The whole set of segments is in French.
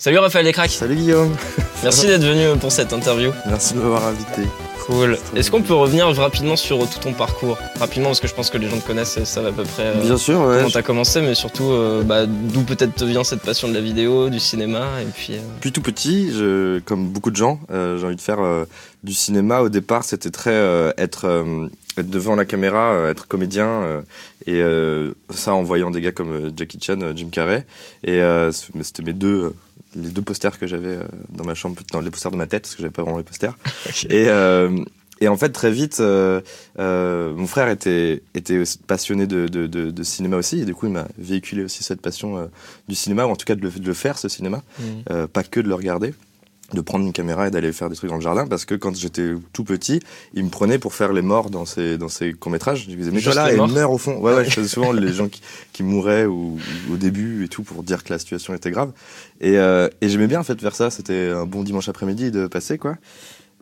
Salut Raphaël Descraques. Salut Guillaume. Merci d'être venu pour cette interview. Merci de m'avoir invité. Cool. Est-ce qu'on peut revenir rapidement sur tout ton parcours? Rapidement, parce que je pense que les gens te connaissent et savent à peu près euh, Bien sûr, ouais. comment t'as commencé, mais surtout euh, bah, d'où peut-être te vient cette passion de la vidéo, du cinéma, et puis... euh, Depuis tout petit, je, comme beaucoup de gens, j'ai envie de faire du cinéma. Au départ, c'était très être, être devant la caméra, euh, être comédien, euh, et euh, ça en voyant des gars comme Jackie Chan, Jim Carrey. Et c'était mes deux, les deux posters que j'avais dans ma chambre, dans les posters de ma tête, parce que j'avais pas vraiment les posters. Et, euh, et en fait, très vite, euh, euh, mon frère était, était passionné de, de, de, de cinéma aussi, et du coup, il m'a véhiculé aussi cette passion du cinéma, ou en tout cas de le, faire, ce cinéma, euh, pas que de le regarder de prendre une caméra et d'aller faire des trucs dans le jardin parce que quand j'étais tout petit, il me prenait pour faire les morts dans ses, dans ses courts-métrages. Je disais, mais Juste là, et meurt au fond. Ouais, ouais, je faisais souvent les gens qui, qui mouraient ou, ou au début et tout pour dire que la situation était grave. Et, euh, et j'aimais bien en fait faire ça. C'était un bon dimanche après-midi de passer quoi.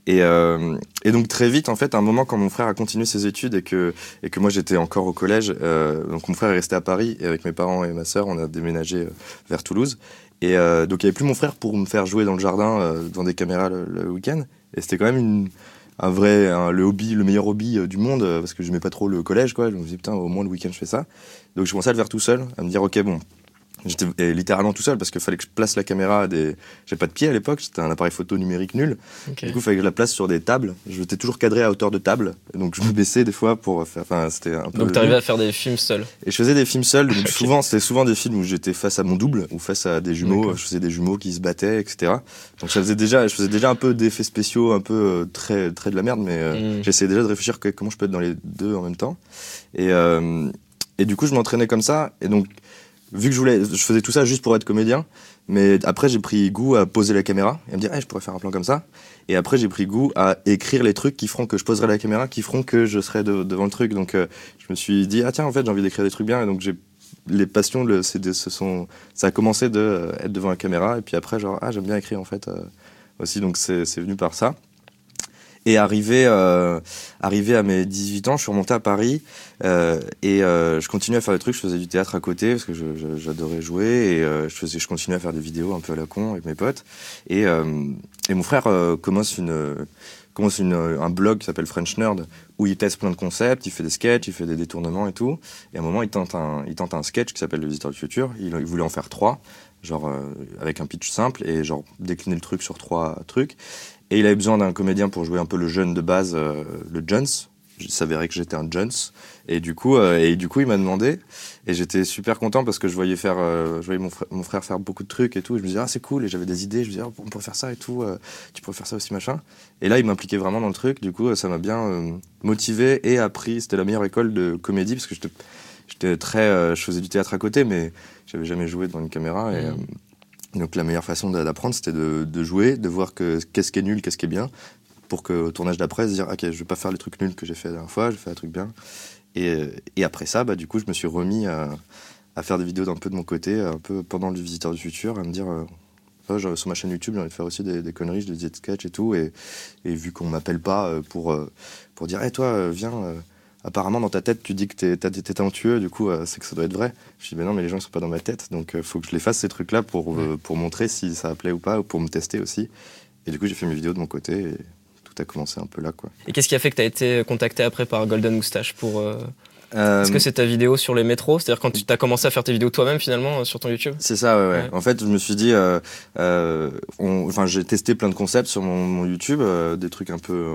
Et, euh, et donc très vite, en fait, à un moment quand mon frère a continué ses études et que, et que moi j'étais encore au collège, euh, donc mon frère est resté à Paris et avec mes parents et ma sœur, on a déménagé euh, vers Toulouse. Et euh, donc il n'y avait plus mon frère pour me faire jouer dans le jardin euh, devant des caméras le, week-end. Et c'était quand même une, un vrai, un- le hobby, le meilleur hobby euh, du monde euh, parce que j'aimais pas trop le collège quoi. Je me disais putain au moins le week-end je fais ça. Donc je commençais à le faire tout seul, à me dire ok bon. J'étais littéralement tout seul parce qu'il fallait que je place la caméra à des. J'avais pas de pied à l'époque, c'était un appareil photo numérique nul. Du coup, il fallait que je la place sur des tables. Je étais toujours cadré à hauteur de table. Donc, je me baissais des fois pour faire. Enfin, c'était un peu. Donc t'arrivais à faire des films seul. Et je faisais des films seuls. Donc, souvent, c'était souvent des films où j'étais face à mon double ou face à des jumeaux. Je faisais des jumeaux qui se battaient, etc. Donc, ça faisait déjà, je faisais déjà un peu d'effets spéciaux, un peu euh, très, très de la merde, mais euh, Mm. j'essayais déjà de réfléchir que- comment je peux être dans les deux en même temps. Et, euh, et du coup, je m'entraînais comme ça. Et donc, vu que je voulais, je faisais tout ça juste pour être comédien. Mais après, j'ai pris goût à poser la caméra et me dire, Eh, je pourrais faire un plan comme ça. Et après, j'ai pris goût à écrire les trucs qui feront que je poserai la caméra, qui feront que je serai de- devant le truc. Donc, euh, je me suis dit, ah tiens, en fait, j'ai envie d'écrire des trucs bien. Et donc, j'ai les passions, le, des- ce sont, ça a commencé de euh, être devant la caméra. Et puis après, genre, ah, j'aime bien écrire en fait euh, aussi. Donc, c'est venu par ça. Et arrivé, euh, arrivé à mes 18 ans, je suis remonté à Paris euh, et euh, je continuais à faire des trucs. Je faisais du théâtre à côté parce que j'adorais jouer et euh, je, faisais, je continuais à faire des vidéos un peu à la con avec mes potes. Et, euh, et mon frère euh, commence, une, commence une, un blog qui s'appelle French Nerd où il teste plein de concepts, il fait des sketchs, il fait des détournements et tout. Et à un moment, il tente un, il tente un sketch qui s'appelle Le Visiteur du Futur. Il, il voulait en faire trois, genre euh, avec un pitch simple et genre décliner le truc sur trois trucs. Et il avait besoin d'un comédien pour jouer un peu le jeune de base, euh, le Jones. Il s'avérait que j'étais un Jones. Et du coup, euh, et du coup il m'a demandé. Et j'étais super content parce que je voyais, faire, euh, je voyais mon, frère, mon frère faire beaucoup de trucs et tout. Et je me disais, ah, c'est cool. Et j'avais des idées. Je me disais, ah, on pourrait faire ça et tout. euh, tu pourrais faire ça aussi, machin. Et là, il m'impliquait vraiment dans le truc. Du coup, ça m'a bien euh, motivé et appris. C'était la meilleure école de comédie parce que j'étais, j'étais très. euh, je faisais du théâtre à côté, mais j'avais jamais joué devant une caméra. Et, Mhm. Donc la meilleure façon d'a- d'apprendre, c'était de, jouer, de voir que qu'est-ce qui est nul, qu'est-ce qui est bien, pour que au tournage d'après, se dire ok, je vais pas faire les trucs nuls que j'ai fait la dernière fois, je vais faire les trucs bien. Et, et après ça, bah, du coup, je me suis remis à, faire des vidéos d'un peu de mon côté, un peu pendant le Visiteur du Futur, à me dire, euh, sur ma chaîne YouTube, j'ai envie de faire aussi des, conneries, je des sketchs et tout, et, et vu qu'on m'appelle pas euh, pour, euh, pour dire, hé toi, euh, viens. Euh, Apparemment, dans ta tête, tu dis que t'es t'as- t'es talentueux, du coup, euh, c'est que ça doit être vrai. Je dis, ben non, mais les gens, ils sont pas dans ma tête, donc il faut que je les fasse, ces trucs-là, pour, euh, pour montrer si ça plaît ou pas, ou pour me tester aussi. Et du coup, j'ai fait mes vidéos de mon côté, et tout a commencé un peu là, quoi. Et qu'est-ce qui a fait que t'as été contacté après par Golden Moustache pour... euh, Euh, Est-ce que c'est ta vidéo sur les métros? C'est-à-dire quand tu as commencé à faire tes vidéos toi-même finalement euh, sur ton YouTube? C'est ça, ouais, ouais. Ouais. En fait, je me suis dit, euh, euh, on- enfin, j'ai testé plein de concepts sur mon, mon YouTube, euh, des trucs un peu,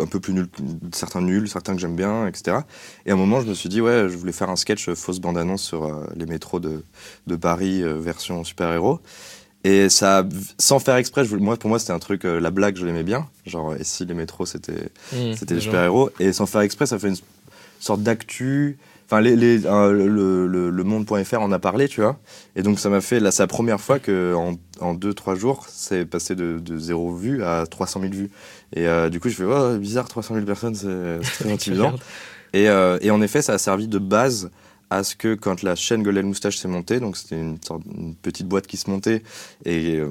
un peu plus nuls, certains nuls, certains que j'aime bien, etc. Et à un moment, je me suis dit, ouais, je voulais faire un sketch euh, fausse bande-annonce sur euh, les métros de, de Paris, euh, version super-héros. Et ça, sans faire exprès, je moi, pour moi, c'était un truc, euh, la blague, je l'aimais bien. Genre, et si les métros, c'était Mmh, c'était des super-héros. Et sans faire exprès, ça fait une sorte d'actu. Enfin, les, les, euh, le, le, le monde.fr en a parlé, tu vois. Et donc, ça m'a fait, là, c'est la première fois que en, en deux, trois jours, c'est passé de, de zéro vue à 300 000 vues. Et euh, du coup, je fais, oh, bizarre, 300 000 personnes, c'est très intimidant. Et, euh, et en effet, ça a servi de base à ce que quand la chaîne Golden Moustache s'est montée, donc c'était une, sorte- une petite boîte qui se montait, et, euh,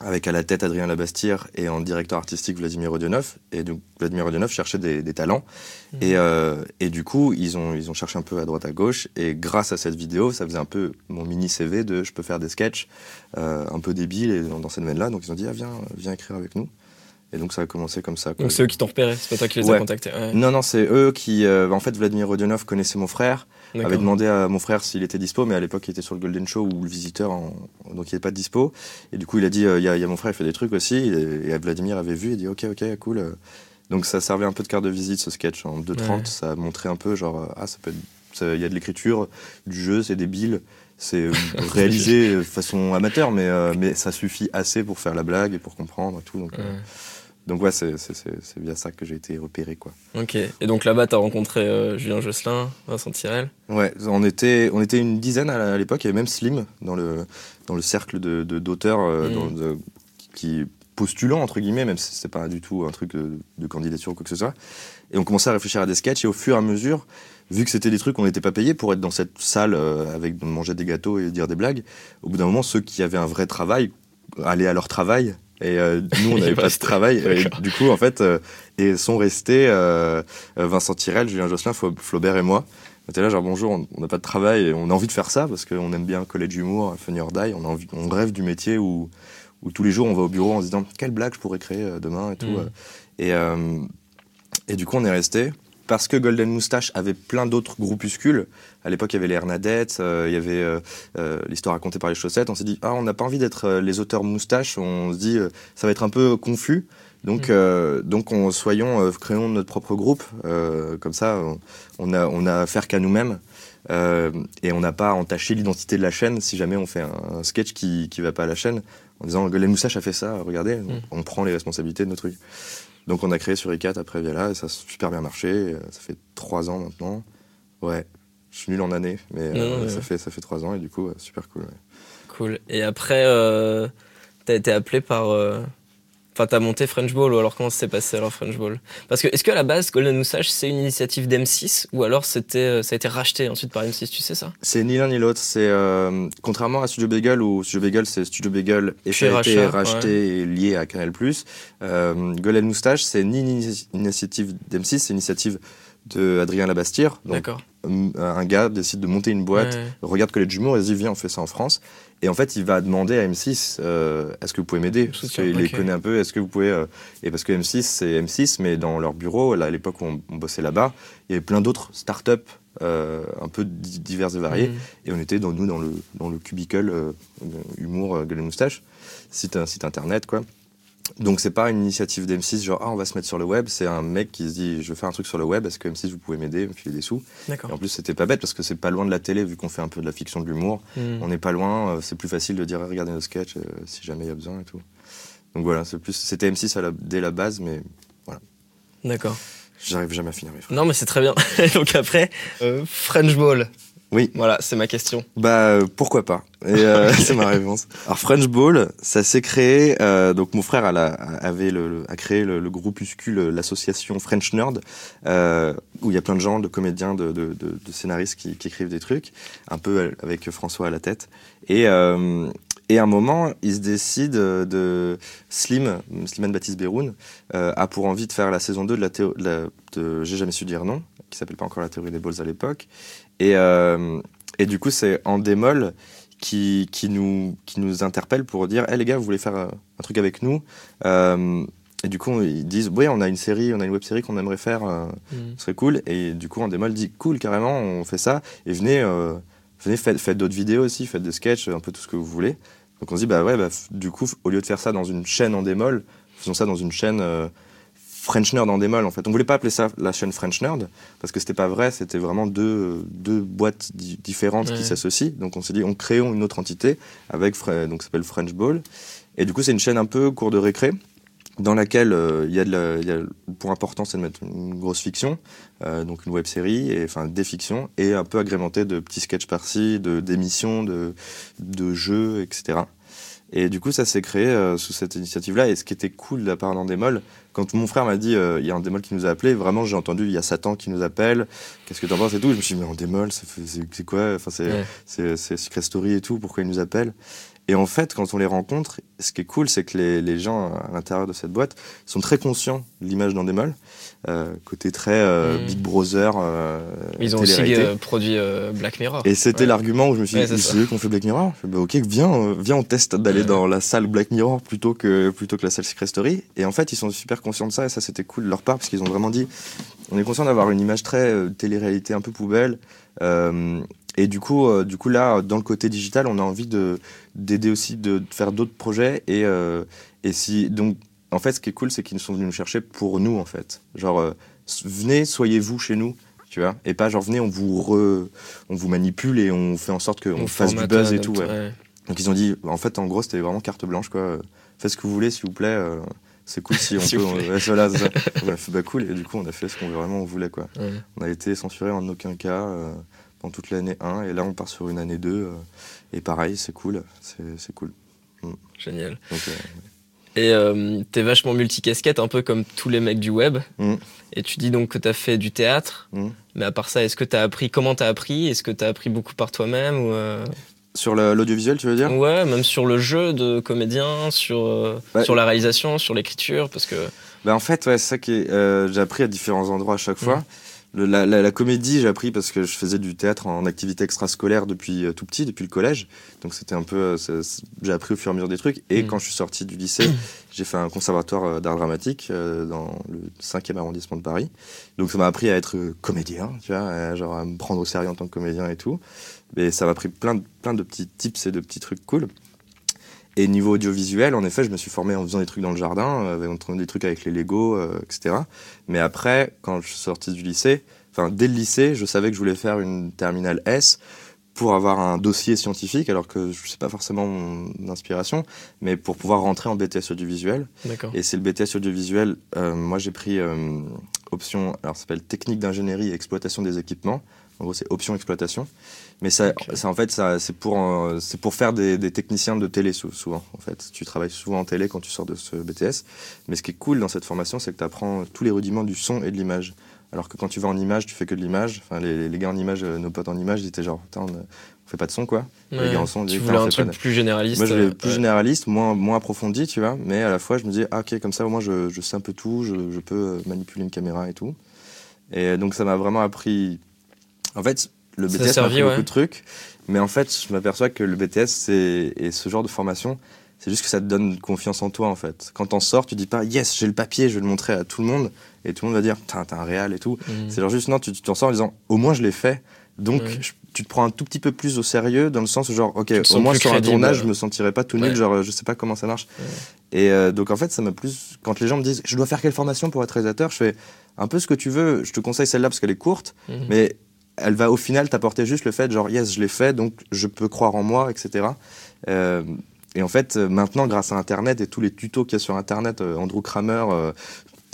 avec à la tête Adrien Labastire et en directeur artistique Vladimir Rodionov. Et donc Vladimir Rodionov cherchait des, des talents. Mhm. Et, euh, et du coup, ils ont, ils ont cherché un peu à droite à gauche. Et grâce à cette vidéo, ça faisait un peu mon mini CV de je peux faire des sketchs euh, un peu débiles et dans, dans cette veine-là. Donc ils ont dit ah, viens, viens écrire avec nous. Et donc ça a commencé comme ça. quoi. Donc c'est eux qui t'ont repéré, c'est pas toi qui les Ouais. as contactés. Ouais. Non, non, c'est eux qui. euh, en fait, Vladimir Rodionov connaissait mon frère, avait demandé à mon frère s'il était dispo, mais à l'époque, il était sur le Golden Show ou le visiteur, en- donc il n'était pas dispo. Et du coup, il a dit euh, il y, a- il y a mon frère, il fait des trucs aussi. Et, et Vladimir avait vu, il dit ok, ok, cool. Donc ça servait un peu de carte de visite, ce sketch en 2.30. Ouais. Ça montrait un peu, genre, euh, ah, ça peut Il y a de l'écriture, du jeu, c'est débile. C'est euh, réalisé de façon amateur, mais, euh, mais ça suffit assez pour faire la blague et pour comprendre et tout. Donc, euh. Donc ouais, c'est via ça que j'ai été repéré, quoi. Ok. Et donc là-bas, t'as rencontré euh, Julien Josselin, Vincent Tirel. Ouais, on était, on était une dizaine à l'époque, il y avait même Slim dans le, dans le cercle de- d'auteurs euh, Mm. de- qui postulant, entre guillemets, même si c'était pas du tout un truc de, de candidature ou quoi que ce soit. Et on commençait à réfléchir à des sketchs, et au fur et à mesure, vu que c'était des trucs qu'on n'était pas payé pour être dans cette salle euh, avec manger des gâteaux et dire des blagues, au bout d'un moment, ceux qui avaient un vrai travail allaient à leur travail. Et euh, nous, on n'avait pas de travail. Et du coup, en fait, euh, et sont restés euh, Vincent Tirel, Julien Josselin, Flaubert et moi. On était là, genre bonjour, on- n'a pas de travail et on a envie de faire ça parce qu'on aime bien Collège d'humour, Funny or Die. On, a envie, on rêve du métier où, où tous les jours on va au bureau en se disant quelle blague je pourrais créer euh, demain et tout. Mm. Et, et du coup, on est resté parce que Golden Moustache avait plein d'autres groupuscules. À l'époque, il y avait les Hernadettes, euh, il y avait euh, euh, l'histoire racontée par les chaussettes. On s'est dit, ah, on n'a pas envie d'être les auteurs moustaches. On se dit, ça va être un peu confus. Donc, Mm. donc on, soyons, créons notre propre groupe. Comme ça, on, on a, on a affaire qu'à nous-mêmes. Et on n'a pas à entacher l'identité de la chaîne si jamais on fait un, un sketch qui qui va pas à la chaîne en disant Golden Moustache a fait ça, regardez, Mm. on prend les responsabilités de nos trucs. Donc on a créé sur i4 après Viala et ça a super bien marché. Euh, Ça fait trois ans maintenant. Ouais, je suis nul en année, mais euh, Non, ça, fait, ça fait trois ans et du coup, super cool. ouais. Cool. Et après, euh, t'as été appelé par. euh, Enfin, t'as monté French Ball ou alors comment ça s'est passé alors French Ball? Parce que est-ce qu'à la base Golden Moustache c'est une initiative d'M6 ou alors c'était euh, ça a été racheté ensuite par M6 tu sais ça? C'est ni l'un ni l'autre. C'est euh, contrairement à Studio Bagel où Studio Bagel c'est Studio Bagel et ça a été racheté et lié à Canal+. Euh, Golden Moustache c'est ni une initiative d'M6, c'est une initiative de Adrien Labastire. D'accord. un un gars décide de monter une boîte Ouais. regarde Collège et se dit viens on fait ça en France et en fait il va demander à M6 euh, est-ce que vous pouvez m'aider? Parce qu'il les connaît un peu est-ce que vous pouvez euh, et parce que M6 c'est M6 mais dans leur bureau là, à l'époque où on, on bossait là-bas il y avait plein d'autres startups euh, un peu di- diverses et variées. Mhm. et on était dans nous dans le dans le cubicle humour gueule et moustache. Site site internet quoi donc c'est pas une initiative d'M6 genre ah on va se mettre sur le web c'est un mec qui se dit je veux faire un truc sur le web est-ce que M6 vous pouvez m'aider me filer des sous? Et en plus, c'était pas bête parce que c'est pas loin de la télé, vu qu'on fait un peu de la fiction de l'humour. Mhm. On n'est pas loin, euh, c'est plus facile de dire regardez nos sketchs euh, si jamais il y a besoin et tout. Donc voilà, c'est plus, c'était M6 à la- dès la base, mais D'accord. j'arrive jamais à finir mes phrases. Non mais c'est très bien. Donc après euh, French Ball. Oui. Voilà c'est ma question. Bah euh, pourquoi pas Et euh, c'est ma réponse. Alors French Ball, ça s'est créé. euh, donc mon frère a, la- avait le, le- a créé le, le groupuscule, l'association French Nerd, euh, où il y a plein de gens, de comédiens, de, de- de- de scénaristes qui, qui écrivent des trucs, un peu avec François à la tête. Et euh, et à un moment, il se décide de Slim, Slimane Baptiste Beroun, euh, a pour envie de faire la saison 2 de la, théo- de la- de J'ai jamais su dire non, qui s'appelle pas encore la théorie des balls à l'époque. Et, euh, et du coup, c'est en démol qui, qui, nous, qui nous interpelle pour dire Hé les gars, vous voulez faire euh, un truc avec nous Euh, Et du coup, ils disent Oui, on a une série, on a une web série qu'on aimerait faire, Mhm. ce serait cool. Et du coup, en démol dit Cool, carrément, on fait ça. Et venez, venez faites, faites d'autres vidéos aussi, faites des sketchs, un peu tout ce que vous voulez. Donc on se dit Bah ouais, bah, du coup, au lieu de faire ça dans une chaîne en démol, faisons ça dans une chaîne. euh, French Nerd en démol en fait. On voulait pas appeler ça la chaîne French Nerd parce que c'était pas vrai, c'était vraiment deux, deux boîtes di- différentes Ouais. qui s'associent. Donc on s'est dit on créons une autre entité avec donc ça s'appelle French Ball et du coup c'est une chaîne un peu cours de récré dans laquelle euh, il y a de la, il y a, le point important c'est de mettre une grosse fiction euh, donc une web série et enfin des fictions et un peu agrémenté de petits sketchs par-ci, de d'émissions, de de jeux etc. Et du coup, ça s'est créé euh, sous cette initiative-là. Et ce qui était cool de la part d'un démol, quand mon frère m'a dit, euh, il y a un démol qui nous a appelé, vraiment, j'ai entendu, il y a Satan qui nous appelle, qu'est-ce que t'en penses et tout? Je me suis dit, mais en démol, c'est quoi? Enfin, c'est Ouais. Secret Story et tout, pourquoi il nous appelle? Et en fait, quand on les rencontre, ce qui est cool, c'est que les, les gens à l'intérieur de cette boîte sont très conscients de l'image d'Endemol. Euh, côté très euh, Mm. Big Brother. euh, Ils ont aussi euh, produit euh, Black Mirror. Et c'était Ouais. l'argument où je me suis dit, c'est eux qui ont fait Black Mirror. Je bah, ok, viens, viens, on teste d'aller Ouais. dans la salle Black Mirror plutôt que, plutôt que la salle Secret Story. Et en fait, ils sont super conscients de ça et ça, c'était cool de leur part parce qu'ils ont vraiment dit, on est conscient d'avoir une image très télé-réalité un peu poubelle. Euh, et du coup, euh, du coup, là, dans le côté digital, on a envie de, d'aider aussi, de, de faire d'autres projets. Et, euh, et si, donc, en fait, ce qui est cool, c'est qu'ils sont venus nous chercher pour nous, en fait. Genre, euh, venez, soyez vous chez nous. Tu vois, et pas genre venez, on vous re, on vous manipule et on fait en sorte qu'on On fasse du buzz et tout. ouais. ouais. Donc ils ont dit, en fait, en gros, c'était vraiment carte blanche, quoi. Faites ce que vous voulez, s'il vous plaît. c'est cool si on peut. on- ouais, voilà, c'est ça. on a fait bah cool et du coup on a fait ce qu'on vraiment on voulait quoi. Ouais. On a été censuré en aucun cas euh, pendant toute l'année 1 et là on part sur une année 2 euh, et pareil c'est cool, c'est cool. Génial. Donc, euh, Et euh, t'es vachement multicasquette, un peu comme tous les mecs du web. Mm. Et tu dis donc que t'as fait du théâtre. Mm. Mais à part ça, est-ce que t'as appris Comment t'as appris? Est-ce que t'as appris beaucoup par toi-même ou euh, Sur l'audiovisuel, tu veux dire? Ouais, même sur le jeu de comédien, sur, Bah, sur la réalisation, sur l'écriture, parce que Bah en fait, ouais, c'est ça euh, j'ai appris à différents endroits à chaque fois. Le- la, la- la comédie, j'ai appris parce que je faisais du théâtre en activité extrascolaire depuis euh, tout petit, depuis le collège. Donc c'était un peu. euh, j'ai appris au fur et à mesure des trucs. Et Mhm. quand je suis sorti du lycée, j'ai fait un conservatoire euh, d'art dramatique euh, dans le 5e arrondissement de Paris. Donc ça m'a appris à être comédien, tu vois, à, genre à me prendre au sérieux en tant que comédien et tout. Et ça m'a appris plein de, plein de petits tips et de petits trucs cool. Et niveau audiovisuel, en effet, je me suis formé en faisant des trucs dans le jardin, euh, en train des trucs avec les Lego, euh, etc. Mais après, quand je suis sorti du lycée, enfin dès le lycée, je savais que je voulais faire une terminale S pour avoir un dossier scientifique, alors que je sais pas forcément mon inspiration, mais pour pouvoir rentrer en BTS audiovisuel. Et c'est le BTS audiovisuel. euh, moi, j'ai pris option, alors ça s'appelle technique d'ingénierie et exploitation des équipements. En gros, c'est option exploitation. Mais ça, Ok. ça en fait, ça, c'est pour, euh, c'est pour faire des, des techniciens de télé sou- souvent. En fait, tu travailles souvent en télé quand tu sors de ce BTS. Mais ce qui est cool dans cette formation, c'est que tu apprends tous les rudiments du son et de l'image. Alors que quand tu vas en image, tu fais que de l'image. Enfin, les, les gars en image, euh, nos potes en image, ils étaient genre, putain, on, on fait pas de son quoi. Les Ouais. gars en son, tu ils disaient, voulais un truc de- plus généraliste. moi, je voulais euh, plus ouais. généraliste, moins, moins approfondi, tu vois. Mais à la fois, je me disais, ah, ok, comme ça, au moins, je, je sais un peu tout, je, je peux euh, manipuler une caméra et tout. Et donc, ça m'a vraiment appris. En fait, le BTS m'a servi, ouais. beaucoup de trucs. Mais en fait, je m'aperçois que le BTS et ce genre de formation, c'est juste que ça te donne confiance en toi, en fait. Quand t'en sors, tu dis pas, yes, j'ai le papier, je vais le montrer à tout le monde. Et tout le monde va dire, putain, t'as un réel et tout. Mhm. C'est genre juste, non, tu t'en sors en disant, au moins je l'ai fait. Donc, je- tu te prends un tout petit peu plus au sérieux dans le sens où, genre, ok, au moins sur un tournage, je me sentirais pas tout nul, Ouais. genre, je sais pas comment ça marche. Ouais. Et euh, donc, en fait, ça m'a plus. Quand les gens me disent, je dois faire quelle formation pour être réalisateur, je fais un peu ce que tu veux. Je te conseille celle-là parce qu'elle est courte, Mhm. mais elle va au final t'apporter juste le fait, genre, yes, je l'ai fait, donc je peux croire en moi, etc. Euh, et en fait, euh, maintenant, grâce à Internet et tous les tutos qu'il y a sur Internet, euh, Andrew Kramer,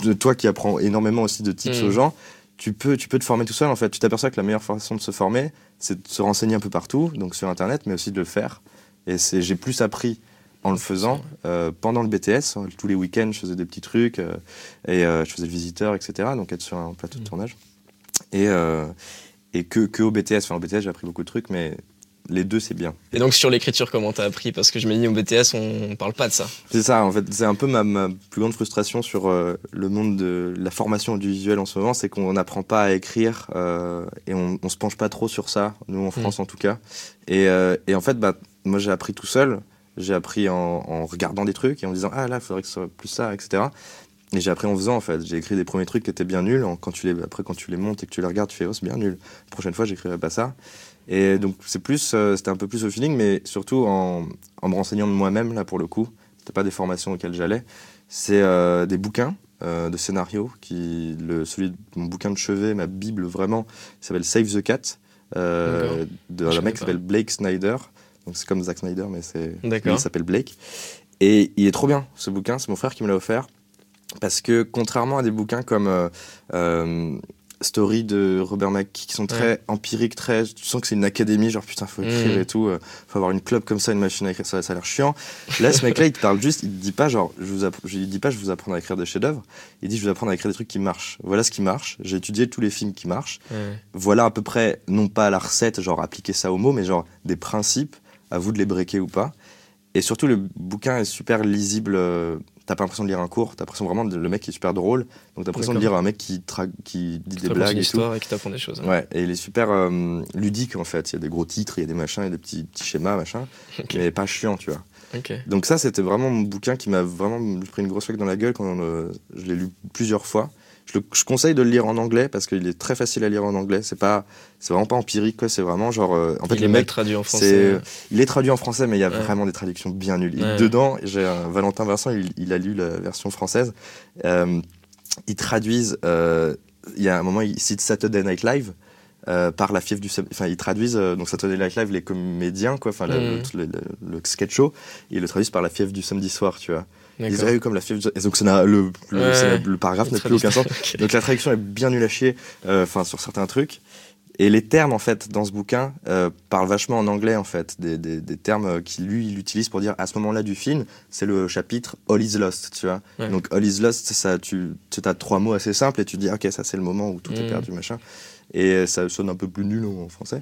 de toi qui apprends énormément aussi de tips Mm. aux gens, tu peux, tu peux te former tout seul. En fait, tu t'aperçois que la meilleure façon de se former, c'est de se renseigner un peu partout, donc sur Internet, mais aussi de le faire. Et c'est, j'ai plus appris en le faisant euh, pendant le BTS. Tous les week-ends, je faisais des petits trucs euh, et euh, je faisais le visiteur, etc. Donc être sur un plateau de Mm. tournage. Et, et que, que au BTS. Enfin, au BTS, j'ai appris beaucoup de trucs, mais les deux, c'est bien. Et donc sur l'écriture, comment t'as appris? Parce que je me dis au BTS, on parle pas de ça. C'est ça, en fait, c'est un peu ma, ma plus grande frustration sur euh, le monde de la formation audiovisuelle en ce moment, c'est qu'on n'apprend pas à écrire euh, et on, on se penche pas trop sur ça, nous en France en tout cas. Et, euh, et en fait, bah, moi j'ai appris tout seul, j'ai appris en, en regardant des trucs et en me disant ah là, il faudrait que ce soit plus ça, etc. Et j'ai appris en faisant en fait. J'ai écrit des premiers trucs qui étaient bien nuls. Quand tu les, après, quand tu les montes et que tu les regardes, tu fais oh c'est bien nul. La prochaine fois, j'écrirai pas ça. Et donc c'est plus, euh, c'était un peu plus au feeling, mais surtout en, en me renseignant de moi-même là pour le coup. C'était pas des formations auxquelles j'allais. C'est euh, des bouquins euh, de scénario. Qui, le, celui de mon bouquin de chevet, ma bible vraiment, il s'appelle Save the Cat, d'un mec qui s'appelle Blake Snyder. Donc c'est comme Zack Snyder, mais c'est il s'appelle Blake. Et il est trop bien ce bouquin. C'est mon frère qui me l'a offert parce que contrairement à des bouquins comme euh, euh, Story de Robert McKee qui sont très Ouais. empiriques, très, tu sens que c'est une académie, genre putain faut écrire Mhm. et tout, euh, faut avoir une club comme ça, une machine à écrire, ça, ça a l'air chiant. Là ce mec-là il te parle juste, il te dit pas genre, je vous app- je lui dis pas je vous apprends à écrire des chefs-d'œuvre, il dit je vous apprends à écrire des trucs qui marchent. Voilà ce qui marche. J'ai étudié tous les films qui marchent. Voilà à peu près, non pas la recette, genre appliquer ça au mot, mais genre des principes, à vous de les breaker ou pas. Et surtout, le bouquin est super lisible. euh, T'as pas l'impression de lire un cours, t'as l'impression vraiment de le mec qui est super drôle. Donc t'as l'impression de lire un mec qui, tra- qui dit des blagues une et tout. histoire et qui t'apprend des choses. Ouais, et il est super euh, ludique en fait. Il y a des gros titres, il y a des machins, il y a des petits, petits schémas, machin, mais pas chiant, tu vois. Ok. Donc ça, c'était vraiment mon bouquin qui m'a vraiment pris une grosse claque dans la gueule quand euh, je l'ai lu plusieurs fois. Je, le- je conseille de le lire en anglais parce qu'il est très facile à lire en anglais. C'est pas, c'est vraiment pas empirique, quoi. C'est vraiment genre, euh, en fait, il le est mal mec, traduit en c'est, français. il est traduit en français, mais il y a Ouais. vraiment des traductions bien nulles. Et Ouais. Dedans, j'ai Valentin Vincent, il, il a lu la version française. Euh, ils traduisent. euh, Il y a un moment, il cite Saturday Night Live. euh, par la fièvre du enfin ils traduisent euh, donc Saturday Night Live les comédiens quoi enfin Mhm. le, le- le sketch show ils le traduisent par la fièvre du samedi soir tu vois ils auraient eu comme la fièvre et donc ça n'a- le, le, Ouais. ça n'a- le paragraphe n'a plus aucun sens donc la traduction est bien nulle à chier, euh, sur certains trucs. Et les termes en fait dans ce bouquin euh, parlent vachement en anglais en fait, des, des, des termes euh, qu'il lui il utilise pour dire à ce moment-là du film, c'est le chapitre All is lost, tu vois. Ouais. Donc All is lost, ça tu as trois mots assez simples et tu dis ok ça c'est le moment où tout est Mm. perdu machin. Et ça sonne un peu plus nul en français.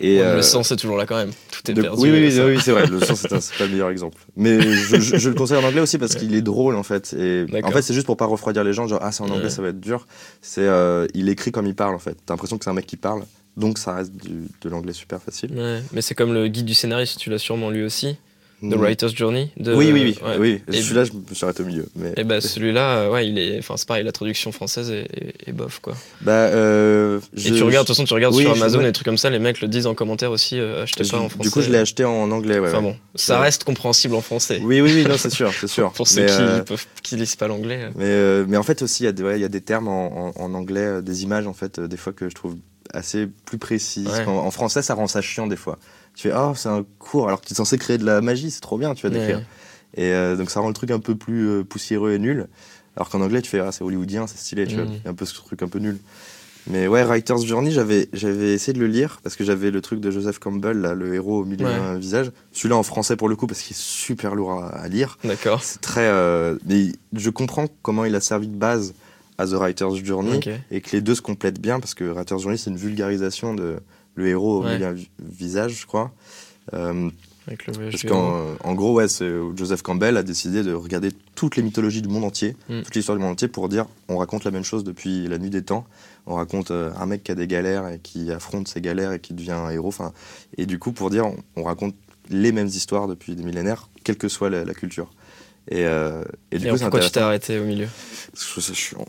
Et Ouais, euh, Le sens est toujours là quand même. Tout est de- perdu. oui, oui, oui, c'est vrai. Le sens, c'est un- c'est pas le meilleur exemple. Mais je, je- je le conseille en anglais aussi parce qu'il est drôle en fait. Et en fait, c'est juste pour pas refroidir les gens. Genre, ah, c'est en anglais, Ouais. ça va être dur. C'est, euh, il écrit comme il parle en fait. T'as l'impression que c'est un mec qui parle. Donc, ça reste du- de l'anglais super facile. Ouais, mais c'est comme le guide du scénariste, tu l'as sûrement lu aussi, The Mm. Writer's Journey. De, Oui, oui, oui. ouais. oui. Celui-là, je me suis arrêté au milieu. Mais... Et bah celui-là, euh, ouais, il est, enfin c'est pareil, la traduction française est, est- est bof quoi. Bah, euh, Et tu regardes, de toute façon, tu regardes Oui, sur Amazon et des trucs comme ça, les mecs le disent en commentaire aussi, euh, achetez pas en français. Du coup, je l'ai acheté en anglais. Ouais, Enfin bon, ça reste compréhensible en français. Oui, oui, oui, non, c'est sûr, c'est sûr. Pour ceux Mais, qui, euh, peuvent, qui lisent pas l'anglais. euh. Mais, mais en fait aussi, il y, a des- ouais, il y a des termes en, en- en anglais, des images en fait, des fois que je trouve assez plus précises. En, en français, ça rend ça chiant des fois. Tu fais, oh, c'est un cours, alors que tu es censé créer de la magie, c'est trop bien, tu vas d'écrire. Ouais. Et euh, donc ça rend le truc un peu plus euh, poussiéreux et nul. Alors qu'en anglais, tu fais, ah, c'est hollywoodien, c'est stylé, tu vois. Il y a un peu ce truc un peu nul. Mais ouais, Writer's Journey, j'avais, j'avais essayé de le lire parce que j'avais le truc de Joseph Campbell, là, le héros au milieu Ouais. d'un visage. Celui-là en français pour le coup, parce qu'il est super lourd à- à lire. D'accord. C'est très. euh, mais je comprends comment il a servi de base à The Writer's Journey et que les deux se complètent bien parce que Writer's Journey c'est une vulgarisation de le héros au Ouais. vi- visage, je crois. Euh, Avec le voyage parce du héros. qu'en en gros, ouais, Joseph Campbell a décidé de regarder toutes les mythologies du monde entier, Mm. toute l'histoire du monde entier pour dire on raconte la même chose depuis la nuit des temps. On raconte euh, un mec qui a des galères et qui affronte ses galères et qui devient un héros. Enfin, et du coup, pour dire on, on raconte les mêmes histoires depuis des millénaires, quelle que soit la, la culture. Et, euh, et du Et coup, pourquoi tu t'es arrêté au milieu Parce que je trouve ça chiant.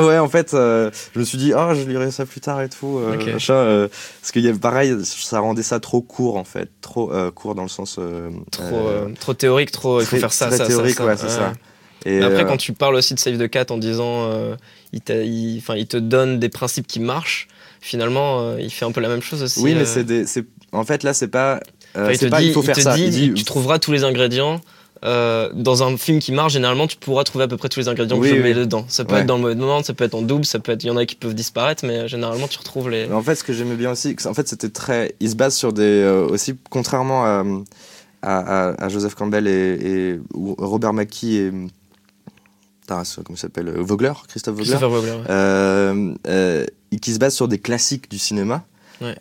ouais, en fait, euh, je me suis dit, oh, je lirai ça plus tard et tout. euh, Ok. machin, euh, parce a pareil, ça rendait ça trop court, en fait. Trop euh, court dans le sens. trop, trop théorique, trop. il faut faire ça, très ça, théorique, ça, ça. ouais, c'est ça. Et après, quand tu parles aussi de Save the Cat en disant il, te donne des principes qui marchent, finalement, il fait un peu la même chose aussi. oui, mais c'est des, en fait, là, c'est pas. Enfin, il te pas, dit, il faut il faire te ça. dit, il dit, tu trouveras tous les ingrédients. Euh, dans un film qui marche, généralement, tu pourras trouver à peu près tous les ingrédients Oui, que je oui. mets dedans. Ça peut Ouais. être dans le mauvais moment, ça peut être en double, ça peut être. Il y en a qui peuvent disparaître, mais euh, généralement, tu retrouves les. En fait, ce que j'aimais bien aussi, en fait, c'était très. Il se base sur des. euh, aussi, contrairement à, à, à- à Joseph Campbell et, et Robert Mackie et. Comment il s'appelle Vogler Christophe Vogler Christopher Vogler, ouais. euh, qui se base sur des classiques du cinéma. Ouais.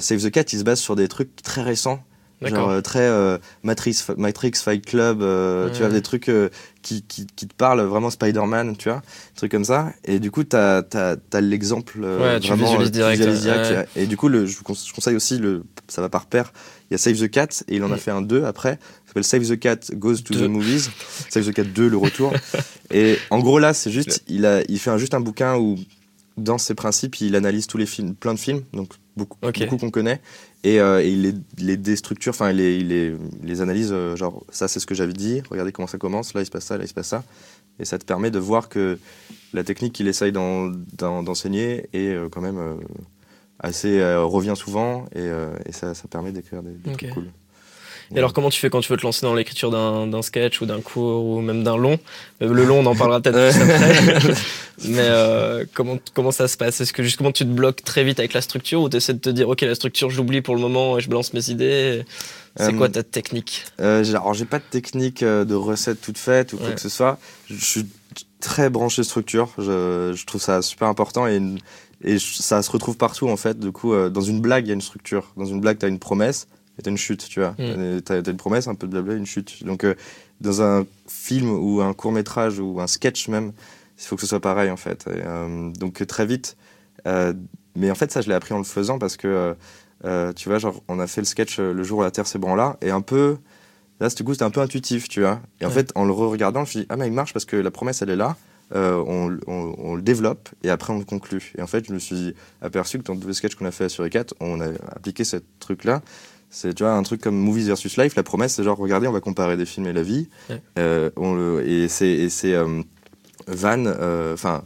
Save the Cat, il se base sur des trucs très récents. Genre euh, très euh, Matrix, Matrix, Fight Club, euh, tu vois, des trucs euh, qui, qui, qui te parlent vraiment Spider-Man, tu vois, des trucs comme ça. Et du coup, t'as as, l'exemple euh, tu vraiment. visualises tu direct, visualises ouais. direct, Et du coup, le, je, je conseille aussi, le, ça va par paire, il y a Save the Cat, et il en a fait un 2 après, s'appelle Save the Cat Goes to Deux. the Movies, Save the Cat 2, le retour. et en gros, là, c'est juste, il, a, il fait un, juste un bouquin où, dans ses principes, il analyse tous les films, plein de films, donc beaucoup, beaucoup qu'on connaît, et, euh, et il les, les déstructure, enfin, il les, il les, il les analyse, euh, genre, ça c'est ce que j'avais dit, regardez comment ça commence, là il se passe ça, là il se passe ça, et ça te permet de voir que la technique qu'il essaye d'en- d'en- d'enseigner est euh, quand même euh, assez, euh, revient souvent, et, euh, et ça, ça permet d'écrire des, des Ok. trucs cool. Et alors, comment tu fais quand tu veux te lancer dans l'écriture d'un sketch ou d'un cours ou même d'un long? Euh, Le long, on en parlera peut-être plus après. Mais euh, comment, comment ça se passe? Est-ce que justement tu te bloques très vite avec la structure ou tu essaies de te dire, ok, la structure, j'oublie pour le moment et je balance mes idées? C'est Euh, quoi ta technique? Euh, alors j'ai pas de technique euh, de recette toute faite ou quoi Ouais. que ce soit. Je suis très branché structure. Je, je trouve ça super important et, une- et ça se retrouve partout en fait. Du coup, euh, dans une blague, il y a une structure. Dans une blague, tu as une promesse. Et t'as une chute, tu vois. Mm. T'as une promesse, un peu de blabla, une chute. Donc, euh, dans un film ou un court métrage ou un sketch même, il faut que ce soit pareil en fait. Et, euh, donc, très vite. euh, mais en fait, ça, je l'ai appris en le faisant parce que, tu vois, genre, on a fait le sketch le jour où la Terre s'ébranla et un peu. Là, du coup, c'était un peu intuitif, tu vois. Et en Ouais. fait, en le regardant, je me suis dit, ah, mais il marche parce que la promesse, elle est là. Euh, on, on- on le développe et après on le conclut. Et en fait, je me suis aperçu que dans tous les sketchs qu'on a fait sur E4, on a appliqué ce truc-là. C'est tu vois un truc comme Movies versus Life. La promesse, c'est genre regardez, on va comparer des films et la vie. Ouais. Euh, on le, et c'est euh, Van, euh, enfin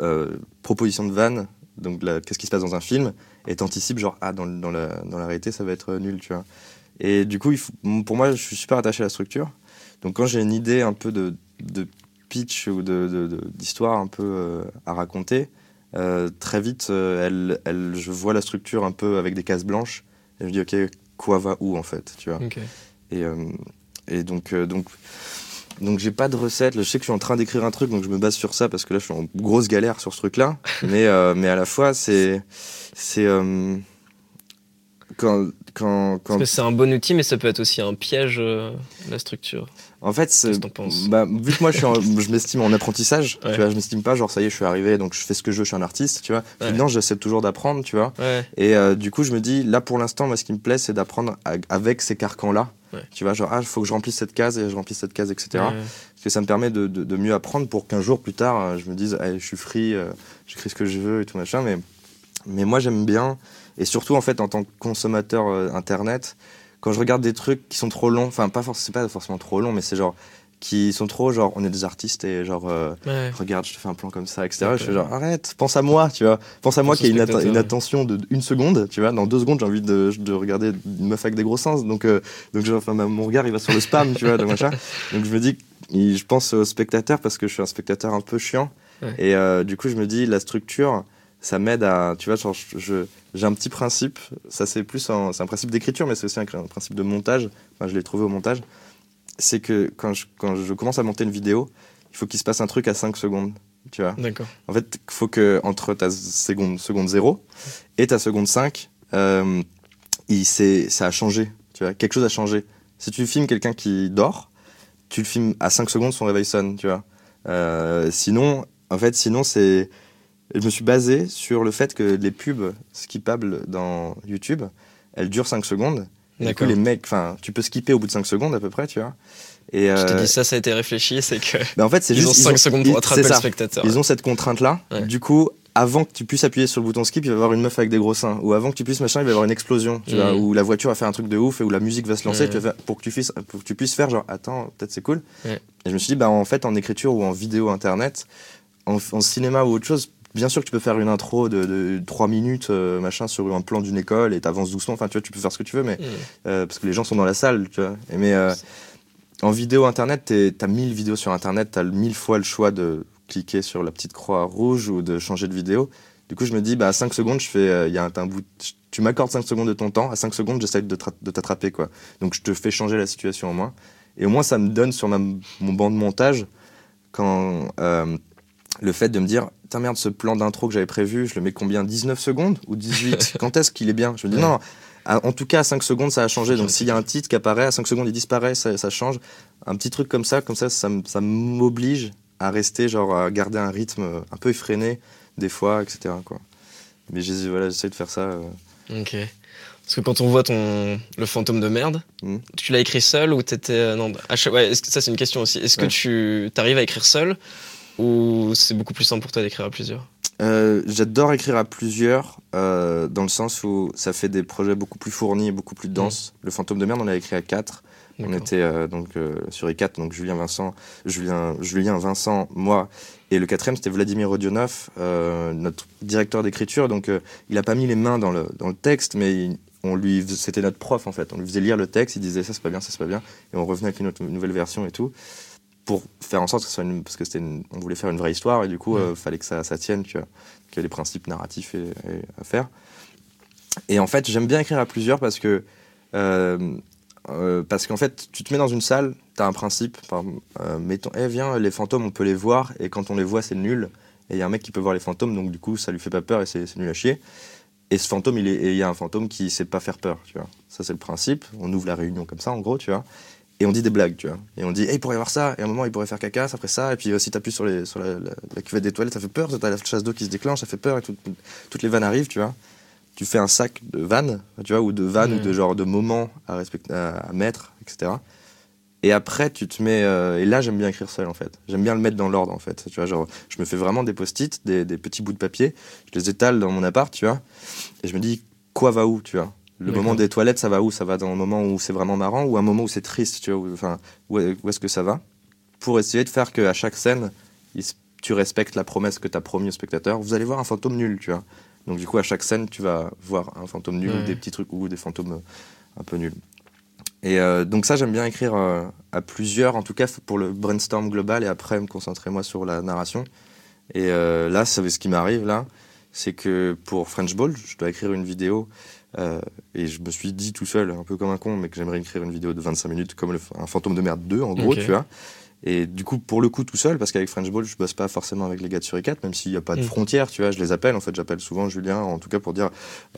euh, proposition de Van. Donc qu'est-ce qui se passe dans un film et t'anticipes genre ah dans, dans la dans la réalité ça va être nul, tu vois. Et du coup, il faut- pour moi, je suis super attaché à la structure. Donc quand j'ai une idée un peu de, de pitch ou de- de- de- d'histoire un peu euh, à raconter, euh, très vite, euh, elle, elle, je vois la structure un peu avec des cases blanches. Et je me dis, ok, quoi va où en fait, tu vois. Et, euh, et donc, euh, donc, donc j'ai pas de recette. Je sais que je suis en train d'écrire un truc, donc je me base sur ça parce que là, je suis en grosse galère sur ce truc-là. mais, euh, mais à la fois, c'est. c'est quand, quand, quand, Parce que c'est un bon outil, mais ça peut être aussi un piège, euh, la structure. En fait, Qu'est-ce que penses bah, vu que moi je, suis en- je m'estime en apprentissage, Ouais. tu vois, je m'estime pas genre ça y est, je suis arrivé, donc je fais ce que je veux, je suis un artiste, tu vois. Ouais. Non, j'essaie toujours d'apprendre, tu vois. Ouais. Et euh, du coup, je me dis, là pour l'instant, moi ce qui me plaît, c'est d'apprendre avec ces carcans-là. Tu vois, genre, ah, il faut que je remplisse cette case et je remplisse cette case, etc. Parce que ça me permet de, de- de mieux apprendre pour qu'un jour plus tard, euh, je me dise, Allez, je suis free, euh, j'écris ce que je veux et tout machin. Mais, mais moi, j'aime bien, et surtout en fait, en tant que consommateur euh, internet, quand je regarde des trucs qui sont trop longs, enfin, pas forcément, pas forcément trop long, mais c'est genre, qui sont trop, genre, on est des artistes et genre, euh, Ouais. regarde, je te fais un plan comme ça, etc. Je fais genre, arrête, pense à moi, tu vois. Pense à moi qui a une, atta- une attention de une seconde, tu vois. Dans deux secondes, j'ai envie de, de regarder une meuf avec des gros seins. Donc, euh, donc genre, enfin, mon regard, il va sur le spam, tu vois, donc machin. Donc, je me dis, je pense au spectateur parce que je suis un spectateur un peu chiant. Ouais. Et euh, du coup, je me dis, la structure, ça m'aide à, tu vois, genre, je- j'ai un petit principe. Ça, c'est plus un, c'est un principe d'écriture, mais c'est aussi un, un principe de montage. Enfin, je l'ai trouvé au montage. C'est que quand je, quand je commence à monter une vidéo, il faut qu'il se passe un truc à 5 secondes, tu vois. D'accord. En fait, il faut que entre ta seconde, seconde 0 et ta seconde 5, euh, il, s'est- ça a changé. Tu vois, quelque chose a changé. Si tu filmes quelqu'un qui dort, tu le filmes à 5 secondes, son réveil sonne, tu vois. Euh, sinon, en fait, sinon, c'est. Je me suis basé sur le fait que les pubs skippables dans YouTube, elles durent 5 secondes. Et du coup, les mecs, enfin, tu peux skipper au bout de 5 secondes à peu près, tu vois. Et, Je t'ai euh, dit ça, ça a été réfléchi, c'est que ben, en fait, c'est ils juste. ont ils 5 secondes pour attraper le ça. spectateur. Ils ont cette contrainte-là. Ouais. Du coup, avant que tu puisses appuyer sur le bouton skip, il va y avoir une meuf avec des gros seins. Ou avant que tu puisses machin, il va y avoir une explosion. Tu vois, où la voiture va faire un truc de ouf et où la musique va se lancer. Ouais. tu vas faire- pour, que tu puisses, pour que tu puisses faire genre, attends, peut-être c'est cool. Ouais. Et je me suis dit, bah, en fait, en écriture ou en vidéo internet, en, en cinéma ou autre chose, bien sûr que tu peux faire une intro de, de 3 minutes, euh, machin, sur un plan d'une école et t'avances doucement. Enfin, tu vois, tu peux faire ce que tu veux, mais Mmh. euh, parce que les gens sont dans la salle, tu vois. Et mais euh, en vidéo internet, t'as 1000 vidéos sur internet, t'as mille fois le choix de cliquer sur la petite croix rouge ou de changer de vidéo. Du coup, je me dis, bah, à 5 secondes, je fais, il y a un, un bout, tu m'accordes 5 secondes de ton temps, à 5 secondes, j'essaie de, tra- de t'attraper, quoi. Donc, je te fais changer la situation au moins. Et au moins, ça me donne sur ma, mon banc de montage, quand le fait de me dire, putain merde, ce plan d'intro que j'avais prévu, je le mets combien 19 secondes ou 18 Quand est-ce qu'il est bien? Je me dis, non, à- en tout cas, à 5 secondes, ça a changé. Donc, s'il y a un titre qui apparaît, à 5 secondes, il disparaît, ça, ça change. Un petit truc comme ça, comme ça, ça, ça m'oblige à rester, genre, à garder un rythme un peu effréné, des fois, etc. Quoi. Mais j'ai- voilà, j'essaie de faire ça. euh. Ok. Parce que quand on voit ton le fantôme de merde, Mhm. tu l'as écrit seul ou t'étais euh, non à chaque- ouais, est-ce que ça c'est une question aussi. Est-ce que Ouais. tu arrives à écrire seul ou c'est beaucoup plus simple pour toi d'écrire à plusieurs Euh, J'adore écrire à plusieurs, euh, dans le sens où ça fait des projets beaucoup plus fournis et beaucoup plus denses. Le fantôme de merde, on l'a écrit à 4. On était euh, donc sur I4, donc Julien Vincent, Julien, Julien Vincent, moi, et le quatrième c'était Vladimir Odionov, euh, notre directeur d'écriture. Donc il a pas mis les mains dans le, dans le texte, mais il- on lui, c'était notre prof en fait. On lui faisait lire le texte, il disait ça c'est pas bien, ça c'est pas bien, et on revenait avec une, autre- une nouvelle version et tout pour faire en sorte que ce soit une, parce que c'était une- on voulait faire une vraie histoire et du coup euh, fallait que ça, ça tienne, qu'il y a des principes narratifs et, et à faire. Et en fait, j'aime bien écrire à plusieurs parce que euh, euh, parce qu'en fait, tu te mets dans une salle, tu as un principe, par, euh, mettons, eh viens, les fantômes, on peut les voir, et quand on les voit, c'est nul. Et il y a un mec qui peut voir les fantômes, donc du coup, ça lui fait pas peur et c'est c'est nul à chier. Et ce fantôme, il est- et il y a un fantôme qui sait pas faire peur, tu vois. Ça, c'est le principe. On ouvre la réunion comme ça, en gros, tu vois. Et on dit des blagues, tu vois. Et on dit, hey, il pourrait y avoir ça. Et à un moment, il pourrait faire caca, ça ferait ça. Et puis, euh, si t'appuies sur, les, sur la, la- la cuvette des toilettes, ça fait peur. T'as la chasse d'eau qui se déclenche, ça fait peur. Et tout- toutes les vannes arrivent, tu vois. Tu fais un sac de vannes, tu vois, ou de vannes, ou de genre de moments à, respecter, à, à mettre, etc. Et après, tu te mets. euh, et là, j'aime bien écrire seul, en fait. J'aime bien le mettre dans l'ordre, en fait. Tu vois, genre, je me fais vraiment des post-it, des, des petits bouts de papier. Je les étale dans mon appart, tu vois. Et je me dis, quoi va où, tu vois. Le moment des toilettes, ça va où? Ça va dans un moment où c'est vraiment marrant ou un moment où c'est triste, tu vois. où- Enfin, où, est- où est-ce que ça va? Pour essayer de faire qu'à chaque scène, il tu respectes la promesse que tu as promis au spectateur. Vous allez voir un fantôme nul, tu vois. Donc, du coup, à chaque scène, tu vas voir un fantôme nul ou Ouais. des petits trucs ou des fantômes euh, un peu nuls. Et euh, donc ça, j'aime bien écrire euh, à plusieurs, en tout cas pour le brainstorm global, et après me concentrer moi sur la narration. Et euh, là, ce qui m'arrive là, c'est que pour French Ball, je dois écrire une vidéo, euh, et je me suis dit tout seul, un peu comme un con, mais que j'aimerais écrire une vidéo de 25 minutes, comme le- un fantôme de merde 2, en gros, tu vois. Et du coup, pour le coup, tout seul, parce qu'avec French Ball, je bosse pas forcément avec les gars de Suricat, même s'il n'y a pas de Mm. frontières, tu vois, je les appelle, en fait, j'appelle souvent Julien, en tout cas pour dire,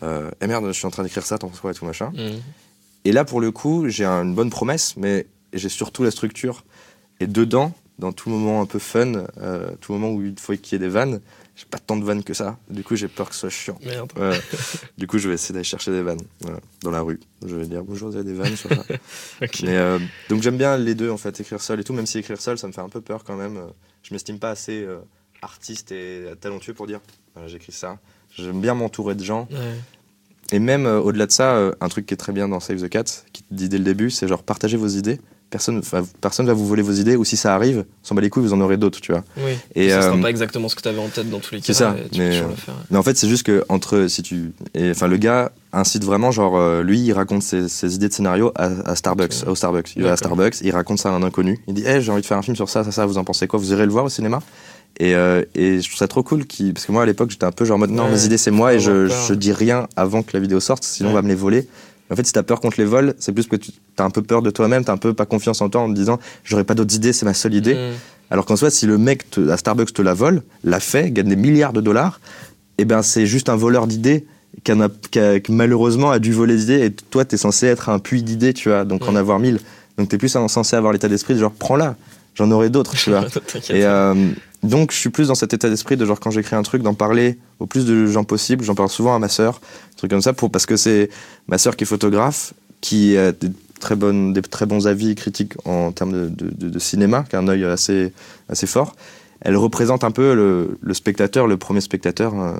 euh, eh merde, je suis en train d'écrire ça, t'en penses quoi et tout machin. Mhm. Et là, pour le coup, j'ai un- une bonne promesse, mais j'ai surtout la structure. Et dedans, dans tout moment un peu fun, euh, tout moment où il faut qu'il y ait des vannes, j'ai pas tant de vannes que ça. Du coup, j'ai peur que ce soit chiant. Merde. Ouais. du coup, je vais essayer d'aller chercher des vannes voilà, dans la rue. Je vais dire bonjour, vous avez des vannes sur ça. Mais, euh, donc j'aime bien les deux en fait, écrire seul et tout, même si écrire seul, ça me fait un peu peur quand même. Euh, Je m'estime pas assez euh, artiste et talentueux pour dire voilà, j'écris ça. J'aime bien m'entourer de gens. Ouais. Et même euh, au-delà de ça, euh, un truc qui est très bien dans Save the Cat, qui te dit dès le début, c'est genre partagez vos idées. Personne, personne va vous voler vos idées, ou si ça arrive, s'en bat les couilles, vous en aurez d'autres, tu vois. Oui. Et, ça sera euh, pas exactement ce que tu avais en tête dans tous les cas. c'est ça, Tu mais, peux euh, le faire. Mais en fait, c'est juste que entre si tu, enfin, le gars incite vraiment, genre, euh, lui, il raconte ses, ses idées de scénario à, à Starbucks, au Starbucks. Il va à. Starbucks, il raconte ça à un inconnu. Il dit, hey, j'ai envie de faire un film sur ça, ça, ça. Vous en pensez quoi Vous irez le voir au cinéma et, euh, et je trouve ça trop cool, qui, parce que moi à l'époque j'étais un peu genre en mode non Ouais, mes idées c'est moi et je, je dis rien avant que la vidéo sorte, sinon on va me les voler. En fait, si t'as peur contre les vols, c'est plus que tu as un peu peur de toi-même, t'as un peu pas confiance en toi en te disant j'aurais pas d'autres idées, c'est ma seule idée. Mhm. Alors qu'en soit, si le mec te- à Starbucks te la vole, l'a fait, gagne des milliards de dollars, eh ben c'est juste un voleur d'idées qui, malheureusement a dû voler des idées et toi t'es censé être un puits d'idées, tu vois, donc en Ouais. avoir mille. Donc t'es plus censé avoir l'état d'esprit de genre prends-la, j'en aurai d'autres, tu vois. Et euh, donc, je suis plus dans cet état d'esprit de genre quand j'écris un truc, d'en parler au plus de gens possible. J'en parle souvent à ma sœur, truc comme ça, parce que c'est ma sœur qui est photographe, qui a des très, bonnes, des très bons avis critiques en termes de, cinéma, qui a un œil assez, assez fort. Elle représente un peu le, spectateur, le premier spectateur euh,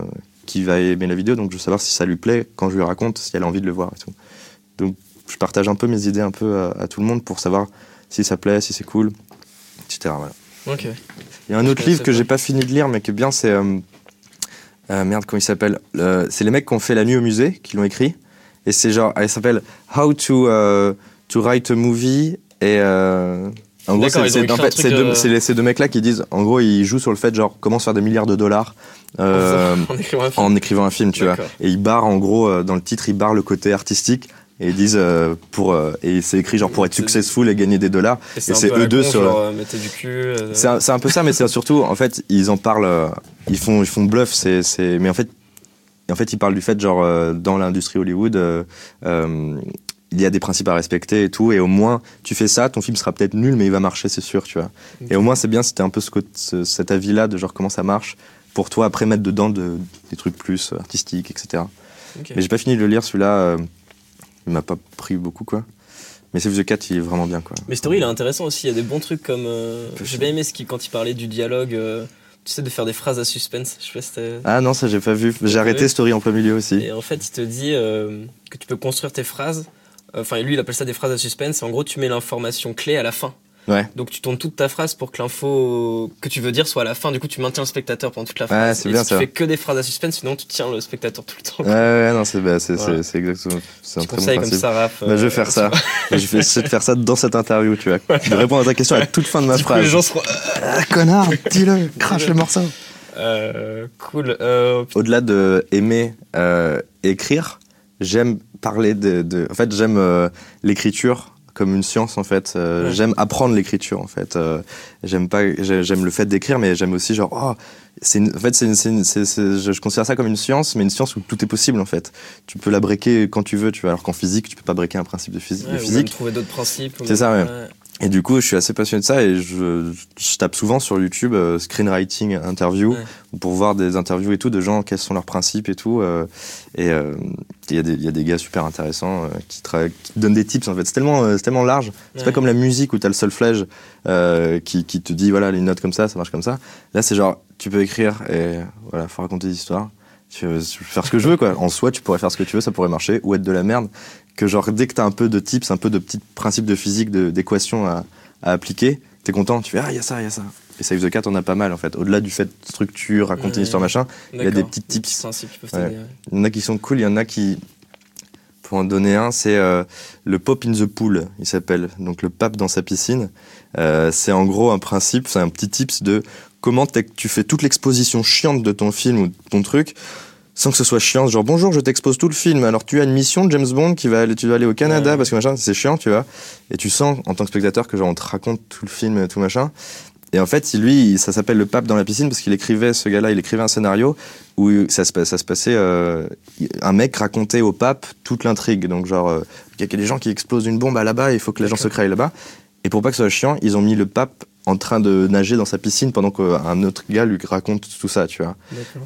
qui va aimer la vidéo, donc je veux savoir si ça lui plaît quand je lui raconte, si elle a envie de le voir et tout. Donc, je partage un peu mes idées un peu à, tout le monde pour savoir si ça plaît, si c'est cool, etc. Ok. Il y a un autre livre que j'ai pas fini de lire, mais qui est bien, c'est. euh, euh, merde, comment il s'appelle C'est les mecs qui ont fait La nuit au musée, qui l'ont écrit. Et c'est genre. Il s'appelle How to, euh, to Write a Movie. Et. euh, en gros, c'est c'est deux, euh, ces deux mecs-là qui disent. En gros, ils jouent sur le fait, genre, comment se faire des milliards de dollars euh, en écrivant un film. en écrivant un film, tu vois. Et ils barrent, en gros, euh, dans le titre, ils barrent le côté artistique. Et ils disent. euh, pour, euh, et c'est écrit, genre, pour être successful et gagner des dollars. Et c'est eux deux sur- euh, C'est un, peu ça, mais c'est surtout, en fait, ils en parlent, ils font, ils font bluff, c'est, c'est, mais en fait, en fait, ils parlent du fait, genre, dans l'industrie Hollywood, il y a des principes à respecter et tout, et au moins, tu fais ça, ton film sera peut-être nul, mais il va marcher, c'est sûr, tu vois. Et au moins, c'est bien, c'était un peu ce, cet avis-là de genre comment ça marche, pour toi, après mettre dedans de- des trucs plus artistiques, etc. ok. Mais j'ai pas fini de le lire, celui-là, il m'a pas pris beaucoup, quoi. Mais Save the Cat, il est vraiment bien, quoi. Mais Story, il est intéressant aussi. Il y a des bons trucs comme. euh, J'ai bien aimé ce qui, quand il parlait du dialogue. euh, tu sais, de faire des phrases à suspense. Je sais pas si t'as- Ah non, ça j'ai pas vu. J'ai arrêté vu Story en plein milieu aussi. Et en fait, il te dit euh, que tu peux construire tes phrases. Enfin, lui, il appelle ça des phrases à suspense. Et en gros, tu mets l'information clé à la fin. Ouais. Donc, tu tournes toute ta phrase pour que l'info que tu veux dire soit à la fin. Du coup, tu maintiens le spectateur pendant toute la phrase. c'est et bien si ça. tu fais que des phrases à suspense, sinon tu tiens le spectateur tout le temps. Ouais, ouais, non, c'est bah, Voilà. exactement. C'est un Tu très bon conseilles comme principe. ça. Bah, je vais faire ça. je vais essayer de faire ça dans cette interview, tu vois. De répondre à ta question à la toute fin de ma Du coup, phrase. les gens seront. Ah, connard, dis-le, crache le morceau. Euh, cool. Euh, Au-delà de aimer euh, écrire, j'aime parler de, de- En fait, j'aime euh, l'écriture comme une science, en fait. Euh, Ouais. J'aime apprendre l'écriture, en fait. Euh, j'aime pas, j'ai- j'aime le fait d'écrire, mais j'aime aussi, genre, oh, c'est en fait, c'est, je considère ça comme une science, mais une science où tout est possible en fait. Tu peux la breaker quand tu veux, tu vois, alors qu'en physique, tu peux pas breaker un principe de, physique. de physique. trouver d'autres principes. C'est ça, ouais. Et du coup, je suis assez passionné de ça et je, je tape souvent sur YouTube euh, screenwriting interview pour voir des interviews et tout de gens, quels sont leurs principes et tout. Euh, et euh, il y, y, a des gars super intéressants qui, qui, donnent des tips en fait. C'est tellement, tellement large. C'est pas comme la musique où tu as le solfège qui, qui te dit voilà, les notes comme ça, ça marche comme ça. Là, c'est genre, tu peux écrire et voilà, faut raconter des histoires. Tu peux faire ce que je veux quoi. En soi, tu pourrais faire ce que tu veux, ça pourrait marcher ou être de la merde que genre dès que t'as un peu de tips, un peu de petits principes de physique, d'équations à, à, appliquer, t'es content, tu fais ah il y a ça, il y a ça. Et Save the Cat on a pas mal en fait. Au-delà du fait de structure, raconter une histoire machin, il y a des petits tips. Il y en a qui sont cool, il y en a qui pour en donner un, c'est euh, le pop in the pool, il s'appelle. Donc le pape dans sa piscine. Euh, c'est en gros un principe, c'est un petit tips de comment tu fais toute l'exposition chiante de ton film ou de ton truc sans que ce soit chiant, genre bonjour, je t'expose tout le film. Alors tu as une mission de James Bond qui va aller, tu vas aller au Canada parce que machin, c'est chiant, tu vois. Et tu sens en tant que spectateur que genre on te raconte tout le film et tout machin. Et en fait, lui, ça s'appelle le pape dans la piscine parce qu'il écrivait, ce gars-là, il écrivait un scénario où ça se, ça se passait, euh, un mec racontait au pape toute l'intrigue. Donc genre, euh, il y a des gens qui explosent une bombe là-bas, il faut que les gens se créent là-bas. Et pour pas que ce soit chiant, ils ont mis le pape en train de nager dans sa piscine pendant qu'un autre gars lui raconte tout ça, tu vois.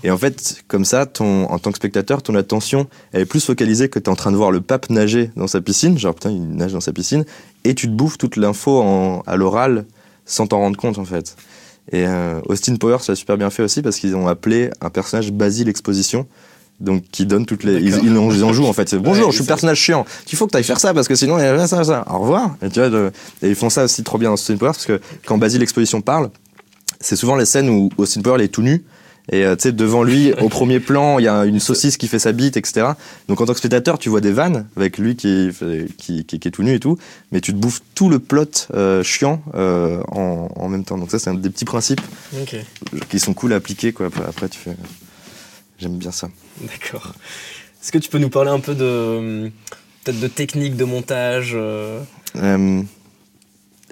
Et en fait, comme ça, ton, en tant que spectateur, ton attention elle est plus focalisée que tu es en train de voir le pape nager dans sa piscine, genre putain, il nage dans sa piscine, et tu te bouffes toute l'info à l'oral sans t'en rendre compte en fait. Et euh, Austin Powers l'a super bien fait aussi parce qu'ils ont appelé un personnage Basile Exposition donc qui donne toutes les ils, ils, en jouent en fait. Bonjour je suis personnage chiant. Il faut que tu ailles faire ça parce que sinon il y a ça ça. Au revoir. Et tu vois et ils font ça aussi trop bien dans Austin Powers parce que quand Basile l'exposition parle c'est souvent les scènes où Austin Powers est tout nu. Et euh, tu sais devant lui au premier plan il y a une saucisse qui fait sa bite etc donc en tant que spectateur tu vois des vannes avec lui qui qui, qui, est tout nu et tout mais tu te bouffes tout le plot euh, chiant euh, en, en, même temps. Donc ça c'est un des petits principes qui sont cool à appliquer quoi. Après tu fais J'aime bien ça. D'accord. Est-ce que tu peux nous parler un peu de peut-être de technique de montage euh euh,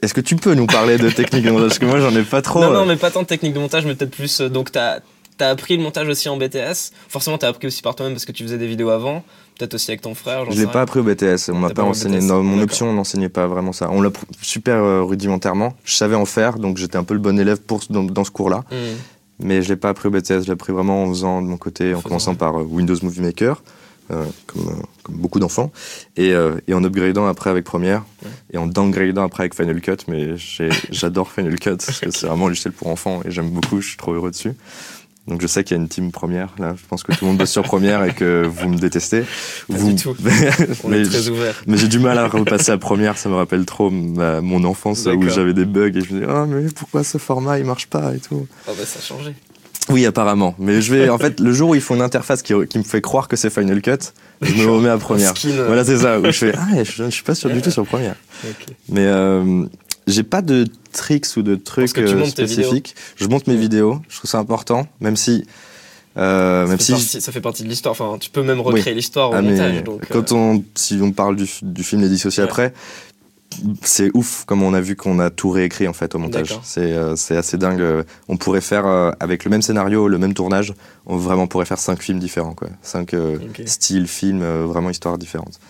Est-ce que tu peux nous parler de technique de montage? Parce que moi, j'en ai pas trop. Non, non, euh. mais pas tant de technique de montage, mais peut-être plus. donc, tu as, appris le montage aussi en BTS. Forcément, tu as appris aussi par toi-même parce que tu faisais des vidéos avant. Peut-être aussi avec ton frère. Je l'ai pas appris au BTS. On m'a pas, enseigné. Non, mon option, on n'enseignait pas vraiment ça. On l'a super rudimentairement. Je savais en faire, donc j'étais un peu le bon élève pour, dans, ce cours-là. Mmh mais je l'ai pas appris au BTS, je l'ai appris vraiment en faisant de mon côté, en commençant par euh, Windows Movie Maker, euh, comme, euh, comme, beaucoup d'enfants, et, et, en upgradant après avec Premiere, et en downgradant après avec Final Cut, mais j'adore Final Cut, parce que c'est vraiment un logiciel pour enfants, et j'aime beaucoup, je suis trop heureux dessus. Donc je sais qu'il y a une team première là. Je pense que tout le monde bosse sur première et que vous me détestez. vous... du tout. On est très ouvert. Mais j'ai du mal à repasser à première. Ça me rappelle trop mon enfance où j'avais des bugs et je me dis oh mais pourquoi ce format il marche pas et tout. Oh bah ça a changé. Oui, apparemment. Mais je vais, en fait, le jour où ils font une interface qui, qui me fait croire que c'est Final Cut, je me remets à première. Voilà, c'est ça. Où je fais, ah, je, je suis pas sûr du tout sur première. Mais euh, j'ai pas de tricks ou de trucs euh, spécifiques. Je monte mes vidéos. Je trouve ça important, même si. Euh, même si ça fait partie de l'histoire. Enfin, tu peux même recréer l'histoire au ah, montage. Donc, quand euh. on, si on parle du, du film Les Dissociés après, c'est ouf comme on a vu qu'on a tout réécrit en fait au montage. C'est c'est assez dingue. On pourrait faire avec le même scénario, le même tournage, on vraiment pourrait faire cinq films différents quoi. Cinq styles films, vraiment histoires différentes.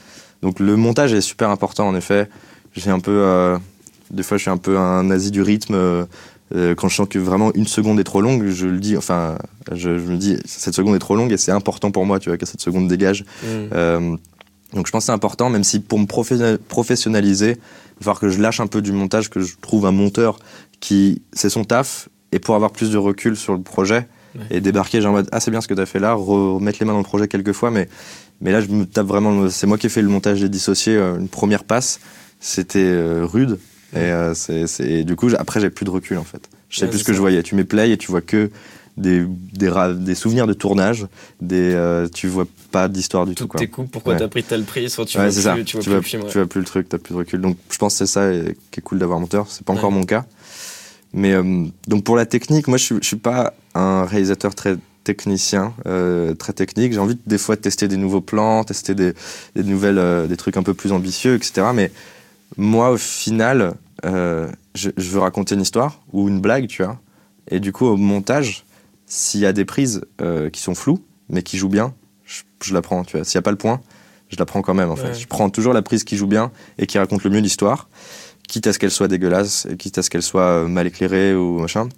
Donc le montage est super important en effet. J'ai un peu des fois, je suis un peu un nazi du rythme. Euh, euh, quand je sens que vraiment une seconde est trop longue, je le dis, enfin, je, me dis, cette seconde est trop longue et c'est important pour moi, tu vois, que cette seconde dégage. Mm. Euh, donc je pense que c'est important, même si pour me professionnaliser, il va falloir que je lâche un peu du montage, que je trouve un monteur qui, c'est son taf, et pour avoir plus de recul sur le projet, et débarquer, genre en mode, ah c'est bien ce que tu as fait là, remettre les mains dans le projet quelques fois, mais, mais là je me tape vraiment, c'est moi qui ai fait le montage des dissociés, une première passe, c'était rude, et euh, c'est, du coup, après, j'ai plus de recul en fait. Je sais plus ce que je voyais. Tu mets play et tu vois que des, des, des souvenirs de tournage, des, euh, tu vois pas d'histoire du tout. Pourquoi tu t'as pris tel prix, soit tu vois, plus, ça. tu, vois, tu, plus, tu vois plus le truc, t'as plus de recul. Donc je pense que c'est ça qui est cool d'avoir monteur. C'est pas encore mon cas. Mais euh, donc pour la technique, moi je je suis pas un réalisateur très technicien, euh, très technique. J'ai envie des fois de tester des nouveaux plans, tester des, des nouvelles, des trucs un peu plus ambitieux, etc. Mais moi, au final, euh, je, veux raconter une histoire ou une blague, tu vois. Et du coup, au montage, s'il y a des prises euh, qui sont floues, mais qui jouent bien, je, je la prends. Tu vois, s'il n'y a pas le point, je la prends quand même. En fait, je prends toujours la prise qui joue bien et qui raconte le mieux l'histoire, quitte à ce qu'elle soit dégueulasse, quitte à ce qu'elle soit euh, mal éclairée ou machin.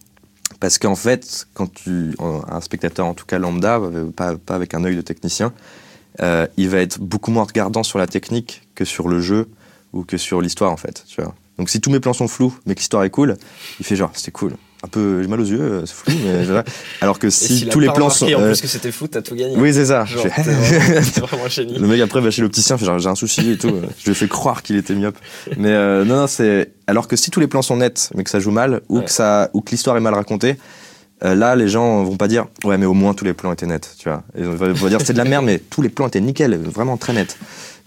Parce qu'en fait, quand tu, un spectateur, en tout cas lambda, pas, pas avec un œil de technicien, euh, il va être beaucoup moins regardant sur la technique que sur le jeu ou que sur l'histoire en fait. Tu vois. Donc si tous mes plans sont flous, mais que l'histoire est cool, il fait genre c'était cool. Un peu j'ai mal aux yeux, euh, c'est flou, mais voilà. alors que si tous les plans sont, en euh, plus que c'était fou, t'as tout gagné. oui c'est ça. Genre, fais- vraiment, vraiment le mec après va chez l'opticien, fait genre j'ai un souci et tout. Je lui ai fait croire qu'il était myope. Mais euh, non, non, c'est. Alors que si tous les plans sont nets, mais que ça joue mal, ou Ouais. que ça, ou que l'histoire est mal racontée, euh, là les gens vont pas dire ouais mais au moins tous les plans étaient nets, tu vois. Ils vont, vont dire c'est de la merde, mais tous les plans étaient nickel, vraiment très nets.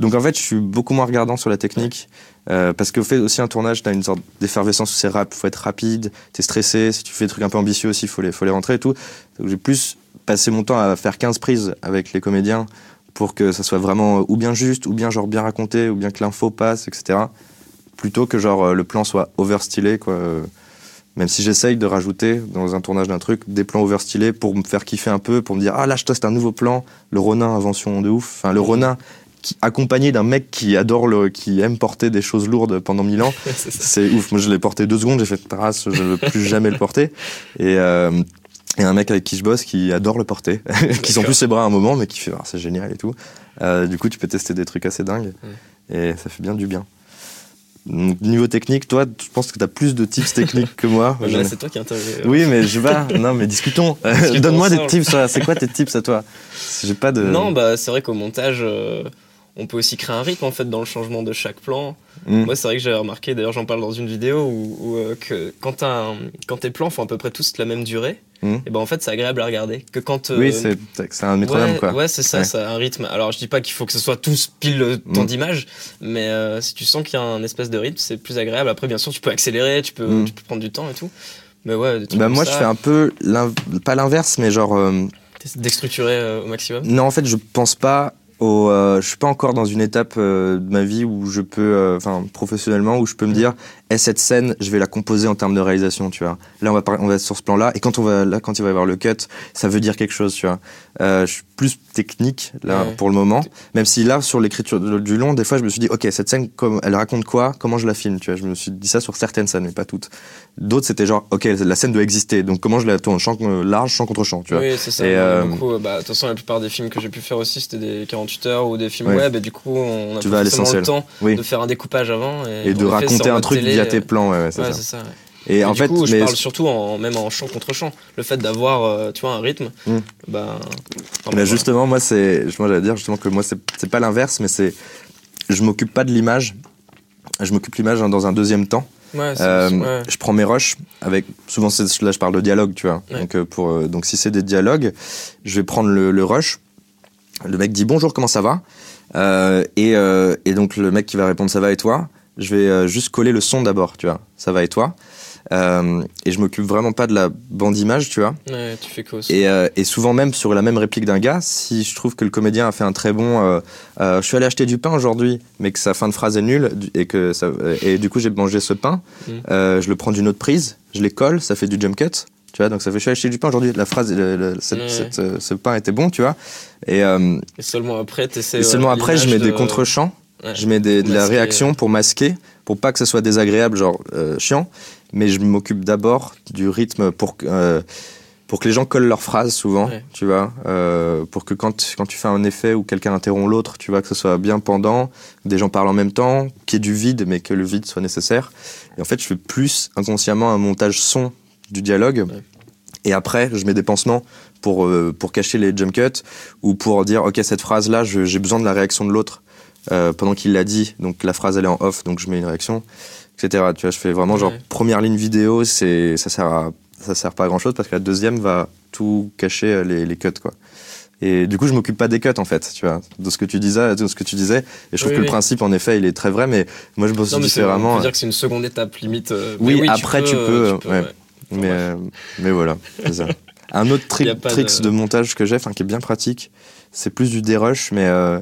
Donc en fait je suis beaucoup moins regardant sur la technique. Euh, parce qu'au fait aussi un tournage, t'as une sorte d'effervescence où c'est rap, faut être rapide, t'es stressé, si tu fais des trucs un peu ambitieux aussi, faut les, faut les rentrer et tout. Donc j'ai plus passé mon temps à faire 15 prises avec les comédiens pour que ça soit vraiment ou bien juste, ou bien genre bien raconté, ou bien que l'info passe, etc. Plutôt que genre euh, le plan soit overstylé, quoi. euh, Même si j'essaye de rajouter dans un tournage d'un truc des plans overstylés pour me faire kiffer un peu, pour me dire ah là je teste un nouveau plan, le Ronin invention de ouf, enfin le Ronin qui accompagné d'un mec qui adore le, qui aime porter des choses lourdes pendant mille ans, C'est ouf. Moi, je l'ai porté deux secondes, j'ai fait trace, je ne veux plus jamais le porter. Et, euh, et un mec avec qui je bosse qui adore le porter, qui D'accord. plus ses bras à un moment, mais qui fait ah, c'est génial et tout. Euh, du coup, tu peux tester des trucs assez dingues et ça fait bien du bien. Donc, niveau technique, toi, je pense que tu as plus de tips techniques que moi. Ouais, Je n'ai- c'est toi qui interviews. oui, mais je vais. Non, mais discutons. Discutons Donne-moi des tips. C'est quoi tes tips à toi? J'ai pas de. Non, bah c'est vrai qu'au montage, euh, on peut aussi créer un rythme en fait dans le changement de chaque plan. Mm. Moi, c'est vrai que j'ai remarqué, d'ailleurs, j'en parle dans une vidéo où, où, euh, que quand, t'as un- quand tes plans font à peu près tous la même durée, Mm. et ben en fait, c'est agréable à regarder. Que quand euh, Oui, c'est c'est un métronome ouais, quoi. Ouais, c'est ça, Ouais. ça a un rythme. Alors, je dis pas qu'il faut que ce soit tous pile le temps Mm. d'image, mais euh, si tu sens qu'il y a un espèce de rythme, c'est plus agréable. Après, bien sûr, tu peux accélérer, tu peux, tu peux prendre du temps et tout. Mais ouais, des trucs Bah comme moi, ça, je fais un peu pas l'inverse, mais genre. euh, déstructurer euh, au maximum. Non, en fait, je pense pas au. euh, je suis pas encore dans une étape euh, de ma vie où je peux, euh, enfin, professionnellement, où je peux me dire, eh, cette scène, je vais la composer en termes de réalisation, tu vois. Là, on va, on va être sur ce plan-là, et quand on va, là, quand il va y avoir le cut, ça veut dire quelque chose, tu vois. Euh, je suis plus technique là Ouais. pour le moment, même si là, sur l'écriture du long, des fois, je me suis dit, ok, cette scène, comme, elle raconte quoi? Comment je la filme, tu vois. Je me suis dit ça sur certaines scènes, mais pas toutes. D'autres, c'était genre, ok, la scène doit exister, donc comment je la tourne? Champ euh, large, champ contre champ, tu vois. Oui, c'est ça. Et, euh, beaucoup, euh, bah, de toute façon, la plupart des films que j'ai pu faire aussi, c'était des 48 heures ou des films Ouais. web, et du coup, on a Tu pas vas à le temps Oui. de faire un découpage avant. Et, Et de raconter un truc via euh, tes plans, ouais, c'est ça. Et, Et en du fait, coup, je mais parle surtout en, même en chant contre chant. Le fait d'avoir, euh, tu vois, un rythme, Mm. bah, enfin, Mais justement, moi, c'est, moi, j'allais dire justement que moi, c'est, pas l'inverse, mais c'est, je m'occupe pas de l'image. Je m'occupe de l'image hein, dans un deuxième temps. Ouais, Euh, ouais. Je prends mes rushs avec, souvent, là, je parle de dialogue, tu vois. Ouais. Donc, euh, pour, donc, si c'est des dialogues, je vais prendre le, le rush. Le mec dit bonjour, comment ça va? Et, et donc, le mec qui va répondre ça va et toi? Je vais euh, juste coller le son d'abord, tu vois. Ça va et toi? Euh, Et je m'occupe vraiment pas de la bande image, tu vois. Ouais, tu fais cause. Et, euh, et souvent même sur la même réplique d'un gars, si je trouve que le comédien a fait un très bon euh, je suis allé acheter du pain aujourd'hui, mais que sa fin de phrase est nulle, et que ça, et du coup j'ai mangé ce pain, Mm. je le prends d'une autre prise, je les colle, ça fait du jump cut. Tu vois, donc ça fait je suis allé acheter du pain aujourd'hui. La phrase, le- le- cette- Ouais. cette- ce pain était bon, tu vois. Et, Et seulement après, t'essaies. et seulement après, je mets des de- contre-champs. Ouais. Je mets des- de la réaction pour masquer, pour pas que ce soit désagréable, genre euh, chiant. Mais je m'occupe d'abord du rythme pour que, euh, pour que les gens collent leurs phrases souvent, Ouais. tu vois. euh, pour que quand, quand tu fais un effet où quelqu'un interrompt l'autre, tu vois, que ce soit bien pendant, des gens parlent en même temps, qu'il y ait du vide, mais que le vide soit nécessaire. Et en fait, je fais plus inconsciemment un montage son du dialogue. Ouais. Et après, je mets des pansements pour, euh, pour cacher les jump cuts ou pour dire, OK, cette phrase-là, j'ai besoin de la réaction de l'autre euh, pendant qu'il l'a dit. Donc la phrase, elle est en off, donc je mets une réaction, etc. Tu vois, je fais vraiment genre première ligne vidéo, c'est ça sert à ça sert pas à grand chose parce que la deuxième va tout cacher euh, les, les cuts quoi. Et du coup, je m'occupe pas des cuts en fait, tu vois, de ce que tu disais, de ce que tu disais. Et je trouve Oui, que oui. le principe, en effet, il est très vrai, mais moi, je bosse Non, mais on différemment. peut dire que c'est une seconde étape limite. euh, Oui, après, tu peux, tu euh, ouais. Mais, euh, voilà, c'est ça. Un autre a trick de- de... montage que j'ai, qui est bien pratique, c'est plus du dérush, mais euh,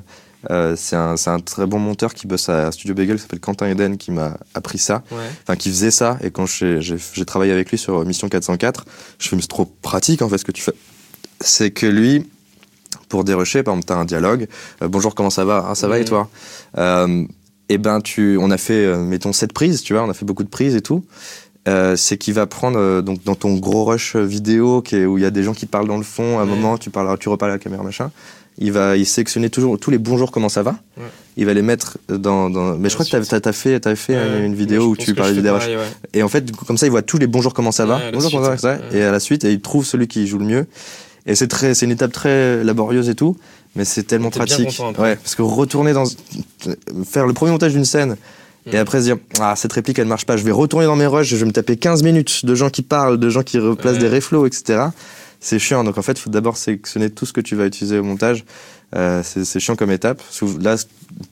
Euh, c'est un, très bon monteur qui bosse à Studio Bagel, qui s'appelle Quentin Eden, qui m'a appris ça. Ouais. Enfin, qui faisait ça. Et quand j'ai, travaillé avec lui sur Mission 404, je mais c'est trop pratique en fait ce que tu fais. C'est que lui, pour dérocher, par exemple, t'as un dialogue. Euh, Bonjour, comment ça va? Ah, ça va et Mhm. toi? Euh, Eh ben, tu, on a fait, euh, mettons, sept prises, tu vois, on a fait beaucoup de prises et tout. Euh, c'est qu'il va prendre euh, donc dans ton gros rush vidéo qui est, où il y a des gens qui parlent dans le fond à un moment tu parles tu reparles à la caméra machin il va il sélectionner toujours tous les bonjours comment ça va. Ouais. il va les mettre dans, dans... mais je crois que t'as- t'as fait t'as fait Ouais. une vidéo où tu parlais du DRH. et en fait comme ça il voit tous les bonjours comment ça va. Ouais, la bonjour suite, comment ça va. et à la suite et il trouve celui qui joue le mieux. Et c'est très c'est une étape très laborieuse et tout mais c'est tellement pratique. content ouais parce que retourner dans faire le premier montage d'une scène et Mhm. après se dire ah cette réplique elle marche pas. Je vais retourner dans mes rushs. Je vais me taper 15 minutes de gens qui parlent de gens qui replacent des reflows etc c'est chiant. Donc en fait il faut d'abord sélectionner tout ce que tu vas utiliser au montage. Euh, c'est chiant comme étape. Parce que là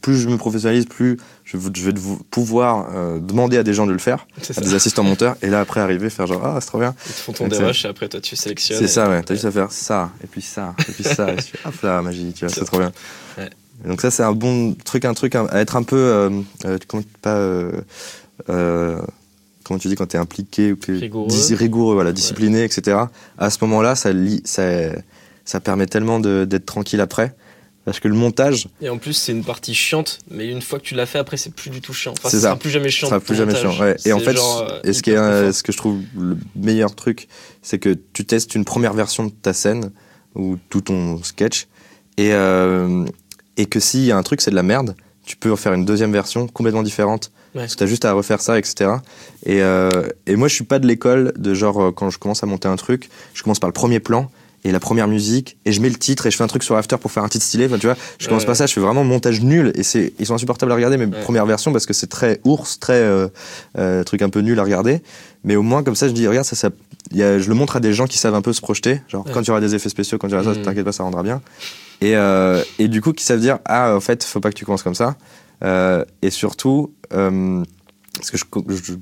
plus je me professionnalise plus je, je vais pouvoir euh, demander à des gens de le faire. À ça. des assistants monteurs. Et là après arriver faire genre ah c'est trop bien. Ils te font ton dérush et après toi tu sélectionnes. c'est ça ouais. T'as juste à faire ça et puis ça et puis ça et tu fais, hop là magie tu vois c'est trop bien. Ouais. Donc ça c'est un bon truc un truc à être un peu euh, euh, comment pas comment tu dis quand t'es impliqué ou que Rigoureux. rigoureux voilà discipliné etc à ce moment là ça ça ça permet tellement d'être tranquille après parce que le montage Et en plus, c'est une partie chiante, mais une fois que tu l'as fait, après, c'est plus du tout chiant. Enfin, C'est ça ça. sera plus jamais chiant. sera ton plus jamais montage. chiant ouais. et en fait genre, et ce qui est ce que je trouve le meilleur truc c'est que tu testes une première version de ta scène ou tout ton sketch et euh, et que s'il y a un truc c'est de la merde tu peux en faire une deuxième version complètement différente Ouais. parce que t'as juste à refaire ça etc et, euh, et moi je suis pas de l'école de genre euh, quand je commence à monter un truc je commence par le premier plan et la première musique et je mets le titre et je fais un truc sur After pour faire un titre stylé enfin, tu vois je commence Ouais. pas ça je fais vraiment montage nul et c'est ils sont insupportables à regarder mes Ouais. premières versions parce que c'est très ours très euh, euh, truc un peu nul à regarder mais au moins comme ça je dis regarde ça, ça il y a- je le montre à des gens qui savent un peu se projeter genre Ouais. quand il y aura des effets spéciaux quand il y aura ça Mhm. t'inquiète pas ça rendra bien et, euh, et du coup qui savent dire ah en fait faut pas que tu commences comme ça et surtout euh, parce que je, je,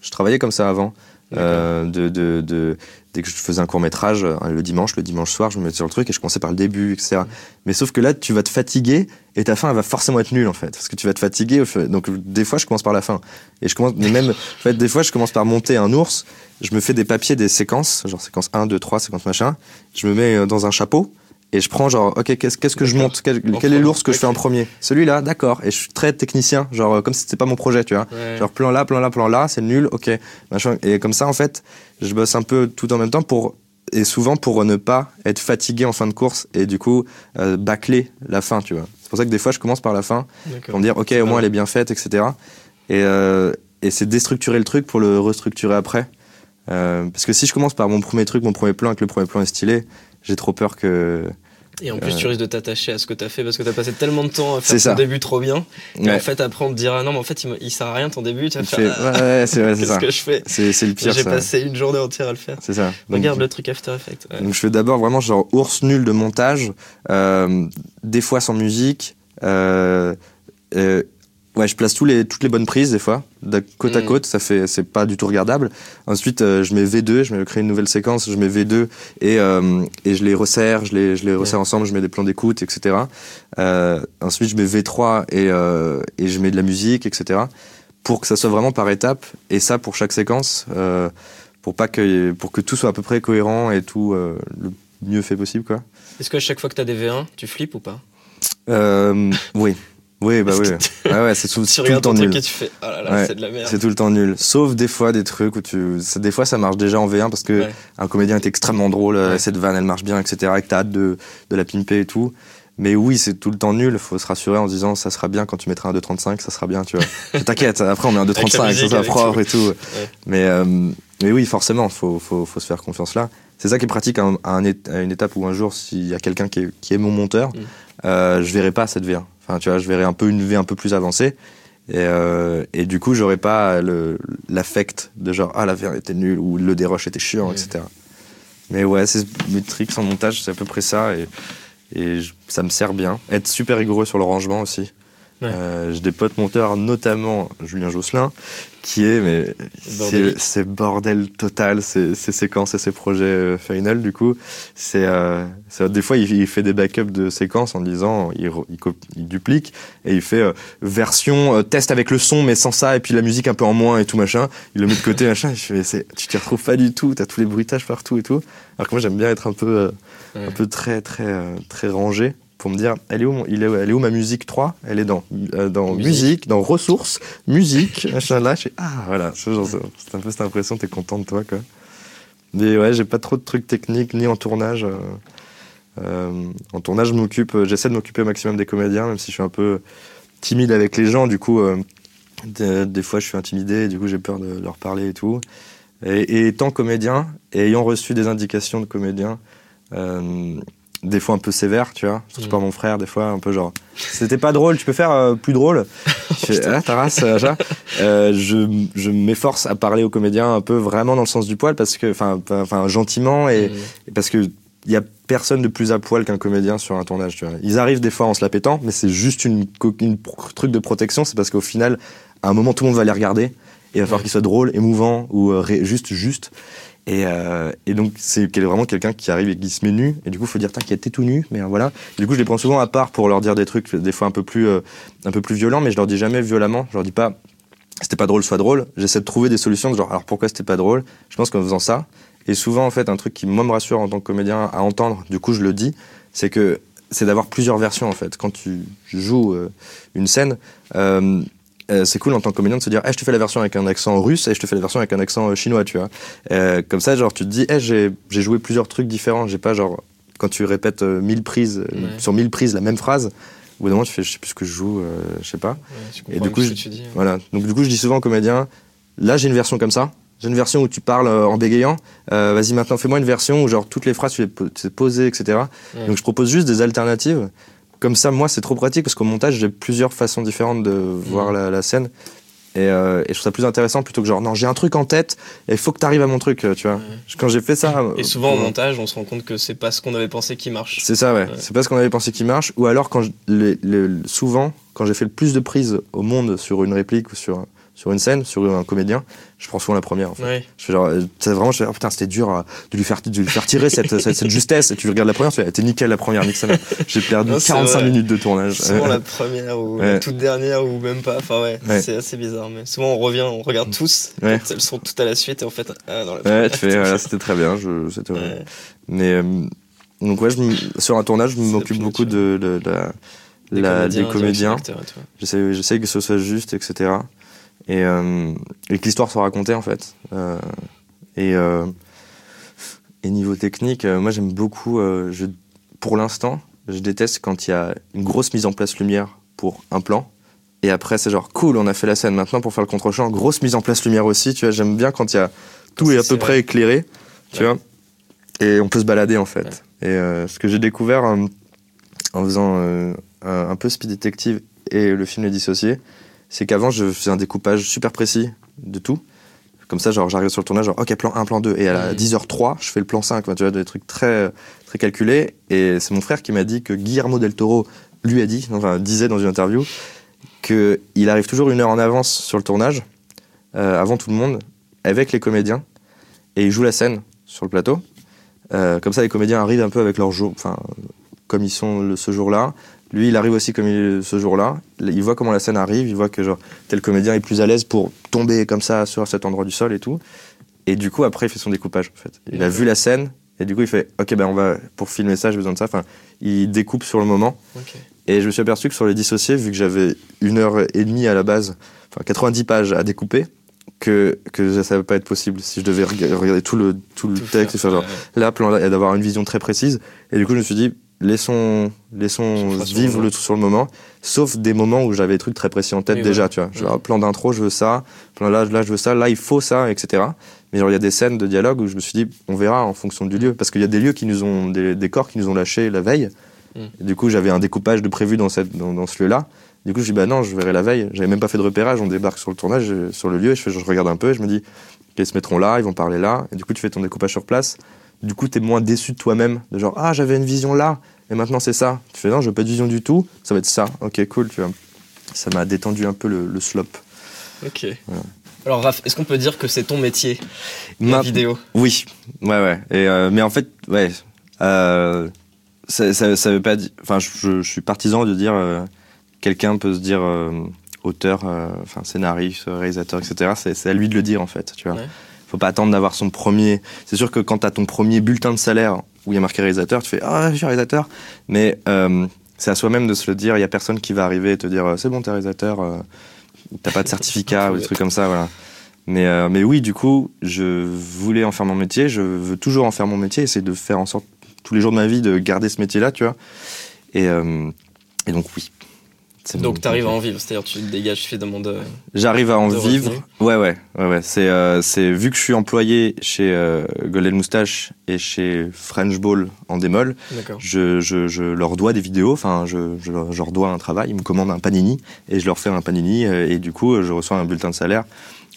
je travaillais comme ça avant euh, de, de, de- dès que je faisais un court métrage le dimanche le dimanche soir je me mettais sur le truc et je commençais par le début etc mais sauf que là tu vas te fatiguer et ta fin elle va forcément être nulle en fait. Parce que tu vas te fatiguer donc des fois je commence par la fin. Et je commence mais même en fait des fois je commence par monter un ours je me fais des papiers des séquences genre séquence 1 2 3 séquence machin. Je me mets euh, dans un chapeau et je prends genre ok qu'est-ce qu'est-ce que je monte? Quel, est l'ours que je fais en premier? Celui-là d'accord. Et je suis très technicien genre euh, comme si c'était pas mon projet tu vois. Ouais. genre plan là plan là plan là c'est nul ok. Machin. Et comme ça en fait je bosse un peu tout en même temps pour et souvent pour ne pas être fatigué en fin de course et du coup euh, bâcler la fin tu vois. C'est pour ça que des fois je commence par la fin pour me dire ok au moins elle est bien faite etc et, euh, et c'est déstructurer le truc pour le restructurer après. Euh, parce que si je commence par mon premier truc mon premier plan et que le premier plan est stylé j'ai trop peur que Et en plus, Euh. tu risques de t'attacher à ce que t'as fait parce que t'as passé tellement de temps à faire ça. ton début trop bien. Et Ouais. en fait, après, on te dira non, mais en fait, il, il sert à rien ton début. Tu vas faire. ouais, ouais, c'est ouais, c'est Qu'est-ce ça que je fais c'est le pire J'ai ça. passé une journée entière à le faire. c'est ça Donc, Regarde le truc After Effects. Donc je fais d'abord vraiment genre ours nul de montage, euh, des fois sans musique. Euh, euh, ouais, je place tous les, toutes les bonnes prises des fois, de côte à Mm. côte, ça fait c'est pas du tout regardable. Ensuite, euh, je mets V2, je crée une nouvelle séquence, je mets V2 et, euh, et je les resserre, je les, je les resserre ensemble, je mets des plans d'écoute, etc. Euh, ensuite, je mets V3 et, et je mets de la musique, etc. Pour que ça soit vraiment par étapes et ça pour chaque séquence. Pour pas que pour que tout soit à peu près cohérent et tout le mieux fait possible quoi. Est-ce qu'à chaque fois que t'as des V1, tu flippes ou pas? Oui, oui bah oui. que Ouais, ouais, c'est tout, le temps nul. et tu fais oh là là, Ouais, c'est de la merde. C'est tout le temps nul. Sauf des fois des trucs où tu, des fois ça marche déjà en V1 parce que Ouais. un comédien est extrêmement drôle, euh, cette vanne elle marche bien, etc. Et que t'as hâte de, de la pimper et tout. Mais oui, c'est tout le temps nul. Faut se rassurer en se disant ça sera bien quand tu mettras un 2.35, ça sera bien, tu vois. T'inquiète, après on met un 2.35, ça sera propre et tout. Mais, euh, mais oui, forcément, faut, faut, faut se faire confiance là. C'est ça qui est pratique à, un- une étape où un jour, s'il y a quelqu'un qui est, qui est mon monteur, Mm. euh, je verrai pas cette V1. Enfin, tu vois, je verrai un peu une V un peu plus avancée. Et, euh, et du coup, j'aurais pas l'affect de genre, ah, la V1 était nulle ou le déroche était chiant, etc. Mais ouais, c'est mes tricks en montage, c'est à peu près ça. Et, et je- ça me sert bien. Être super rigoureux sur le rangement aussi. Ouais. Euh, J'ai des potes monteurs, notamment Julien Josselin, qui est, mais c'est bordel total, ces ces séquences et ces projets euh, final, du coup. C'est euh, des fois, il, il fait des backups de séquences en disant, il, il, il duplique, et il fait euh, version euh, test avec le son, mais sans ça, et puis la musique un peu en moins et tout machin. Il le met de côté, machin. Je fais, tu t'y retrouves pas du tout, t'as tous les bruitages partout et tout. Alors que moi, j'aime bien être un peu, euh, Ouais. un peu très, très, euh, très rangé pour me dire, elle est où, il est, où- elle est où ma musique 3 Elle est dans, euh, dans Musique. musique. dans ressources, musique, machin là. Je fais, ah, voilà, c'est un peu cette impression, t'es content de toi, quoi. Mais ouais, j'ai pas trop de trucs techniques, ni en tournage. euh, euh, en tournage, je m'occupe, j'essaie de m'occuper au maximum des comédiens, même si je suis un peu timide avec les gens, du coup, des, des fois je suis intimidé, du coup j'ai peur de leur parler et tout. Et, et étant comédien, et ayant reçu des indications de comédiens, euh, des fois un peu sévères, tu vois, surtout Mm. par mon frère, des fois un peu genre, c'était pas drôle, tu peux faire euh, plus drôle. Je fais, ah, ta race, euh. Euh, je, je m'efforce à parler aux comédiens un peu vraiment dans le sens du poil, parce que, enfin, gentiment et, Mhm. et parce que il y a personne de plus à poil qu'un comédien sur un tournage. Tu vois. Ils arrivent des fois en se la pétant, mais c'est juste une, truc de protection. C'est parce qu'au final, à un moment, tout le monde va les regarder. Et il va falloir Ouais. qu'ils soient drôles, émouvants ou euh, juste, juste. Et, euh, et donc, c'est vraiment quelqu'un qui arrive et qui se met nu. Et du coup, il faut dire, t'inquiète, t'es tout nu. Mais euh, voilà. Du coup, je les prends souvent à part pour leur dire des trucs, des fois un peu plus, euh, un peu plus violents, mais je leur dis jamais violemment. Je leur dis pas, c'était pas drôle, soit drôle. J'essaie de trouver des solutions genre, alors pourquoi c'était pas drôle? Je pense qu'en faisant ça, et souvent, en fait, un truc qui, moi, me rassure en tant que comédien à entendre, du coup, je le dis, c'est que c'est d'avoir plusieurs versions, en fait. Quand tu joues euh, une scène, euh, c'est cool en tant que comédien de se dire, Eh, je te fais la version avec un accent russe et je te fais la version avec un accent euh, chinois, tu vois. Euh, comme ça, genre, tu te dis, Eh, j'ai joué plusieurs trucs différents. J'ai pas, genre, quand tu répètes euh, 1000 prises, Ouais. sur 1000 prises, la même phrase, au bout d'un moment, tu fais, je sais plus ce que je joue, je sais pas. Ouais, Et du coup, ce je- que tu dis. ouais. Voilà. Donc du coup, je dis souvent aux comédiens, là j'ai une version comme ça. J'ai une version où tu parles en bégayant. Vas-y maintenant, fais-moi une version où genre toutes les phrases tu les po- c'est posé, etc. Ouais. Donc je propose juste des alternatives. Comme ça, moi, c'est trop pratique parce qu'au montage, j'ai plusieurs façons différentes de voir la, la scène. Et, euh, et je trouve ça plus intéressant plutôt que genre, non, j'ai un truc en tête et il faut que tu arrives à mon truc, euh, tu vois. Ouais. Quand j'ai fait ça. Et euh, souvent au euh, montage, on se rend compte que c'est pas ce qu'on avait pensé qui marche. c'est ça, ouais. Ouais. C'est pas ce qu'on avait pensé qui marche. Ou alors, quand je- les- les- souvent, quand j'ai fait le plus de prises au monde sur une réplique ou sur, sur une scène, sur un comédien, je prends souvent la première. En fait. Ouais. Je fais genre, euh, c'est vraiment, je fais, oh putain, c'était dur euh, de lui faire, de lui faire tirer cette, cette, cette justesse. Et tu regardes la première, tu fais, t'es nickel la première, mère. J'ai perdu Non, c'est 45 vrai. minutes de tournage. Souvent Ouais. la première ou Ouais. la toute dernière ou même pas. Enfin ouais, Ouais. c'est assez bizarre. Mais souvent on revient, on regarde tous. Ouais. Elles sont toutes à la suite et en fait, ah, dans la Ouais, première, tu fais, voilà, c'était très bien. Je, c'était. Ouais. Mais, euh, donc ouais, je sur un tournage, je m'occupe beaucoup de, de- de la- la- des comédiens. j'essaie que ce soit juste, etc. Et, euh, et que l'histoire soit racontée, en fait. Euh, et, euh, et niveau technique, moi j'aime beaucoup, je, pour l'instant, je déteste quand il y a une grosse mise en place lumière pour un plan. Et après, c'est genre, cool, on a fait la scène. Maintenant, pour faire le contre-champ, grosse mise en place lumière aussi. Tu vois, j'aime bien quand il y a tout Quand est à peu près éclairé. Tu Ouais. vois. Et on peut se balader, en fait. Ouais. Et ce que j'ai découvert en faisant un, un peu Speed Detective et le film Les Dissociés, c'est qu'avant, je faisais un découpage super précis de tout. Comme ça, genre, j'arrive sur le tournage, genre, ok, plan 1, plan 2. Et à la Mhm. 10h03, je fais le plan 5. Enfin, tu vois, des trucs très, très calculés. Et c'est mon frère qui m'a dit que Guillermo del Toro lui a dit, enfin, disait dans une interview, qu'il arrive toujours une heure en avance sur le tournage, euh, avant tout le monde, avec les comédiens. Et il joue la scène sur le plateau. Euh, comme ça, les comédiens arrivent un peu avec leur jour, enfin, comme ils sont le- ce jour-là. Lui, il arrive aussi comme il ce jour-là. Il voit comment la scène arrive, il voit que genre tel comédien est plus à l'aise pour tomber comme ça sur cet endroit du sol et tout. Et du coup, après, il fait son découpage. En fait, il a vu la scène et du coup, il fait OK, ben on va pour filmer ça, j'ai besoin de ça. Enfin, il découpe sur le moment. Et je me suis aperçu que sur les dissociés, vu que j'avais une heure et demie à la base, enfin 90 pages à découper, que, que ça ne va pas être possible si je devais rega- regarder tout le, tout le Tout texte et faire genre ouais. là, plan là, et d'avoir une vision très précise. Et du coup, je me suis dit, laissons, laissons vivre le tout sur le moment, sauf des moments où j'avais des trucs très précis en tête Oui, déjà, tu vois. Genre, plan d'intro, je veux ça, plan là, là, je veux ça, là, il faut ça, etc. Mais genre, il y a des scènes de dialogue où je me suis dit, on verra en fonction du lieu, parce qu'il y a des lieux qui nous ont, des décors qui nous ont lâchés la veille. Mm. Et du coup, j'avais un découpage de prévu dans, cette, dans, dans ce lieu-là. Du coup, je dis, bah non, je verrai la veille. J'avais même pas fait de repérage, on débarque sur le tournage, euh, sur le lieu, je, fais, je regarde un peu, et je me dis, ils se mettront là, ils vont parler là. Et du coup, tu fais ton découpage sur place. Du coup, t'es moins déçu de toi-même, de genre, ah, j'avais une vision là, et maintenant c'est ça. Tu fais, non, je veux pas de vision du tout, ça va être ça. Ok, cool, tu vois. ça m'a détendu un peu le, le slop. Ok. Alors Raph, est-ce qu'on peut dire que c'est ton métier, la Ma- vidéo? Oui, ouais, ouais. Et, euh, mais en fait, ouais, euh, ça, ça, ça veut pas dire. Enfin, je, je suis partisan de dire euh, quelqu'un peut se dire auteur, enfin scénariste, réalisateur, etc. C'est c'est à lui de le dire en fait, tu vois. Ouais. Faut pas attendre d'avoir son premier. C'est sûr que quand t'as ton premier bulletin de salaire où il y a marqué réalisateur, tu fais ah je suis réalisateur. Mais euh, c'est à soi-même de se le dire. Il y a personne qui va arriver et te dire euh, c'est bon t'es réalisateur. euh, T'as pas de certificat ou des trucs comme ça, voilà. Mais, mais oui, du coup, je voulais en faire mon métier, je veux toujours en faire mon métier, essayer de faire en sorte tous les jours de ma vie de garder ce métier-là, tu vois. Et, et donc oui. C'est Donc tu arrives à en vivre, c'est-à-dire tu te dégages suffisamment de... J'arrive à en vivre. revenus. Ouais, ouais, ouais, ouais. C'est, euh, c'est vu que je suis employé chez euh, Golden Moustache et chez French Ball en démol, je, je, je leur dois des vidéos. Enfin, je, je, leur- je leur dois un travail. Ils me commandent un panini et je leur fais un panini euh, et du coup, je reçois un bulletin de salaire.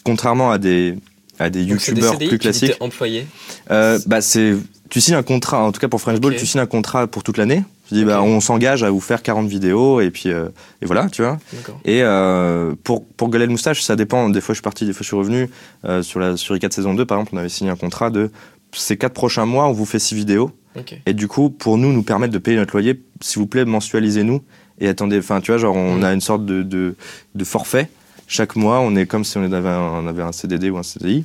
Contrairement à des à des Donc, c'est des youtubeurs plus classiques. employé. Euh, bah c'est tu signes un contrat en tout cas pour French Ball Ok. tu signes un contrat pour toute l'année tu dis bah on s'engage à vous faire 40 vidéos et puis euh, et voilà tu vois. Et euh, pour pour Golden Moustache ça dépend. Des fois je suis parti des fois je suis revenu Euh, sur la sur I4 saison 2 par exemple on avait signé un contrat de ces quatre prochains mois on vous fait six vidéos. Ok. et du coup pour nous nous permettre de payer notre loyer s'il vous plaît mensualisez-nous et attendez. Enfin tu vois genre on Mm. a une sorte de, de de forfait. Chaque mois on est comme si on avait un, on avait un CDD ou un CDI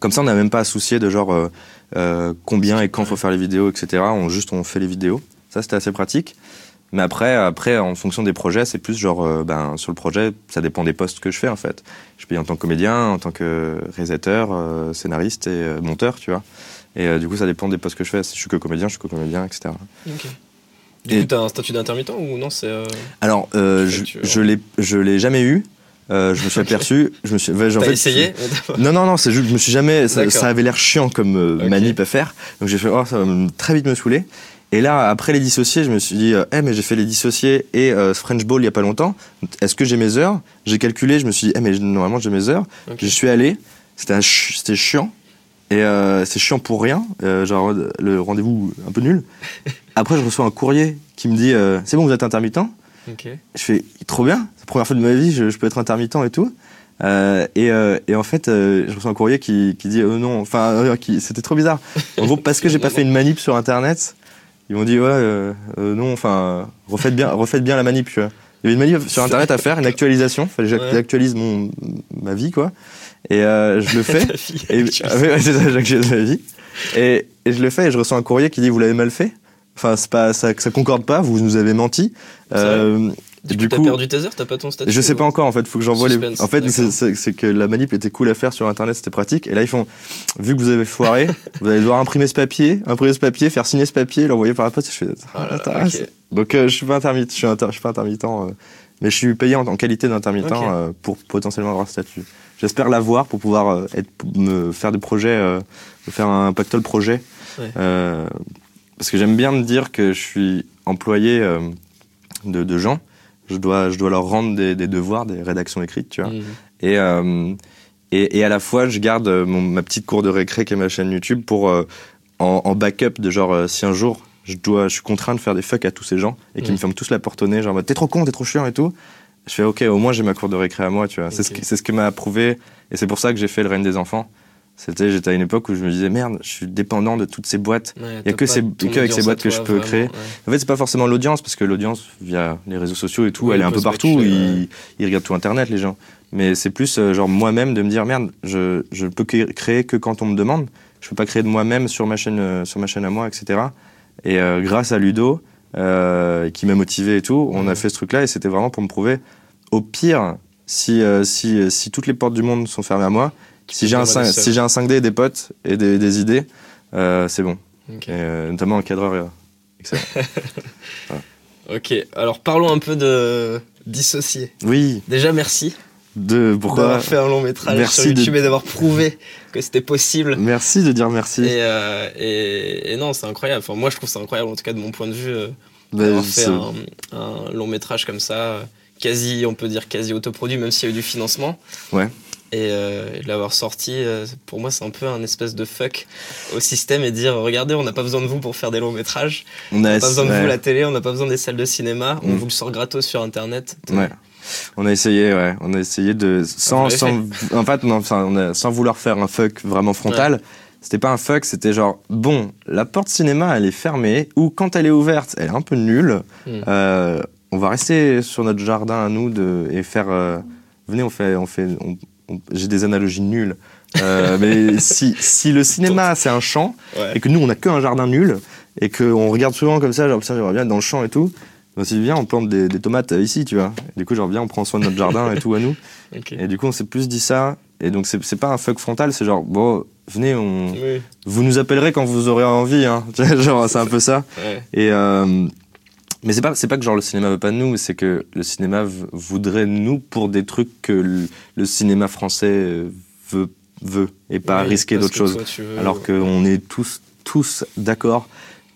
comme ça, on n'a même pas à soucier de genre euh, combien et quand faut faire les vidéos, etc. On juste on fait les vidéos. Ça, c'était assez pratique. Mais après, après, en fonction des projets, c'est plus genre, euh, ben, sur le projet, ça dépend des postes que je fais en fait. Je paye en tant que comédien, en tant que réalisateur, euh, scénariste et euh, monteur, tu vois. Et du coup, ça dépend des postes que je fais. Si je suis que comédien, je suis que comédien, etc. Ok. Du Et- coup, t'as un statut d'intermittent ou non c'est Alors, je, tu- je l'ai, je l'ai jamais eu. Euh, je me suis aperçu. Je me suis. ouais, T'as fait, essayé Non, non, non, c'est juste, je me suis jamais. Ça, avait l'air chiant comme euh, Ok. manip à faire. Donc j'ai fait, oh, ça va très vite me saouler. Et là, après les dissociés, je me suis dit, euh, eh, mais j'ai fait les dissociés et euh, French Ball il y a pas longtemps. Est-ce que j'ai mes heures? J'ai calculé, je me suis dit, eh, mais normalement j'ai mes heures. Ok. J'y suis allé. C'était ch- chiant. Et euh, c'est chiant pour rien. Euh, genre, le rendez-vous un peu nul. Après, je reçois un courrier qui me dit, euh, c'est bon, vous êtes intermittent je fais trop bien, c'est la première fois de ma vie, je, je peux être intermittent et tout. Euh, et, euh, et en fait, euh, je reçois un courrier qui, qui dit non, enfin, c'était trop bizarre. En gros, parce que j'ai pas fait une manip sur internet, ils m'ont dit ouais, euh, euh, non, enfin, refaites bien, refaites bien la manip. Tu vois. Il y avait une manip sur internet à faire, une actualisation, fallait que j'actualise mon ma vie quoi. Et euh, je le fais. Et, ah ouais, ouais, c'est ça, j'actualise ma vie. Et, et je le fais et je reçois un courrier qui dit vous l'avez mal fait. Enfin, c'est pas, ça, ça concorde pas, vous nous avez menti. Euh, Du coup, t'as perdu tes heures, t'as pas ton statut je sais pas encore en fait, faut que j'envoie les. En fait, c'est- que la manip était cool à faire sur internet, c'était pratique. Et là, ils font, vu que vous avez foiré, vous allez devoir imprimer ce papier, imprimer ce papier, faire signer ce papier, l'envoyer par la poste. Je fais, Ah là donc euh, je suis pas intermittent, je suis, inter- je suis pas intermittent, euh, mais je suis payé en, en qualité d'intermittent euh, pour potentiellement avoir ce statut. J'espère l'avoir pour pouvoir être, me faire des projets, euh, faire un pactole projet, Ouais. Euh, parce que j'aime bien me dire que je suis employé de, de gens. Je dois, je dois leur rendre des, des devoirs, des rédactions écrites, tu vois. Et, euh, et, et à la fois, je garde euh, mon, ma petite cour de récré qui est ma chaîne YouTube pour euh, en, en backup de genre si un jour je dois, je suis contraint de faire des fuck à tous ces gens et qui Mhm. me ferment tous la porte au nez, genre t'es trop con, t'es trop chiant et tout. Je fais ok, au moins j'ai ma cour de récré à moi, tu vois. C'est ce ce que m'a approuvé et c'est pour ça que j'ai fait le règne des enfants. C'était, j'étais à une époque où je me disais merde, je suis dépendant de toutes ces boîtes. Ouais, y a que ces- que avec ces boîtes que je peux vraiment, créer. ouais. En fait, c'est pas forcément l'audience, parce que l'audience, via les réseaux sociaux et tout, Oui, elle est un peu partout. Ils, ouais. ils regardent tout Internet, les gens. Mais c'est plus, euh, genre, moi-même de me dire, merde, je, je peux cré- créer que quand on me demande. Je peux pas créer de moi-même sur ma chaîne, euh, sur ma chaîne à moi, etc. Et euh, grâce à Ludo, qui m'a motivé et tout, on a fait ce truc-là et c'était vraiment pour me prouver, au pire, si, si, si toutes les portes du monde sont fermées à moi, si j'ai un, te demander 5, seul. si j'ai un 5D et des potes et des, des idées, euh, c'est bon. Et, euh, notamment un cadreur euh, excellent. Ok, alors parlons un peu de dissocier. Oui, Déjà, merci de pourquoi d'avoir fait un long métrage Merci sur de- YouTube et d'avoir prouvé que c'était possible. Merci de dire merci. Et, euh, et, et non, c'est incroyable. Enfin, moi, je trouve ça incroyable, en tout cas de mon point de vue, Bah, d'avoir fait un, un long métrage comme ça, quasi, on peut dire quasi autoproduit, même s'il y a eu du financement. Ouais. Et, euh, et de l'avoir sorti, euh, pour moi, c'est un peu un espèce de fuck au système et dire regardez, on n'a pas besoin de vous pour faire des longs métrages, on n'a pas besoin de ouais. vous la télé, on n'a pas besoin des salles de cinéma, on Mm. vous le sort gratos sur internet. Ouais. On a essayé, ouais. On a essayé de sans, en fait, non, enfin, on a- sans vouloir faire un fuck vraiment frontal. C'était pas un fuck, c'était genre bon, la porte cinéma elle est fermée ou quand elle est ouverte, elle est un peu nulle. Hmm. Euh, on va rester sur notre jardin à nous de, et faire. euh, venez, on fait, on fait. on- on- J'ai des analogies nulles. Euh, mais si, si le cinéma c'est un champ Ouais. et que nous on a qu'un jardin nul et qu'on regarde souvent comme ça, genre ça j'aimerais bien dans le champ et tout. On s'est dit viens on plante des, des tomates euh, ici tu vois. Et du coup genre viens on prend soin de notre jardin et tout à nous. Et du coup on s'est plus dit ça. Et donc c'est pas un fuck frontal, c'est genre bon venez on Oui. vous nous appellerez quand vous aurez envie hein. Genre c'est un peu ça. Ouais. Et euh, mais c'est pas c'est pas que genre le cinéma veut pas de nous, c'est que le cinéma voudrait nous pour des trucs que le, le cinéma français euh, veut veut et pas Oui, risquer d'autres choses. veux- Alors qu'on est tous tous d'accord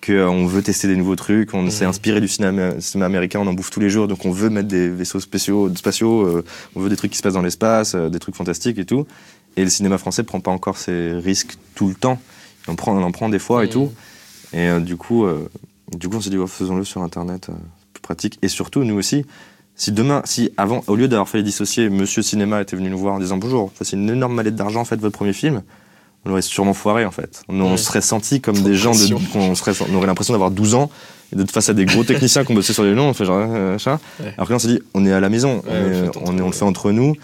qu'on veut tester des nouveaux trucs, on s'est Mhm. inspiré du cinéma, cinéma américain, on en bouffe tous les jours, donc on veut mettre des vaisseaux spéciaux, spatiaux, euh, on veut des trucs qui se passent dans l'espace, euh, des trucs fantastiques et tout. Et le cinéma français prend pas encore ces risques tout le temps. On, prend, on en prend des fois et Mhm. tout. Et euh, du coup, euh, du coup, on s'est dit, faisons-le sur Internet, euh, plus pratique. Et surtout, nous aussi, si demain, si avant, au lieu d'avoir fait les dissocier, Monsieur Cinéma était venu nous voir en disant bonjour, voici une énorme mallette d'argent, faites votre premier film, on aurait sûrement foiré en fait. On, on Ouais. serait senti comme Trop des de gens, de, on, serait, on aurait l'impression d'avoir 12 ans et d'être face à des gros techniciens qui ont bossé sur les noms, on fait genre, euh, machin. Ouais. Alors que là, on s'est dit, on est à la maison, on, Ouais, on le fait on, est- on le entre fait entre nous.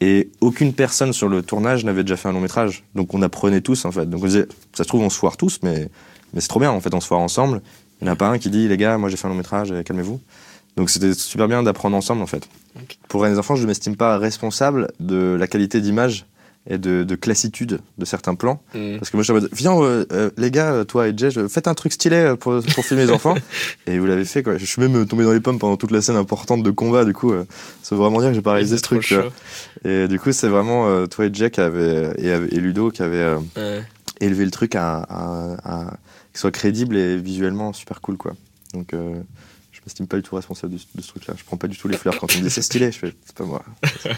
Et aucune personne sur le tournage n'avait déjà fait un long métrage. Donc on apprenait tous en fait. Donc on disait, ça se trouve, on se foire tous, mais, mais c'est trop bien en fait, on se foire ensemble. Il n'y en a pas un qui dit, les gars, moi j'ai fait un long métrage, euh, calmez-vous. Donc c'était super bien d'apprendre ensemble en fait. Ok. Pour les enfants, je ne m'estime pas responsable de la qualité d'image et de, de classitude de certains plans. Mhm. Parce que moi je suis en mode, viens euh, euh, les gars, toi et Jay, je- faites un truc stylé pour, pour filmer les enfants. et vous l'avez fait quoi. Je suis même tombé dans les pommes pendant toute la scène importante de combat, du coup, euh, ça veut vraiment dire que j'ai pas réalisé ce truc. Et du coup, c'est vraiment toi et Jay qui avait, et, et Ludo qui avaient Ouais. élevé le truc à, à, à- soit crédible et visuellement super cool quoi. Donc euh, je m'estime pas du tout responsable de, ce- de ce truc là. Je prends pas du tout les fleurs quand on me dit c'est stylé, je fais c'est pas moi.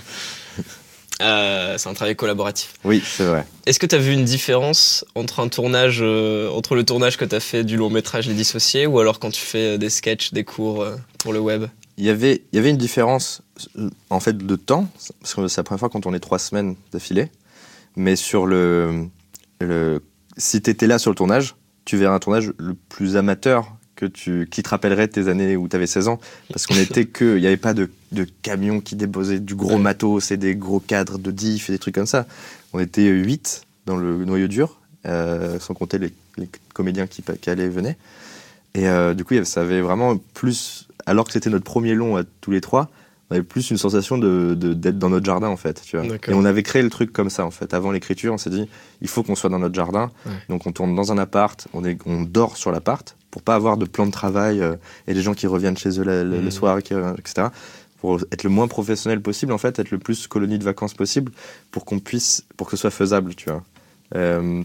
Euh, c'est un travail collaboratif. Oui, c'est vrai. Est-ce que tu as vu une différence entre un tournage, euh, entre le tournage que tu as fait du long métrage Les Dissociés ou alors quand tu fais euh, des sketchs, des cours pour le web? Il y avait, il y avait une différence en fait de temps, parce que c'est la première fois qu'on tournait trois semaines d'affilée, mais sur le, le si tu étais là sur le tournage, tu verrais un tournage le plus amateur que tu, qui te rappellerait tes années où tu avais 16 ans, parce qu'on était que, il n'y avait pas de, de camions qui déposaient du gros Ouais. matos et des gros cadres de diff et des trucs comme ça. On était 8 dans le noyau dur, euh, sans compter les, les comédiens qui, allaient et venaient. Et euh, du coup, ça avait vraiment plus, alors que c'était notre premier long à tous les trois, on avait plus une sensation de d'être dans notre jardin en fait. Tu vois. Et on avait créé le truc comme ça en fait. Avant l'écriture, on s'est dit, il faut qu'on soit dans notre jardin. Ouais. Donc on tourne dans un appart, on, est, on dort sur l'appart pour pas avoir de plan de travail euh, et des gens qui reviennent chez eux le, Mhm. soir, etc. Pour être le moins professionnel possible en fait, être le plus colonie de vacances possible pour qu'on puisse, pour que ce soit faisable, tu vois. Euh,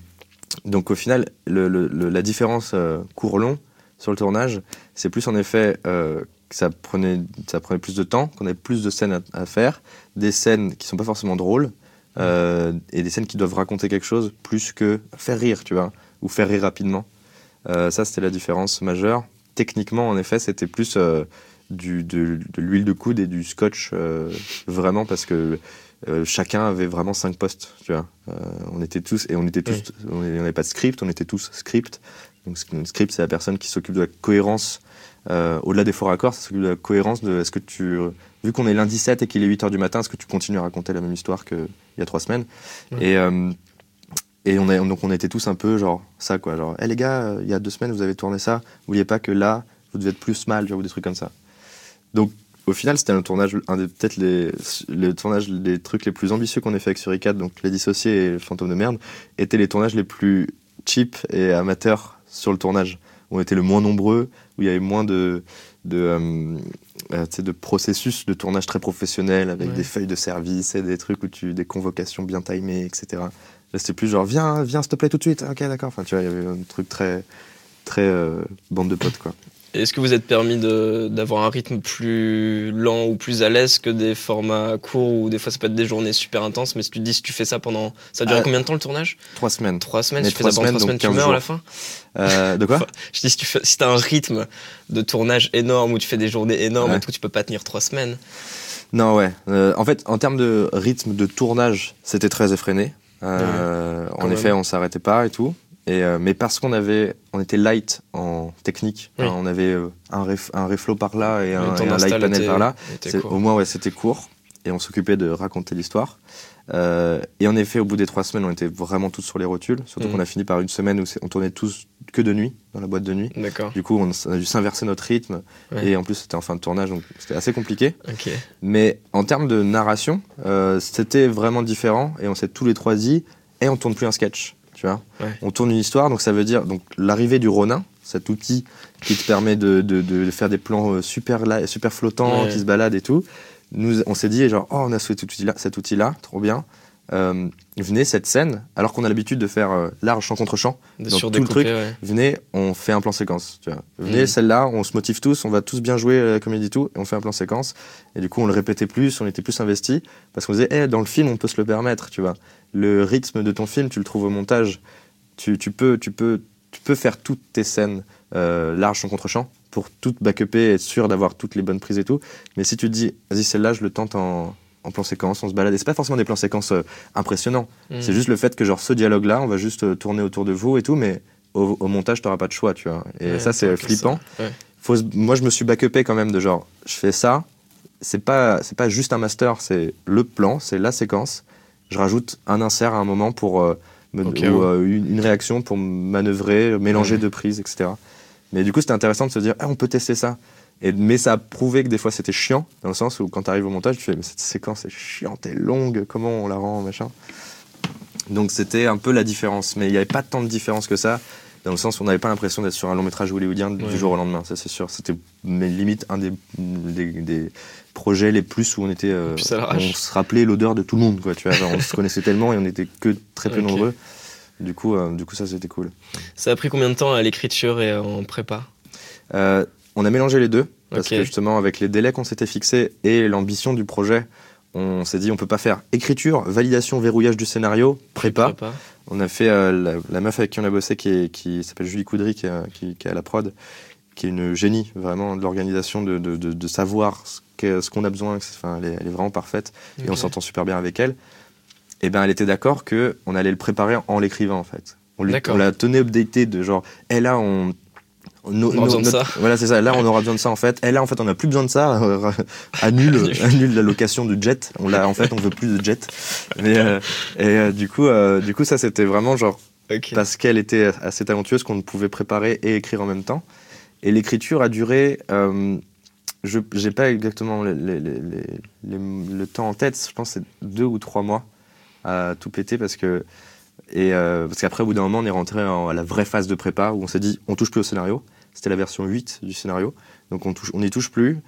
donc au final, le- le- le- la différence euh, court-long sur le tournage, c'est plus en effet euh, que ça prenait, ça prenait plus de temps, qu'on avait plus de scènes à, à faire, des scènes qui sont pas forcément drôles, euh, et des scènes qui doivent raconter quelque chose plus que faire rire, tu vois, ou faire rire rapidement. Euh, ça, c'était la différence majeure. Techniquement, en effet, c'était plus euh, du, de, de l'huile de coude et du scotch, vraiment, parce que chacun avait vraiment cinq postes, tu vois. On était tous, et on était tous, Oui. on n'avait pas de script, on était tous script. Donc, script, c'est la personne qui s'occupe de la cohérence, euh, au-delà des faux raccords, s'occupe de la cohérence de est-ce que tu, vu qu'on est lundi 7 et qu'il est 8h du matin, est-ce que tu continues à raconter la même histoire qu'il y a trois semaines? Ouais. Et, euh, et on, donc on était tous un peu genre ça, quoi. Genre, hé les gars, euh, il y a deux semaines, vous avez tourné ça, n'oubliez pas que là, vous devez être plus mal, ou des trucs comme ça. Donc, au final, c'était un tournage, un des peut-être les, les tournages, les trucs les plus ambitieux qu'on ait fait avec Suricat, donc Les Dissociés et Le Fantôme de Merde, étaient les tournages les plus cheap et amateurs sur le tournage. Où on était le moins nombreux, où il y avait moins de, de, euh, euh, de processus de tournage très professionnel, avec Ouais. des feuilles de service et des trucs où tu, des convocations bien timées, etc. Là, c'était plus genre, viens, viens, s'il te plaît, tout de suite. Ok, d'accord. Enfin, tu vois, il y avait un truc très, très euh, bande de potes, quoi. Est-ce que vous êtes permis d'avoir un rythme plus lent ou plus à l'aise que des formats courts où des fois ça peut être des journées super intenses mais si tu te dis si tu fais ça pendant... Ça dure Ah. combien de temps le tournage? Trois semaines. Trois semaines Mais Si tu fais trois ça pendant trois semaines, tu 15 meurs à la fin? Euh, de quoi? Je dis si tu fais, si t'as un rythme de tournage énorme où tu fais des journées énormes Ouais. et tout tu peux pas tenir trois semaines. Non, ouais. Euh, en fait, en termes de rythme de tournage, c'était très effréné. Euh, en effet, même. on s'arrêtait pas et tout. Et, euh, mais parce qu'on avait, on était light en technique. Oui. On avait euh, un, ref- un reflow par là et un, et light panel par là. court. Au moins, ouais, c'était court. Et on s'occupait de raconter l'histoire. Euh, et en effet, au bout des trois semaines, on était vraiment tous sur les rotules. Surtout Mhm. qu'on a fini par une semaine où on tournait tous que de nuit, dans la boîte de nuit. D'accord. Du coup, on, a dû s'inverser notre rythme. Ouais. Et en plus, c'était en fin de tournage, donc c'était assez compliqué. Ok. Mais en termes de narration, c'était vraiment différent. Et on s'est tous les trois dit, et on tourne plus un sketch. Tu vois Ouais. On tourne une histoire, donc ça veut dire donc l'arrivée du Ronin, cet outil qui te permet de, de- de faire des plans euh, super, super flottants, Ouais. qui se baladent et tout. Nous, on s'est dit, genre, oh, on a cet outil-là, cet outil-là trop bien. Euh, venez, cette scène, alors qu'on a l'habitude de faire euh, large champ contre champ, De Donc, surdécouper, tout le truc, ouais. venez, on fait un plan séquence. Tu vois. Venez, Mhm. celle-là, on se motive tous, on va tous bien jouer euh, la comédie tout, et on fait un plan séquence. Et du coup, on le répétait plus, on était plus investi, parce qu'on disait, Eh, dans le film, on peut se le permettre, tu vois. Le rythme de ton film, tu le trouves au montage. Tu, tu peux, tu peux, tu peux faire toutes tes scènes euh, large champ contre champ pour tout backuper et être sûr d'avoir toutes les bonnes prises et tout. Mais si tu te dis, vas-y, celle-là, je le tente en, en plan séquence, on se balade. Et c'est pas forcément des plans séquences euh, impressionnants. Mm. C'est juste le fait que genre ce dialogue-là, on va juste euh, tourner autour de vous et tout, mais au, au montage, t'auras pas de choix, tu vois. Et Ouais, ça, c'est flippant. ça. Ouais. Faut se- moi, je me suis backupé quand même de genre, je fais ça, c'est pas, c'est pas juste un master, c'est le plan, c'est la séquence. Je rajoute un insert à un moment pour euh, me- ou, euh, une, une réaction pour manœuvrer, mélanger Ouais. deux prises, etc. Mais du coup, c'était intéressant de se dire, ah, on peut tester ça. Et, mais ça a prouvé que des fois c'était chiant, dans le sens où quand tu arrives au montage, tu fais, mais cette séquence est chiante et longue, comment on la rend, machin. Donc c'était un peu la différence. Mais il n'y avait pas tant de différence que ça, dans le sens où on n'avait pas l'impression d'être sur un long métrage hollywoodien Ouais. du jour au lendemain, ça c'est sûr. C'était mais limite un des, des, des projets les plus où on était. euh, on se rappelait l'odeur de tout le monde, quoi. Tu vois, genre, on se connaissait tellement et on était que très peu nombreux. Du coup, euh, du coup, ça c'était cool. Ça a pris combien de temps à l'écriture et en prépa? Euh, on a mélangé les deux parce que justement avec les délais qu'on s'était fixés et l'ambition du projet, on s'est dit on peut pas faire écriture, validation, verrouillage du scénario, prépa. On a fait euh, la, la meuf avec qui on a bossé qui, est- qui s'appelle Julie Coudry qui, est- qui- qui est à la prod, qui est une génie vraiment de l'organisation, de, de- de- de savoir ce qu'on a besoin. Enfin, elle, est, elle est vraiment parfaite et on s'entend super bien avec elle. Et ben elle était d'accord que on allait le préparer en l'écrivant en fait. On, lui- D'accord. on la tenait updatée de genre, et là on no- On aura besoin de notre- ça. Voilà, c'est ça. Là, on aura besoin de ça en fait. Et là, en fait, on n'a plus besoin de ça. Euh, annule, annule la location du jet. On l'a, en fait, on veut plus de jet. Mais euh, et euh, du coup, du coup, ça, c'était vraiment genre parce qu'elle était assez talentueuse qu'on pouvait préparer et écrire en même temps. Et l'écriture a duré. Je j'ai pas exactement les- les- les- les- les- le temps en tête. Je pense que c'est deux ou trois mois à tout péter parce que et parce qu'après au bout d'un moment on est rentré en- à la vraie phase de prépa où on s'est dit on touche plus au scénario. C'était la version 8 du scénario. Donc on n'y touche plus.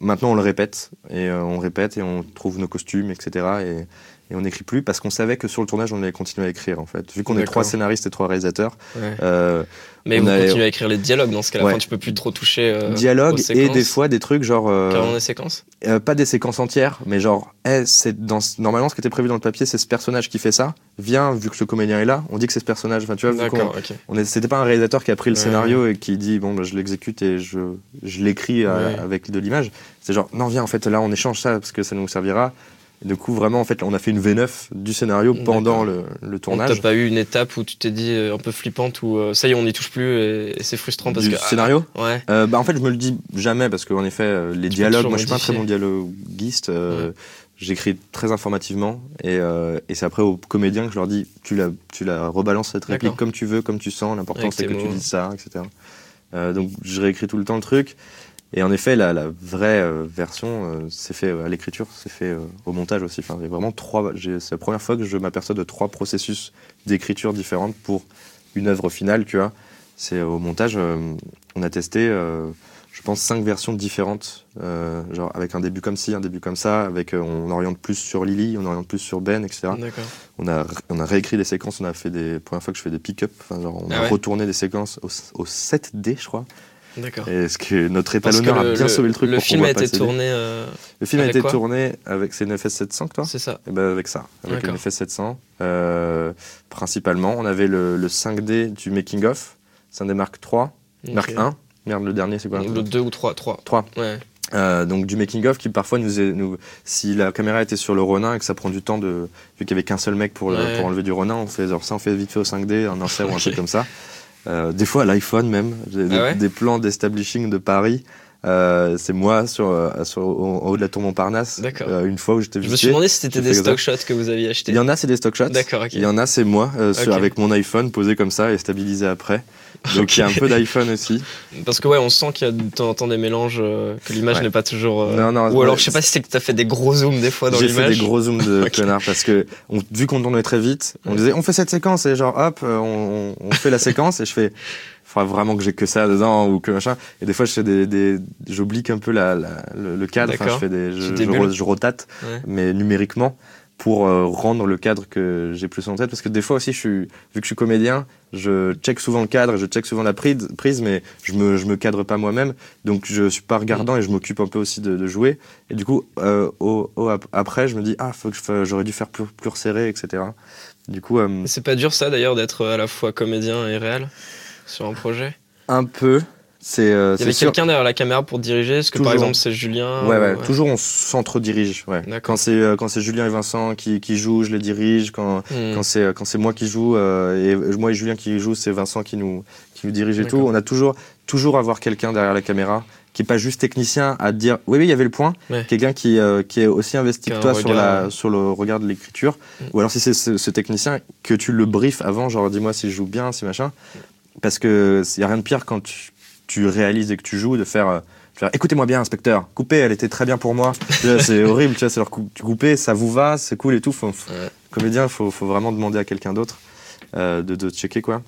Maintenant on le répète et euh, on répète et on trouve nos costumes etc. Et, et on n'écrit plus parce qu'on savait que sur le tournage on allait continuer à écrire en fait. Vu qu'on est trois scénaristes et trois réalisateurs. Ouais. euh, Mais on vous a- continuez à écrire les dialogues dans ce cas-là. Ouais. Enfin, tu peux plus trop toucher. euh, dialogue aux et des fois des trucs genre euh, Carrément des séquences euh, pas des séquences entières, mais genre, eh, c'est dans normalement ce qui était prévu dans le papier, c'est ce personnage qui fait ça. Viens, vu que ce comédien est là, on dit que c'est ce personnage. Enfin, tu vois, on est- c'était pas un réalisateur qui a pris le Ouais. scénario et qui dit bon, bah, je l'exécute et je, je l'écris euh, Ouais. avec de l'image. C'est genre, non, viens, en fait, là, on échange ça parce que ça nous servira. Et du coup, vraiment, en fait, on a fait une V9 du scénario pendant le, le tournage. T'as pas eu une étape où tu t'es dit euh, un peu flippante où euh, ça y est, on n'y touche plus et, et c'est frustrant parce du que. ah, scénario ouais. Euh, bah, en fait, je me le dis jamais parce qu'en effet, euh, les Tu dialogues, moi je suis pas un très bon dialoguiste. euh, J'écris très informativement et, et c'est après aux comédiens que je leur dis tu la, tu la rebalances cette réplique comme tu veux, comme tu sens. L'important c'est que tu dises ça, etc. Donc je réécris tout le temps le truc. Et en effet, la, la vraie euh, version, euh, c'est fait euh, à l'écriture, c'est fait euh, au montage aussi. Enfin, j'ai vraiment trois. C'est la première fois que je m'aperçois de trois processus d'écriture différentes pour une œuvre finale. Tu vois, c'est au montage. on a testé, je pense, cinq versions différentes, genre avec un début comme ci, un début comme ça. Avec, on oriente plus sur Lily, on oriente plus sur Ben, etc. On a, on a réécrit des séquences, on a fait des. Première fois que je fais des pick-up, enfin, genre, on Ah a ouais retourné des séquences au, au 7D, je crois. D'accord. Et ce que notre Parce que étalonneur a bien le- sauvé le truc. le pour film a été tourné. euh, Le film a été tourné avec. C'est une FS700 que toi? C'est ça. et ben avec ça, avec une FS700. Euh, principalement, on avait le, le 5D du Making of, 5D Mark 3, Mark Ok. 1. Merde, le dernier, c'est quoi? Le 2 ou 3 3. 3. Ouais. Euh, donc du making of qui parfois nous, est, nous si la caméra était sur le Ronin et que ça prend du temps de vu qu'il y avait qu'un seul mec pour, le- Ouais. pour enlever du Ronin on fait genre ça on fait vite fait au 5D un insert ou un truc comme ça Euh, des fois à l'iPhone même des, Ah ouais des plans d'establishing de Paris euh, c'est moi sur, euh, sur au, en haut de la tour Montparnasse D'accord. Euh, une fois où j'étais Je me suis demandé si c'était des stock shots que vous aviez achetés. il y en a c'est des stock shots D'accord, ok. il y en a c'est moi euh, sur- avec mon iPhone posé comme ça et stabilisé après donc il y a un peu d'iPhone aussi Parce que ouais, on sent qu'il y a de temps en temps des mélanges, euh, que l'image Ouais. n'est pas toujours. euh, Non, non, Ou alors je sais pas si c'est que t'as fait des gros zooms des fois dans J'ai fait l'image. des gros zooms de connard parce que on- vu qu'on tournait très vite, on disait on fait cette séquence et genre hop, on, on fait la séquence et je fais faudra vraiment que j'ai que ça dedans ou que machin. Et des fois je fais des, des j'oblique un peu la, la- le, le cadre, enfin je fais des je, rotate Ouais. mais numériquement pour euh, rendre le cadre que j'ai plus en tête. Parce que des fois aussi je suis vu que je suis comédien je check souvent le cadre je check souvent la prise, prise mais je me, je me cadre pas moi-même. Donc je suis pas regardant et je m'occupe un peu aussi de, de jouer. Et du coup euh, au, au- ap- après je me dis ah faut que j'aurais dû faire plus, plus resserré etc du coup euh, C'est pas dur ça d'ailleurs d'être à la fois comédien et réel? Sur un projet un peu c'est euh, Il y avait quelqu'un derrière la caméra pour diriger Est-ce que par exemple c'est Julien Ouais, ou- ouais, toujours on s'entre-dirige. Ouais. Quand c'est euh, quand c'est Julien et Vincent qui, qui jouent, je les dirige. Quand, Hmm. quand c'est quand c'est moi qui joue euh, et euh, moi et Julien qui joue, c'est Vincent qui nous qui nous dirige et tout. On a toujours toujours avoir quelqu'un derrière la caméra qui est pas juste technicien à dire oui oui il y avait le point. Ouais. Quelqu'un qui euh, qui est aussi investi que toi sur la ouais. sur le regard de l'écriture. Mm. Ou alors si c'est ce, ce technicien que tu le briefes avant, genre dis-moi si je joue bien, si machin. Parce que il y a rien de pire quand tu, tu réalises et que tu joues de faire euh, de faire, écoutez-moi bien, inspecteur, coupez, elle était très bien pour moi. C'est horrible, tu vois, c'est leur coup, tu coupez, ça vous va, c'est cool et tout. Faut, faut- Ouais. Comédien, faut, faut vraiment demander à quelqu'un d'autre euh, de, de checker quoi.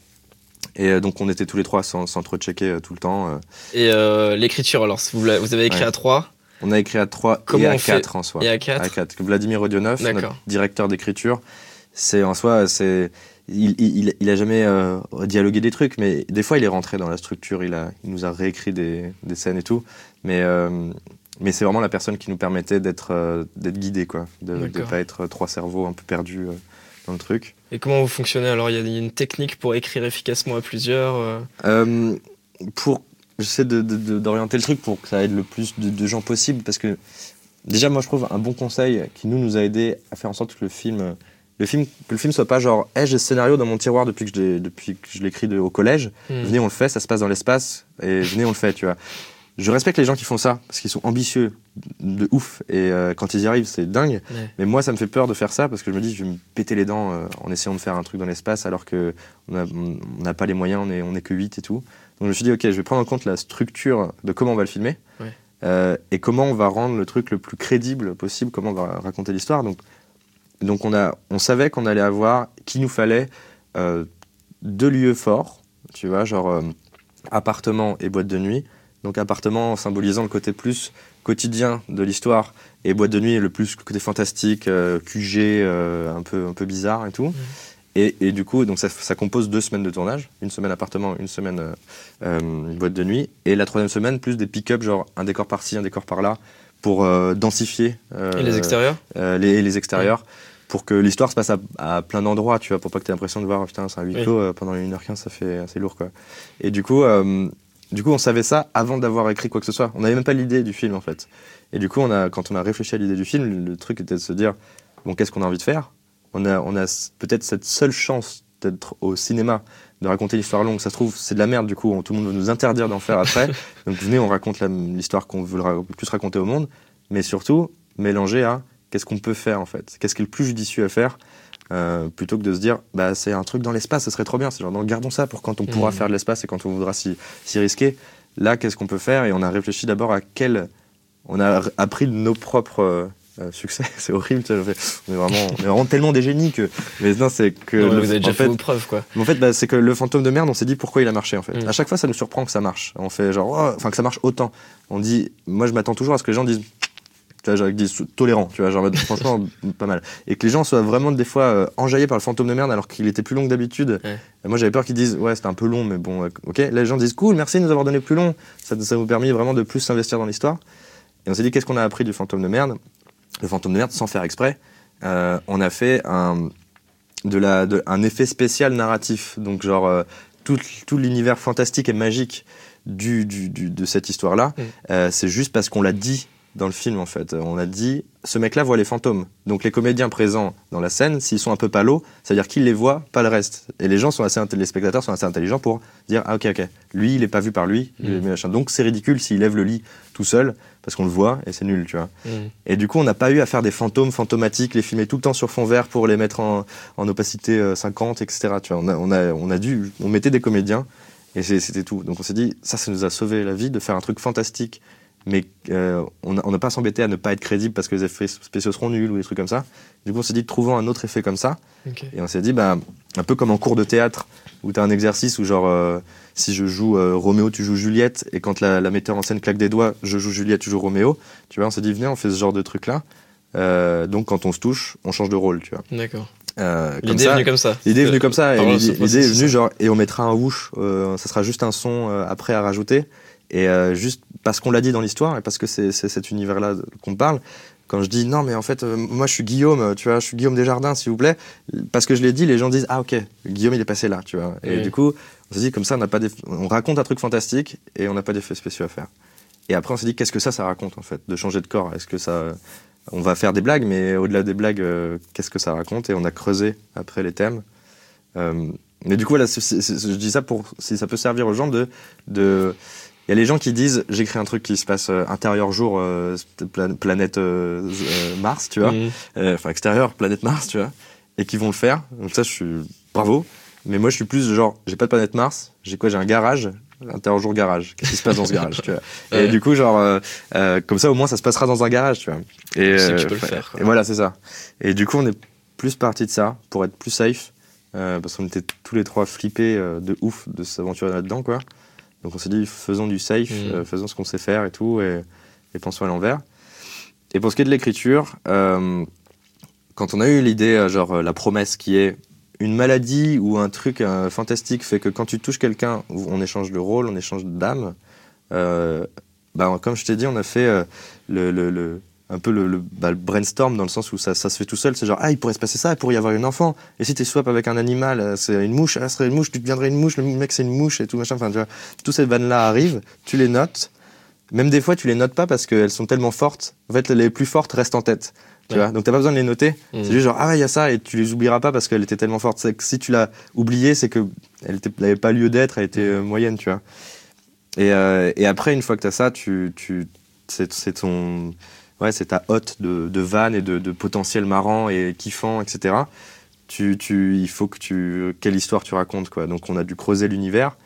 Et euh, donc on était tous les trois sans, s'entre-checker euh, tout le temps. euh. Et euh, l'écriture alors vous, avez écrit Ouais. à 3 On a écrit à 3 Comment et à 4 en soi. et à 4 À 4. Vladimir notre directeur d'écriture, c'est en soi, c'est il, il, a jamais euh, dialogué des trucs, mais des fois il est rentré dans la structure, il, a, il nous a réécrit des, des scènes et tout. Mais, euh, mais c'est vraiment la personne qui nous permettait d'être euh, d'être guidé, quoi. De ne pas être trois cerveaux un peu perdus euh, dans le truc. Et comment vous fonctionnez alors? Il y a une technique pour écrire efficacement à plusieurs pour j'essaie d'orienter le truc pour que ça aide le plus de, de gens possible parce que déjà moi je trouve un bon conseil qui nous nous a aidé à faire en sorte que le film le film que le film soit pas genre hey, j'ai ce scénario dans mon tiroir depuis que je l'ai depuis que je l'écris au collège hmm. venez on le fait ça se passe dans l'espace et venez on le fait tu vois je respecte les gens qui font ça parce qu'ils sont ambitieux de ouf et euh, quand ils y arrivent c'est dingue Ouais. mais moi ça me fait peur de faire ça parce que je me dis je vais me péter les dents euh, en essayant de faire un truc dans l'espace alors que on n'a pas les moyens on est on est que 8 et tout donc je me suis dit ok je vais prendre en compte la structure de comment on va le filmer Ouais. euh, et comment on va rendre le truc le plus crédible possible comment on va raconter l'histoire donc donc on a on savait qu'on allait avoir qu'il nous fallait euh, deux lieux forts tu vois genre euh, appartement et boîte de nuit. Donc appartement symbolisant le côté plus quotidien de l'histoire et boîte de nuit le plus le côté fantastique euh, QG euh, un peu un peu bizarre et tout. Et, et du coup donc ça, ça compose deux semaines de tournage une semaine appartement une semaine boîte de nuit. Et la troisième semaine plus des pick-up genre un décor par-ci un décor par-là pour euh, densifier euh, Et les extérieurs euh, les, les extérieurs pour que l'histoire se passe à, à plein d'endroits, tu vois, pour pas que tu aies l'impression de voir, putain, c'est un huis Oui. clos euh, pendant 1h15, ça fait assez lourd, quoi. Et du coup, euh, du coup, on savait ça avant d'avoir écrit quoi que ce soit. On n'avait même pas l'idée du film, en fait. Et du coup, on a, quand on a réfléchi à l'idée du film, le truc était de se dire, bon, qu'est-ce qu'on a envie de faire? On a, on a s- peut-être cette seule chance d'être au cinéma, de raconter l'histoire longue. Ça se trouve, c'est de la merde, du coup, tout le monde veut nous interdire d'en faire après. Donc venez, on raconte l'histoire qu'on veut le plus raconter au monde, mais surtout, mélanger à qu'est-ce qu'on peut faire en fait Qu'est-ce qui est le plus judicieux à faire euh, plutôt que de se dire bah c'est un truc dans l'espace, ce serait trop bien. C'est genre non, gardons ça pour quand on pourra Mhm. faire de l'espace et quand on voudra s'y risquer. Là, qu'est-ce qu'on peut faire? Et on a réfléchi d'abord à quel. On a appris de nos propres euh, succès. c'est horrible. on fait- On est vraiment, on est vraiment tellement des génies que. Mais non, c'est que. Non, mais le- Vous avez déjà fait fait, vos preuves quoi. mais en fait, bah, c'est que le fantôme de merde, on s'est dit pourquoi il a marché en fait. Mm. À chaque fois, ça nous surprend que ça marche. On fait genre, oh, enfin que ça marche autant. On dit, moi je m'attends toujours à ce que les gens disent, tu vois, genre, disent tolérant, tu vois, genre franchement pas mal. Et que les gens soient vraiment des fois euh, enjaillés par le fantôme de merde alors qu'il était plus long que d'habitude. Ouais. Moi j'avais peur qu'ils disent, ouais, c'était un peu long, mais bon, ok. Là, les gens disent, cool, merci de nous avoir donné plus long. Ça, ça nous permet vraiment de plus s'investir dans l'histoire. Et on s'est dit, qu'est-ce qu'on a appris du fantôme de merde? Le fantôme de merde, sans faire exprès, euh, on a fait un, de la, de, un effet spécial narratif. Donc, genre, euh, tout, tout l'univers fantastique et magique du, du, du- de cette histoire-là, Mm. euh, c'est juste parce qu'on l'a dit dans le film en fait. On a dit, ce mec-là voit les fantômes. Donc les comédiens présents dans la scène, s'ils sont un peu palos, c'est-à-dire qu'ils les voient, pas le reste. Et les gens sont assez, les spectateurs sont assez intelligents pour dire, ah ok ok, lui il est pas vu par lui, lui, Mm. machin. donc c'est ridicule s'il lève le lit tout seul parce qu'on le voit et c'est nul, tu vois. Mm. Et du coup, on n'a pas eu à faire des fantômes fantomatiques, les filmer tout le temps sur fond vert pour les mettre en, en opacité euh, 50, etc. Tu vois, on a, on a, on a dû, on mettait des comédiens et c'était tout. Donc on s'est dit, ça, ça nous a sauvé la vie de faire un truc fantastique, mais euh, on n'a pas s'embêter à ne pas être crédible parce que les effets spéciaux seront nuls ou des trucs comme ça. Du coup, on s'est dit, trouvons un autre effet comme ça. Et on s'est dit, bah, un peu comme en cours de théâtre, où tu as un exercice où, genre, euh, si je joue euh, Roméo, tu joues Juliette, et quand la, la metteur en scène claque des doigts, je joue Juliette, tu joues Roméo. Tu vois, on s'est dit, venez, on fait ce genre de truc-là. Euh, donc, quand on se touche, on change de rôle, tu vois. D'accord. L'idée est venue comme ça. L'idée est venue comme ça, l'idée est venue genre, et on mettra un whoosh, ça sera juste un son après à rajouter, et euh, juste parce qu'on l'a dit dans l'histoire, et parce que c'est cet univers-là qu'on parle, quand je dis non mais en fait euh, moi je suis Guillaume, tu vois, je suis Guillaume Desjardins s'il vous plaît, parce que je l'ai dit, les gens disent ah ok, Guillaume il est passé là, tu vois, et Oui. du coup on s'est dit comme ça on n'a pas on raconte un truc fantastique et on n'a pas d'effets spéciaux à faire. Et après on s'est dit qu'est-ce que ça ça raconte en fait, de changer de corps, est-ce que ça on va faire des blagues, mais au-delà des blagues, euh, qu'est-ce que ça raconte? Et on a creusé après les thèmes. Euh, mais du coup, voilà, je dis ça pour si ça peut servir aux gens de. de il y a les gens qui disent j'écris un truc qui se passe euh, intérieur jour euh, pla- planète euh, euh, Mars, tu vois, Mm. Euh, enfin extérieur planète Mars, tu vois, et qui vont le faire. Donc ça, je suis bravo. Mais moi, je suis plus genre j'ai pas de planète Mars, j'ai quoi J'ai un garage, intérieur jour garage. Qu'est-ce qui se passe dans ce garage, tu vois Et du coup, genre euh, euh, comme ça, au moins, ça se passera dans un garage, tu vois. Et, Tu sais que tu peux le faire. Et voilà, c'est ça. Et du coup, on est plus parti de ça pour être plus safe, euh, parce qu'on était tous les trois flippés euh, de ouf de s'aventurer là-dedans, quoi. Donc on s'est dit, faisons du safe, Mm. euh, faisons ce qu'on sait faire et tout, et, et pensons à l'envers. Et pour ce qui est de l'écriture, euh, quand on a eu l'idée, euh, genre la promesse qui est une maladie ou un truc euh, fantastique fait que quand tu touches quelqu'un, on échange de rôle, on échange d'âme. Bah, comme je t'ai dit, on a fait le, le- le- un peu le, le- bah, le brainstorm dans le sens où ça, ça se fait tout seul. C'est genre, ah, il pourrait se passer ça, il pourrait y avoir un enfant. Et si tu swap avec un animal, euh, c'est une mouche, ah, ce serait une mouche, tu deviendrais une mouche, le mec c'est une mouche et tout machin. Enfin, tu vois, toutes ces vannes-là arrivent, tu les notes. Même des fois, tu les notes pas parce qu'elles sont tellement fortes. En fait, les plus fortes restent en tête. Tu Ouais. vois? Donc, t'as pas besoin de les noter. Mm. C'est juste genre, ah il y a ça, et tu les oublieras pas parce qu'elle était tellement forte. C'est que si tu l'as oubliée, c'est que elle n'avait pas lieu d'être, elle était euh, moyenne, tu vois. Et, euh, et après, une fois que tu as ça, tu, tu, c'est ton, ouais, c'est ta hotte de, de vannes et de, de potentiel marrant et kiffant, etc. Tu, tu, il faut que tu, quelle histoire tu racontes, quoi. Donc, on a dû creuser l'univers,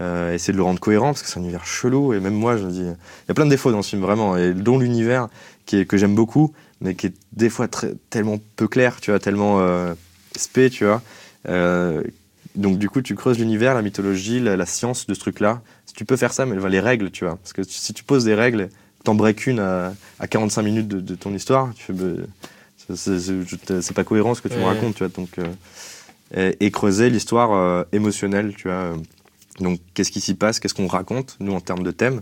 euh, essayer de le rendre cohérent parce que c'est un univers chelou. Et même moi, je me dis, il y a plein de défauts dans ce film, vraiment, et dont l'univers que j'aime beaucoup, mais qui est des fois tellement peu clair, tu vois, tellement euh, spé, tu vois. Euh, donc du coup, tu creuses l'univers, la mythologie, la, science de ce truc-là. Si tu peux faire ça, mais les règles, tu vois. Parce que si tu poses des règles, t'en breaks une à, à 45 minutes de, de ton histoire, tu bah, c'est- pas cohérent ce que tu me racontes, tu vois. Donc, euh, et, et creuser l'histoire euh, émotionnelle, tu vois. Donc qu'est-ce qui s'y passe, qu'est-ce qu'on raconte, nous, en termes de thème,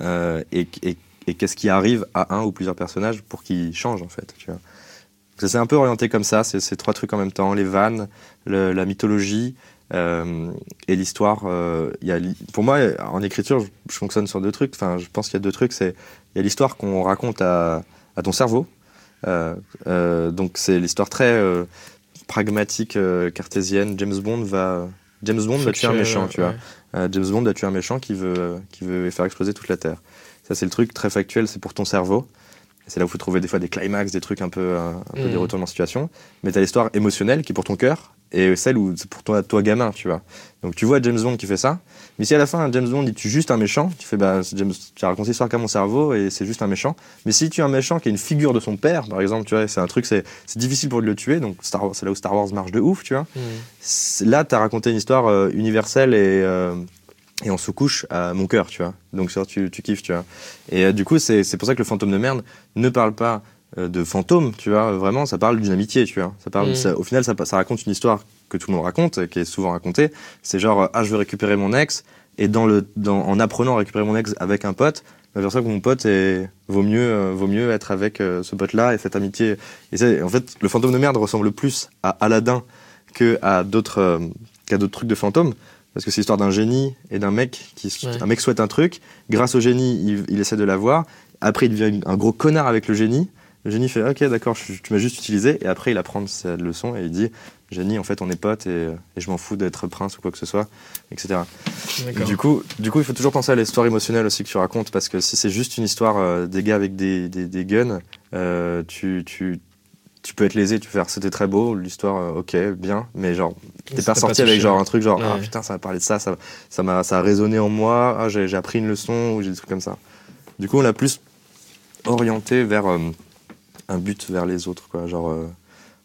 euh, et, et- et qu'est-ce qui arrive à un ou plusieurs personnages pour qu'ils changent, en fait, tu vois. Donc, ça s'est un peu orienté comme ça, c'est ces trois trucs en même temps, les vannes, le- la mythologie euh, et l'histoire. euh, pour moi, en écriture, je, je fonctionne sur deux trucs. Enfin, je pense qu'il y a deux trucs. C'est il y a l'histoire qu'on raconte à, à ton cerveau. Euh, donc c'est l'histoire très pragmatique, cartésienne. James Bond va James Bond va tuer un méchant, tu vois. ouais. James Bond a tué un méchant qui veut, qui veut faire exploser toute la Terre. Ça, c'est le truc très factuel, c'est pour ton cerveau. C'est là où il faut trouver des fois des climax, des trucs un peu, un peu Mhm. des retournements de situation. Mais tu as l'histoire émotionnelle qui est pour ton cœur et celle où c'est pour toi, toi gamin, tu vois. Donc tu vois James Bond qui fait ça. Mais si à la fin, James Bond il tue juste un méchant, tu fais, bah, James, tu as raconté l'histoire qu'à mon cerveau et c'est juste un méchant. Mais si tu es un méchant qui est une figure de son père, par exemple, tu vois, c'est un truc, c'est c'est difficile pour lui de le tuer. Donc Star Wars- c'est là où Star Wars marche de ouf, tu vois Mm. là, tu as raconté une histoire euh, universelle et, euh, et on se couche à mon cœur, tu vois. Donc, ça, tu, tu kiffes, tu vois. Et euh, du coup, c'est c'est pour ça que le fantôme de merde ne parle pas de fantôme, tu vois. Vraiment, ça parle d'une amitié, tu vois. Ça parle, Mm. ça- au final, ça, ça raconte une histoire que tout le monde raconte, et qui est souvent racontée. C'est genre, euh, ah, je veux récupérer mon ex, et dans le, dans, en apprenant à récupérer mon ex avec un pote, bah, je que mon pote est, vaut, mieux, euh, vaut mieux être avec euh, ce pote-là et cette amitié. Et c'est- en fait, le fantôme de merde ressemble plus à Aladdin que à d'autres euh, qu'à d'autres trucs de fantômes parce que c'est l'histoire d'un génie et d'un mec qui Ouais. un mec souhaite un truc grâce au génie il, il essaie de l'avoir après il devient un gros connard avec le génie le génie fait ok d'accord tu m'as juste utilisé. Et après il apprend sa leçon et il dit génie en fait on est potes et, et je m'en fous d'être prince ou quoi que ce soit etc du coup, du coup, il faut toujours penser à l'histoire émotionnelle aussi que tu racontes, parce que si c'est juste une histoire euh, des gars avec des, des, des guns, euh, tu, tu, tu peux être lésé, tu peux faire c'était très beau, l'histoire, euh, ok, bien, mais genre, t'es pas sorti pas avec genre un truc genre, ah putain, ça m'a parlé de ça, ça ça m'a ça a résonné en moi, ah, j'ai j'ai appris une leçon, ou j'ai des trucs comme ça. Du coup, on l'a plus orienté vers un but vers les autres, quoi, genre, euh,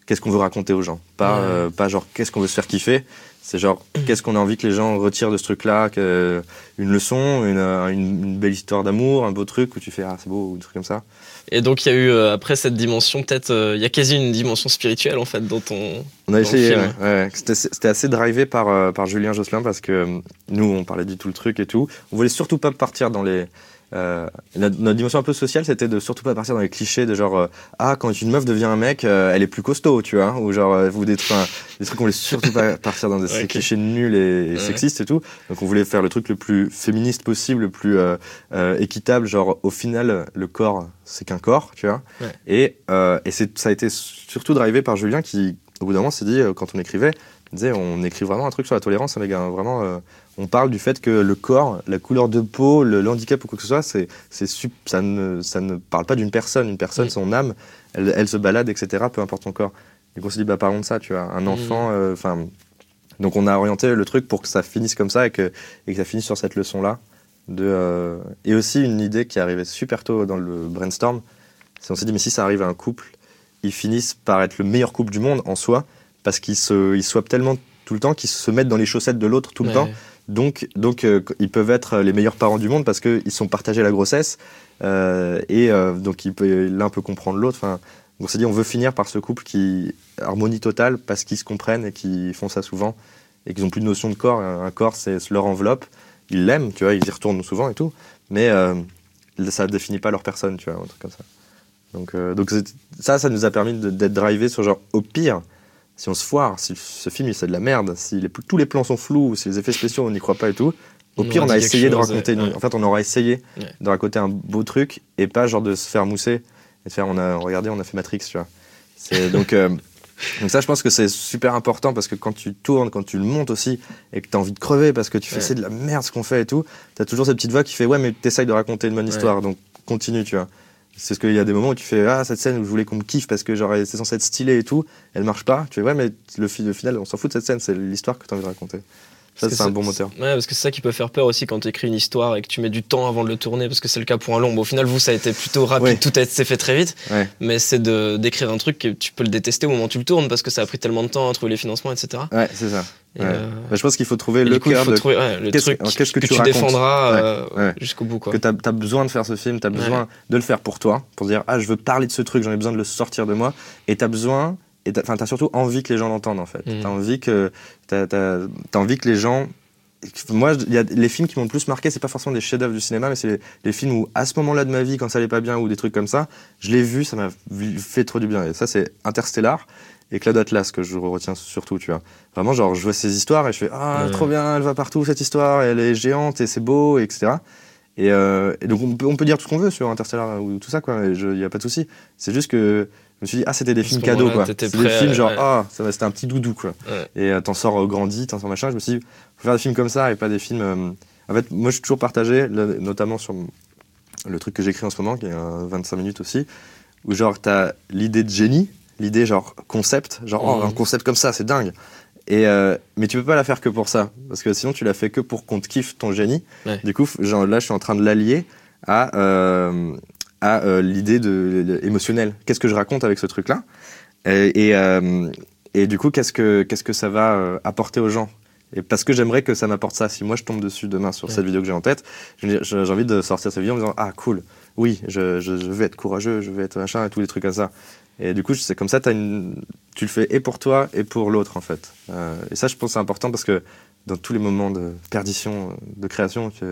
qu'est-ce qu'on veut raconter aux gens, pas, Ouais. euh, pas genre, qu'est-ce qu'on veut se faire kiffer, c'est genre, qu'est-ce qu'on a envie que les gens retirent de ce truc-là, que- une leçon, une, euh, une- une belle histoire d'amour, un beau truc où tu fais, ah, c'est beau, ou un truc comme ça. Et donc, il y a eu, euh, après cette dimension, peut-être, euh, il y a quasi une dimension spirituelle, en fait, dans ton. On a essayé, ouais. C'était c'était assez drivé par, euh, par Julien Josselin parce que euh, nous, on parlait du tout le truc et tout. On voulait surtout pas partir dans les. Euh, notre dimension un peu sociale, c'était de surtout pas partir dans les clichés de genre euh, ah quand une meuf devient un mec, euh, elle est plus costaud, tu vois, ou genre euh, ou des trucs, des trucs on voulait surtout pas partir dans des clichés nuls et, sexistes et tout. Donc on voulait faire le truc le plus féministe possible, le plus équitable, genre au final le corps c'est qu'un corps, tu vois. Ouais. Et, euh, et c'est- ça a été surtout drivé par Julien qui, au bout d'un moment, s'est dit, quand on écrivait, disait, on écrit vraiment un truc sur la tolérance, hein, les gars. Vraiment, euh, on parle du fait que le corps, la couleur de peau, le, handicap ou quoi que ce soit, c'est, ça, ne, ça ne parle pas d'une personne. Une personne, son âme, elle, elle se balade, etc., peu importe son corps. Donc on s'est dit, bah, parlons de ça, tu vois. Un enfant, euh, enfin. donc on a orienté le truc pour que ça finisse comme ça et que, et que ça finisse sur cette leçon-là. De, euh, et aussi une idée qui est arrivée super tôt dans le brainstorm, c'est on s'est dit mais si ça arrive à un couple, ils finissent par être le meilleur couple du monde en soi parce qu'ils se ils swappent tellement tout le temps qu'ils se mettent dans les chaussettes de l'autre tout le Ouais. temps. Donc donc euh, ils peuvent être les meilleurs parents du monde parce qu'ils sont partagés la grossesse euh, et euh, donc l'un peut comprendre l'autre. Enfin on s'est dit on veut finir par ce couple qui harmonie totale parce qu'ils se comprennent et qui font ça souvent et qu'ils ont plus de notion de corps. Un corps c'est leur enveloppe. Ils l'aiment, tu vois, ils y retournent souvent et tout, mais ça définit pas leur personne, tu vois, un truc comme ça. Donc, donc ça, ça nous a permis d'être drivé sur genre, au pire, si on se foire, si ce film il c'est de la merde, si les- tous les plans sont flous, si les effets spéciaux on n'y croit pas et tout, au On pire on a essayé de raconter. une- ouais. En fait, on aura essayé Ouais. de raconter un beau truc et pas genre de se faire mousser et de faire on a regardé, on a fait Matrix, tu vois. Donc. euh, donc ça, je pense que c'est super important parce que quand tu tournes, quand tu le montes aussi, et que tu as envie de crever parce que tu fais c'est de la merde ce qu'on fait et tout, tu as toujours cette petite voix qui fait ouais mais t'essayes de raconter une bonne histoire, donc continue, tu vois. C'est ce qu'il y a des moments où tu fais ah cette scène où je voulais qu'on me kiffe parce que genre c'est censé être stylé et tout, elle marche pas. Tu fais ouais mais le, le final on s'en fout de cette scène, c'est l'histoire que tu as envie de raconter. Ça c'est un bon moteur. Ouais, parce que c'est ça qui peut faire peur aussi quand tu écris une histoire et que tu mets du temps avant de le tourner, parce que c'est le cas pour un long. Bon, au final, vous, ça a été plutôt rapide, Ouais. tout s'est fait très vite, Ouais. mais c'est de- d'écrire un truc que tu peux le détester au moment où tu le tournes, parce que ça a pris tellement de temps à trouver les financements, etc. Ouais c'est ça. Et, euh, Bah, je pense qu'il faut trouver et le coup, cœur de trouver le truc qu'est-ce que que, tu défendras euh, jusqu'au bout. Quoi. que tu as, besoin de faire ce film, tu as besoin de le faire pour toi, pour dire ah je veux parler de ce truc, j'en ai besoin de le sortir de moi, et tu as besoin, et t'as- as surtout envie que les gens l'entendent en fait. Mhm. Tu as envie que t'as, t'as- t'as envie que les gens moi, il y a les films qui m'ont le plus marqué, c'est pas forcément des chefs-d'œuvre du cinéma, mais c'est les, les films où, à ce moment-là de ma vie, quand ça allait pas bien ou des trucs comme ça, je l'ai vu, ça m'a fait trop du bien. Et ça, c'est Interstellar et Cloud Atlas que je retiens surtout, tu vois. Vraiment, genre, je vois ces histoires et je fais ah Ouais. trop bien, elle va partout cette histoire, elle est géante et c'est beau, et etc. Et, euh, et donc on peut, on peut dire tout ce qu'on veut sur Interstellar ou tout ça, quoi. Il n'y a pas de souci. C'est juste que me suis dit ah c'était des films cadeaux, quoi. t'étais C'est des films genre ouais. ah ça va, c'était un petit doudou, quoi. Ouais. Et euh, t'en sors euh, grandi, t'en sors machin. Je me suis dit faut faire des films comme ça et pas des films. euh, En fait, moi je suis toujours partagé, là, notamment sur le truc que j'écris en ce moment, qui est euh, 25 minutes aussi, où genre t'as l'idée de génie, l'idée genre concept, genre oh, Mhm. un concept comme ça, c'est dingue. Et euh, mais tu peux pas la faire que pour ça, parce que sinon tu la fais que pour qu'on te kiffe ton génie. Ouais. Du coup, genre, là je suis en train de l'allier à, euh, à euh, l'idée de, de- émotionnelle. Qu'est-ce que je raconte avec ce truc-là? Et, et, euh, et du coup, qu'est-ce que, qu'est-ce que ça va euh, apporter aux gens? Et parce que j'aimerais que ça m'apporte ça. Si moi je tombe dessus demain sur Ouais. cette vidéo que j'ai en tête, j'ai envie de sortir cette vidéo en me disant Ah, cool, oui, je, je, je vais être courageux, je vais être machin et tous les trucs comme ça. Et du coup, c'est comme ça, as une... tu le fais et pour toi et pour l'autre en fait. Euh, et ça, je pense que c'est important parce que dans tous les moments de perdition, de création, tu,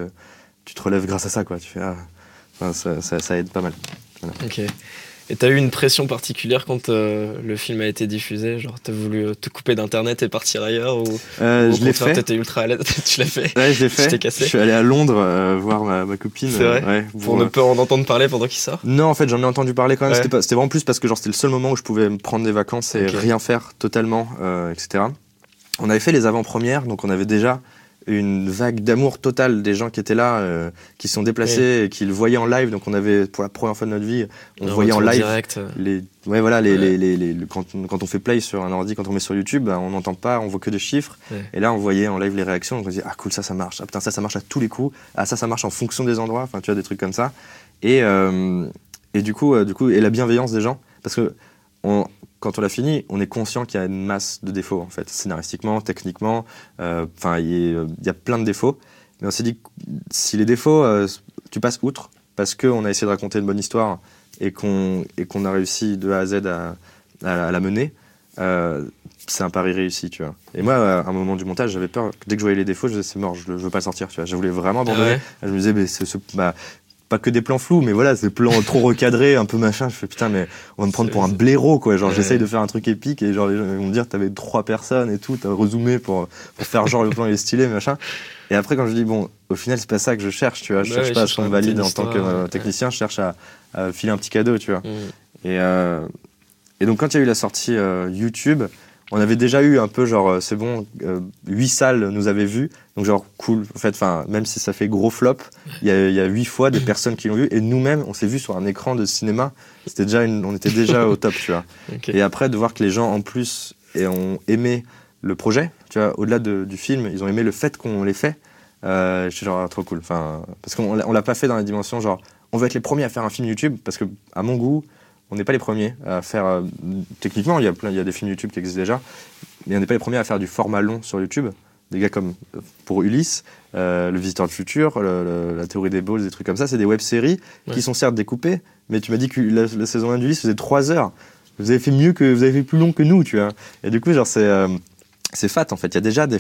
tu te relèves grâce à ça. Quoi. Tu fais, ah, enfin, ça, ça, ça aide pas mal. Ok. Et t'as eu une pression particulière quand euh, le film a été diffusé? Genre, t'as voulu euh, te couper d'internet et partir ailleurs ou, Euh, ou je l'ai fait. T'étais ultra à l'aise? tu l'as fait? Ouais, je l'ai fait. t'ai cassé? Je suis allé à Londres euh, voir ma, ma copine. C'est vrai? ouais, pour pour, ne pas en entendre parler pendant qu'il sort? Non, en fait, j'en ai entendu parler quand même. Ouais. C'était pas- C'était vraiment plus parce que genre c'était le seul moment où je pouvais me prendre des vacances et rien faire totalement, etc. On avait fait les avant-premières, donc on avait déjà une vague d'amour total des gens qui étaient là, euh, qui sont déplacés et qui le voyaient en live. Donc on avait pour la première fois de notre vie, on voyait en live direct. les ouais voilà les, Ouais. les, les- les- le- quand, on- quand on fait play sur un ordi quand on met sur YouTube bah, on n'entend pas on voit que des chiffres Ouais. et là on voyait en live les réactions donc on se dit ah cool ça ça marche ah putain ça ça marche à tous les coups ah ça ça marche en fonction des endroits enfin tu vois des trucs comme ça et euh, et du coup euh, du coup et la bienveillance des gens parce que on, quand on l'a fini, on est conscient qu'il y a une masse de défauts, en fait, scénaristiquement, techniquement. euh, Enfin, il y, a- il y a plein de défauts. Mais on s'est dit que si les défauts, euh, tu passes outre, parce qu'on a essayé de raconter une bonne histoire et qu'on a réussi de A à Z à, à- à la mener, euh, c'est un pari réussi, tu vois. Et moi, à un moment du montage, j'avais peur. Dès que je voyais les défauts, je disais c'est mort, je, je veux pas le sortir, tu vois. Je voulais vraiment Ah abandonner. ouais Je me disais, mais c'est ce- bah, pas que des plans flous, mais voilà, ces plans trop recadrés, un peu machin. Je fais putain, mais on va me prendre pour un blaireau, quoi. Genre, Ouais. j'essaye de faire un truc épique et genre, les gens vont me dire, t'avais trois personnes et tout, t'as rezoomé pour, pour faire genre le plan il est stylé, machin. Et après, quand je dis, bon, au final, c'est pas ça que je cherche, tu vois. Je cherche ouais, pas à ce qu'on valide en tant que euh, ouais. technicien, je cherche à, à filer un petit cadeau, tu vois. Mm. Et, euh, et donc, quand il y a eu la sortie euh, YouTube, on avait déjà eu un peu genre, euh, c'est bon, euh, huit salles nous avaient vus. Donc, genre, cool. En fait, enfin, même si ça fait gros flop, il y a, il huit fois des personnes qui l'ont vu. Et nous-mêmes, on s'est vus sur un écran de cinéma. C'était déjà une, on était déjà au top, tu vois. Et après, de voir que les gens, en plus, et ont aimé le projet, tu vois, au-delà de- du film, ils ont aimé le fait qu'on l'ait fait. Euh, je suis genre, ah, trop cool. Enfin, parce qu'on on l'a pas fait dans la dimension, genre, on veut être les premiers à faire un film YouTube, parce que, à mon goût, on n'est pas les premiers à faire. euh, techniquement, il y, a plein, il y a des films YouTube qui existent déjà, mais on n'est pas les premiers à faire du format long sur YouTube. Des gars comme, pour Ulysse, euh, Le Visiteur du Futur, le- le- La Théorie des Balls, des trucs comme ça, c'est des web-séries Ouais. qui sont certes découpées, mais tu m'as dit que la, la saison 1 d'Ulysse faisait 3 heures. Vous avez fait mieux que, vous avez fait plus long que nous, tu vois. Et du coup, genre, c'est. euh, c'est fat en fait. Il y a déjà des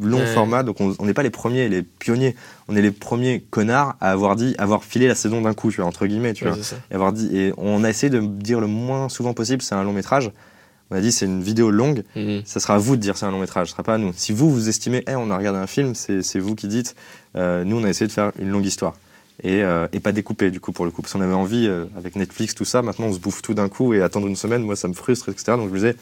longs Ouais. formats, donc on n'est pas les premiers, les pionniers. On est les premiers connards à avoir dit, avoir filé la saison d'un coup, tu vois, entre guillemets, tu Ouais, vois. Et avoir dit, et on a essayé de dire le moins souvent possible, c'est un long métrage. On a dit, c'est une vidéo longue. Mhm. Ça sera à vous de dire c'est un long métrage, ce sera pas à nous. Si vous vous estimez, Eh, on a regardé un film, c'est vous qui dites. Euh, nous, on a essayé de faire une longue histoire. Et, euh, et pas découper du coup pour le coup parce qu'on avait envie euh, avec Netflix tout ça maintenant on se bouffe tout d'un coup et attendre une semaine moi ça me frustre etc donc je me disais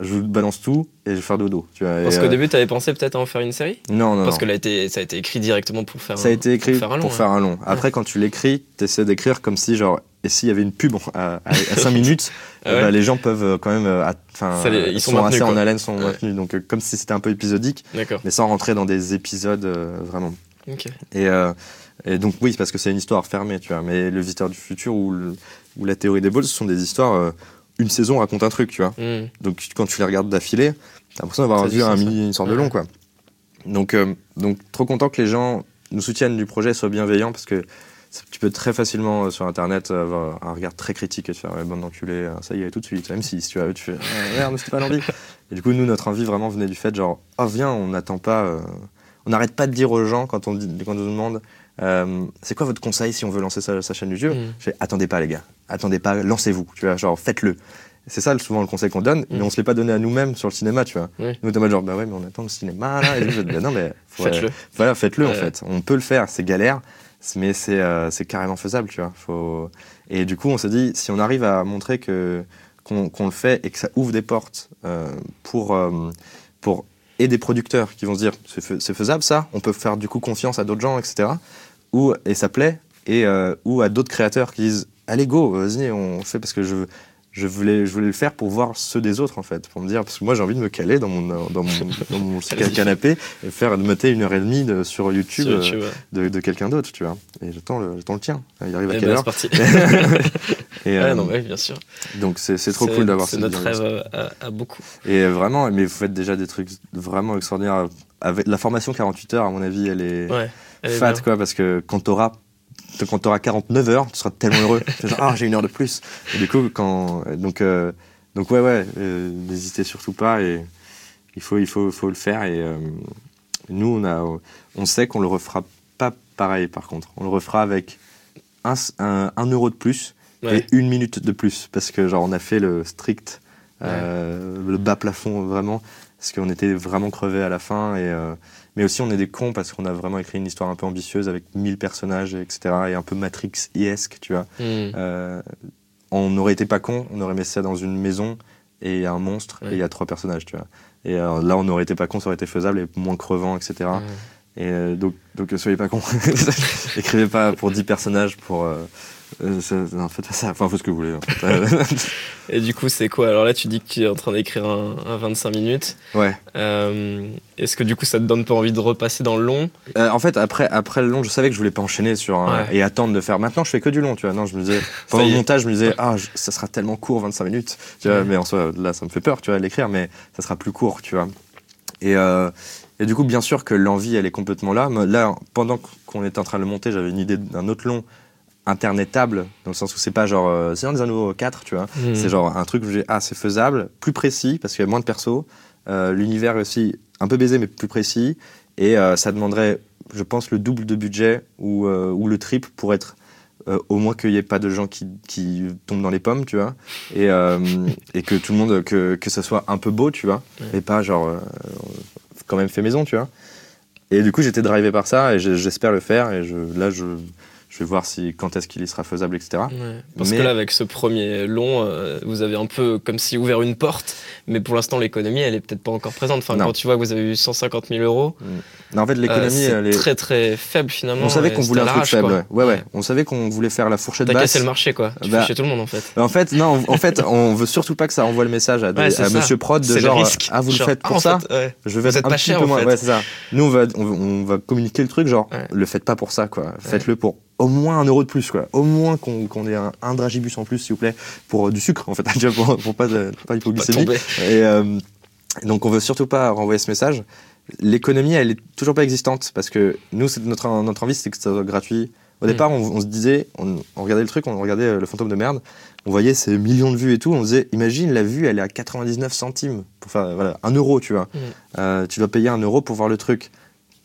je vous balance tout et je vais faire dodo tu vois Parce qu'au euh, début, t'avais pensé peut-être à en faire une série? Non non Parce non. que là, a été- ça a été écrit directement pour faire ça a un- été écrit pour faire un long. pour hein. faire un long après quand tu l'écris t'essaies d'écrire comme si genre et s'il y avait une pub à, 5 minutes Ah euh, ouais bah, les gens peuvent euh, quand même euh, Ça les- ils sont assez en haleine sont Ouais. maintenus donc euh, comme si c'était un peu épisodique D'accord. mais sans rentrer dans des épisodes euh, vraiment Ok. Et, euh, et donc oui, parce que c'est une histoire fermée, tu vois. Mais le visiteur du futur ou, le- ou la théorie des balls, ce sont des histoires. Une saison raconte un truc, tu vois. Mhm. Donc quand tu les regardes d'affilée, t'as l'impression d'avoir vu un mini, une sorte de long, quoi. Donc, euh, donc trop content que les gens nous soutiennent du projet, soient bienveillants, parce que tu peux très facilement euh, sur internet avoir un regard très critique et te faire bande d'enculé, euh, ça y est tout de suite. Même si, si tu as tu fais Ah, merde, c'était pas l'envie. Et du coup, nous, notre envie vraiment venait du fait genre, oh viens, on n'attend pas. euh, on n'arrête pas de dire aux gens quand on, dit, quand on nous demande euh, c'est quoi votre conseil si on veut lancer sa, sa chaîne YouTube Mhm. Je fais attendez pas les gars, attendez pas, lancez-vous, tu vois, genre faites-le. C'est ça souvent le conseil qu'on donne, mais Mhm. on se l'est pas donné à nous-mêmes sur le cinéma, tu vois. Oui. Nous, mode genre, bah ouais, mais on attend le cinéma là. Et nous, je dis, bah non, mais faut- Faites-le. voilà, faites-le en fait. On peut le faire, c'est galère, mais c'est euh, carrément faisable, tu vois. Faut... Et du coup, on s'est dit, si on arrive à montrer que qu'on le fait et que ça ouvre des portes euh, pour, euh, pour et des producteurs qui vont se dire, c'est faisable ça, on peut faire du coup confiance à d'autres gens, etc. Ou, et ça plaît, et, euh, ou à d'autres créateurs qui disent, allez go, vas-y, on fait parce que je je voulais, je voulais le faire pour voir ceux des autres en fait, pour me dire parce que moi j'ai envie de me caler dans mon dans mon, dans mon canapé et faire de mater une heure et demie de- sur YouTube, Sur euh, YouTube, de, de quelqu'un d'autre, tu vois. Et j'attends le, j'attends le tien. Il arrive à Eh quelle ben, heure parti. Et, Ouais, euh, non, ouais, bien sûr. Donc c'est c'est trop cool d'avoir C'est notre rêve à, à beaucoup. Et vraiment, mais vous faites déjà des trucs vraiment extraordinaires. Avec la formation 48 heures, à mon avis, elle est Ouais. Est fat bien. quoi, parce que quand t'auras quand t'auras 49 heures, tu seras tellement heureux. Genre, ah, j'ai une heure de plus. Et du coup, quand donc euh, donc ouais ouais, euh, n'hésitez surtout pas et il faut il faut faut le faire et euh, nous on a on sait qu'on le refera pas pareil par contre. On le refera avec un, un, un euro de plus, Ouais. et une minute de plus parce que genre on a fait le strict, le bas plafond vraiment parce qu'on était vraiment crevés à la fin et mais aussi on est des cons parce qu'on a vraiment écrit une histoire un peu ambitieuse avec 1000 personnages etc et un peu Matrix-esque tu vois. Hmm. Euh, on n'aurait été pas con, on aurait mis ça dans une maison et il y a un monstre Ouais. et il y a trois personnages tu vois. Et euh, là on aurait été pas con, ça aurait été faisable et moins crevant etc. Et euh, donc, donc soyez pas cons. Écrivez pas pour 10 personnages pour. Euh, ça- non, faites ça. Enfin, faites ce que vous voulez. Et du coup, c'est quoi? Alors là, tu dis que tu es en train d'écrire un, un 25 minutes. ouais. Euh, Est-ce que du coup, ça te donne pas envie de repasser dans le long? Euh, en fait, après, après le long, je savais que je voulais pas enchaîner sur un- Ouais. et attendre de faire. Maintenant, je fais que du long, tu vois. Non, je me disais. Pendant le montage, je me disais, ah, je- ça sera tellement court, 25 minutes. Tu vois, Ouais. mais en soi, là, ça me fait peur, tu vois, l'écrire, mais ça sera plus court, tu vois. Et, euh, et du coup, bien sûr que l'envie, elle est complètement là. Là, pendant qu'on était en train de le monter, j'avais une idée d'un autre long internetable, dans le sens où c'est pas genre euh, Seigneur des Anneaux 4, tu vois. Hmm. C'est genre un truc où j'ai ah c'est faisable, plus précis parce qu'il y a moins de persos, euh, l'univers est aussi un peu baisé mais plus précis et euh, ça demanderait je pense le double de budget ou, euh, ou le triple pour être au moins qu'il n'y ait pas de gens qui, qui tombent dans les pommes, tu vois, et, et que tout le monde, que, que ça soit un peu beau, tu vois, et pas genre quand même fait maison, tu vois. Et du coup, j'étais drivé par ça et j'espère le faire et je, là, je, je vais voir si, quand est-ce qu'il y sera faisable, etc. Ouais. Parce Mais- que là, avec ce premier long, euh, vous avez un peu comme si ouvert une porte, mais pour l'instant, l'économie, elle est peut-être pas encore présente. Enfin, Non. quand tu vois que vous avez eu 150 000 euros, Non, en fait, euh, l'économie, c'est elle est. très très faible finalement. On savait qu'on voulait un truc faible. Ouais. ouais, ouais. On savait qu'on voulait faire la fourchette T'as basse. cassé le marché, quoi. Tu Bah- tout le monde en fait. En fait, non, en fait, on veut surtout pas que ça envoie le message à, des- Ouais, c'est à. Monsieur Prod de genre risque. ah vous Genre, le faites ah, pour en ça, fait, je vais vous être un pas petit cher, peu moins. fait. Ouais, c'est ça. Nous on va on, va- communiquer le truc genre le faites pas pour ça quoi. Faites-le pour au moins un euro de plus quoi. Au moins qu'on qu'on ait un, un dragibus en plus s'il vous plaît pour euh, du sucre en fait pour, pour pas de, pas Pas d'hypoglycémie. tomber. Et euh, donc on veut surtout pas renvoyer ce message. L'économie, elle est toujours pas existante parce que nous, notre, notre envie, c'est que ça soit gratuit. Au Mm. départ, on, on se disait, on, on regardait le truc, on regardait euh, le fantôme de merde, on voyait ces millions de vues et tout, on disait, imagine la vue, elle est à 99 centimes pour faire voilà, un euro, tu vois. Mm. Euh, tu dois payer un euro pour voir le truc.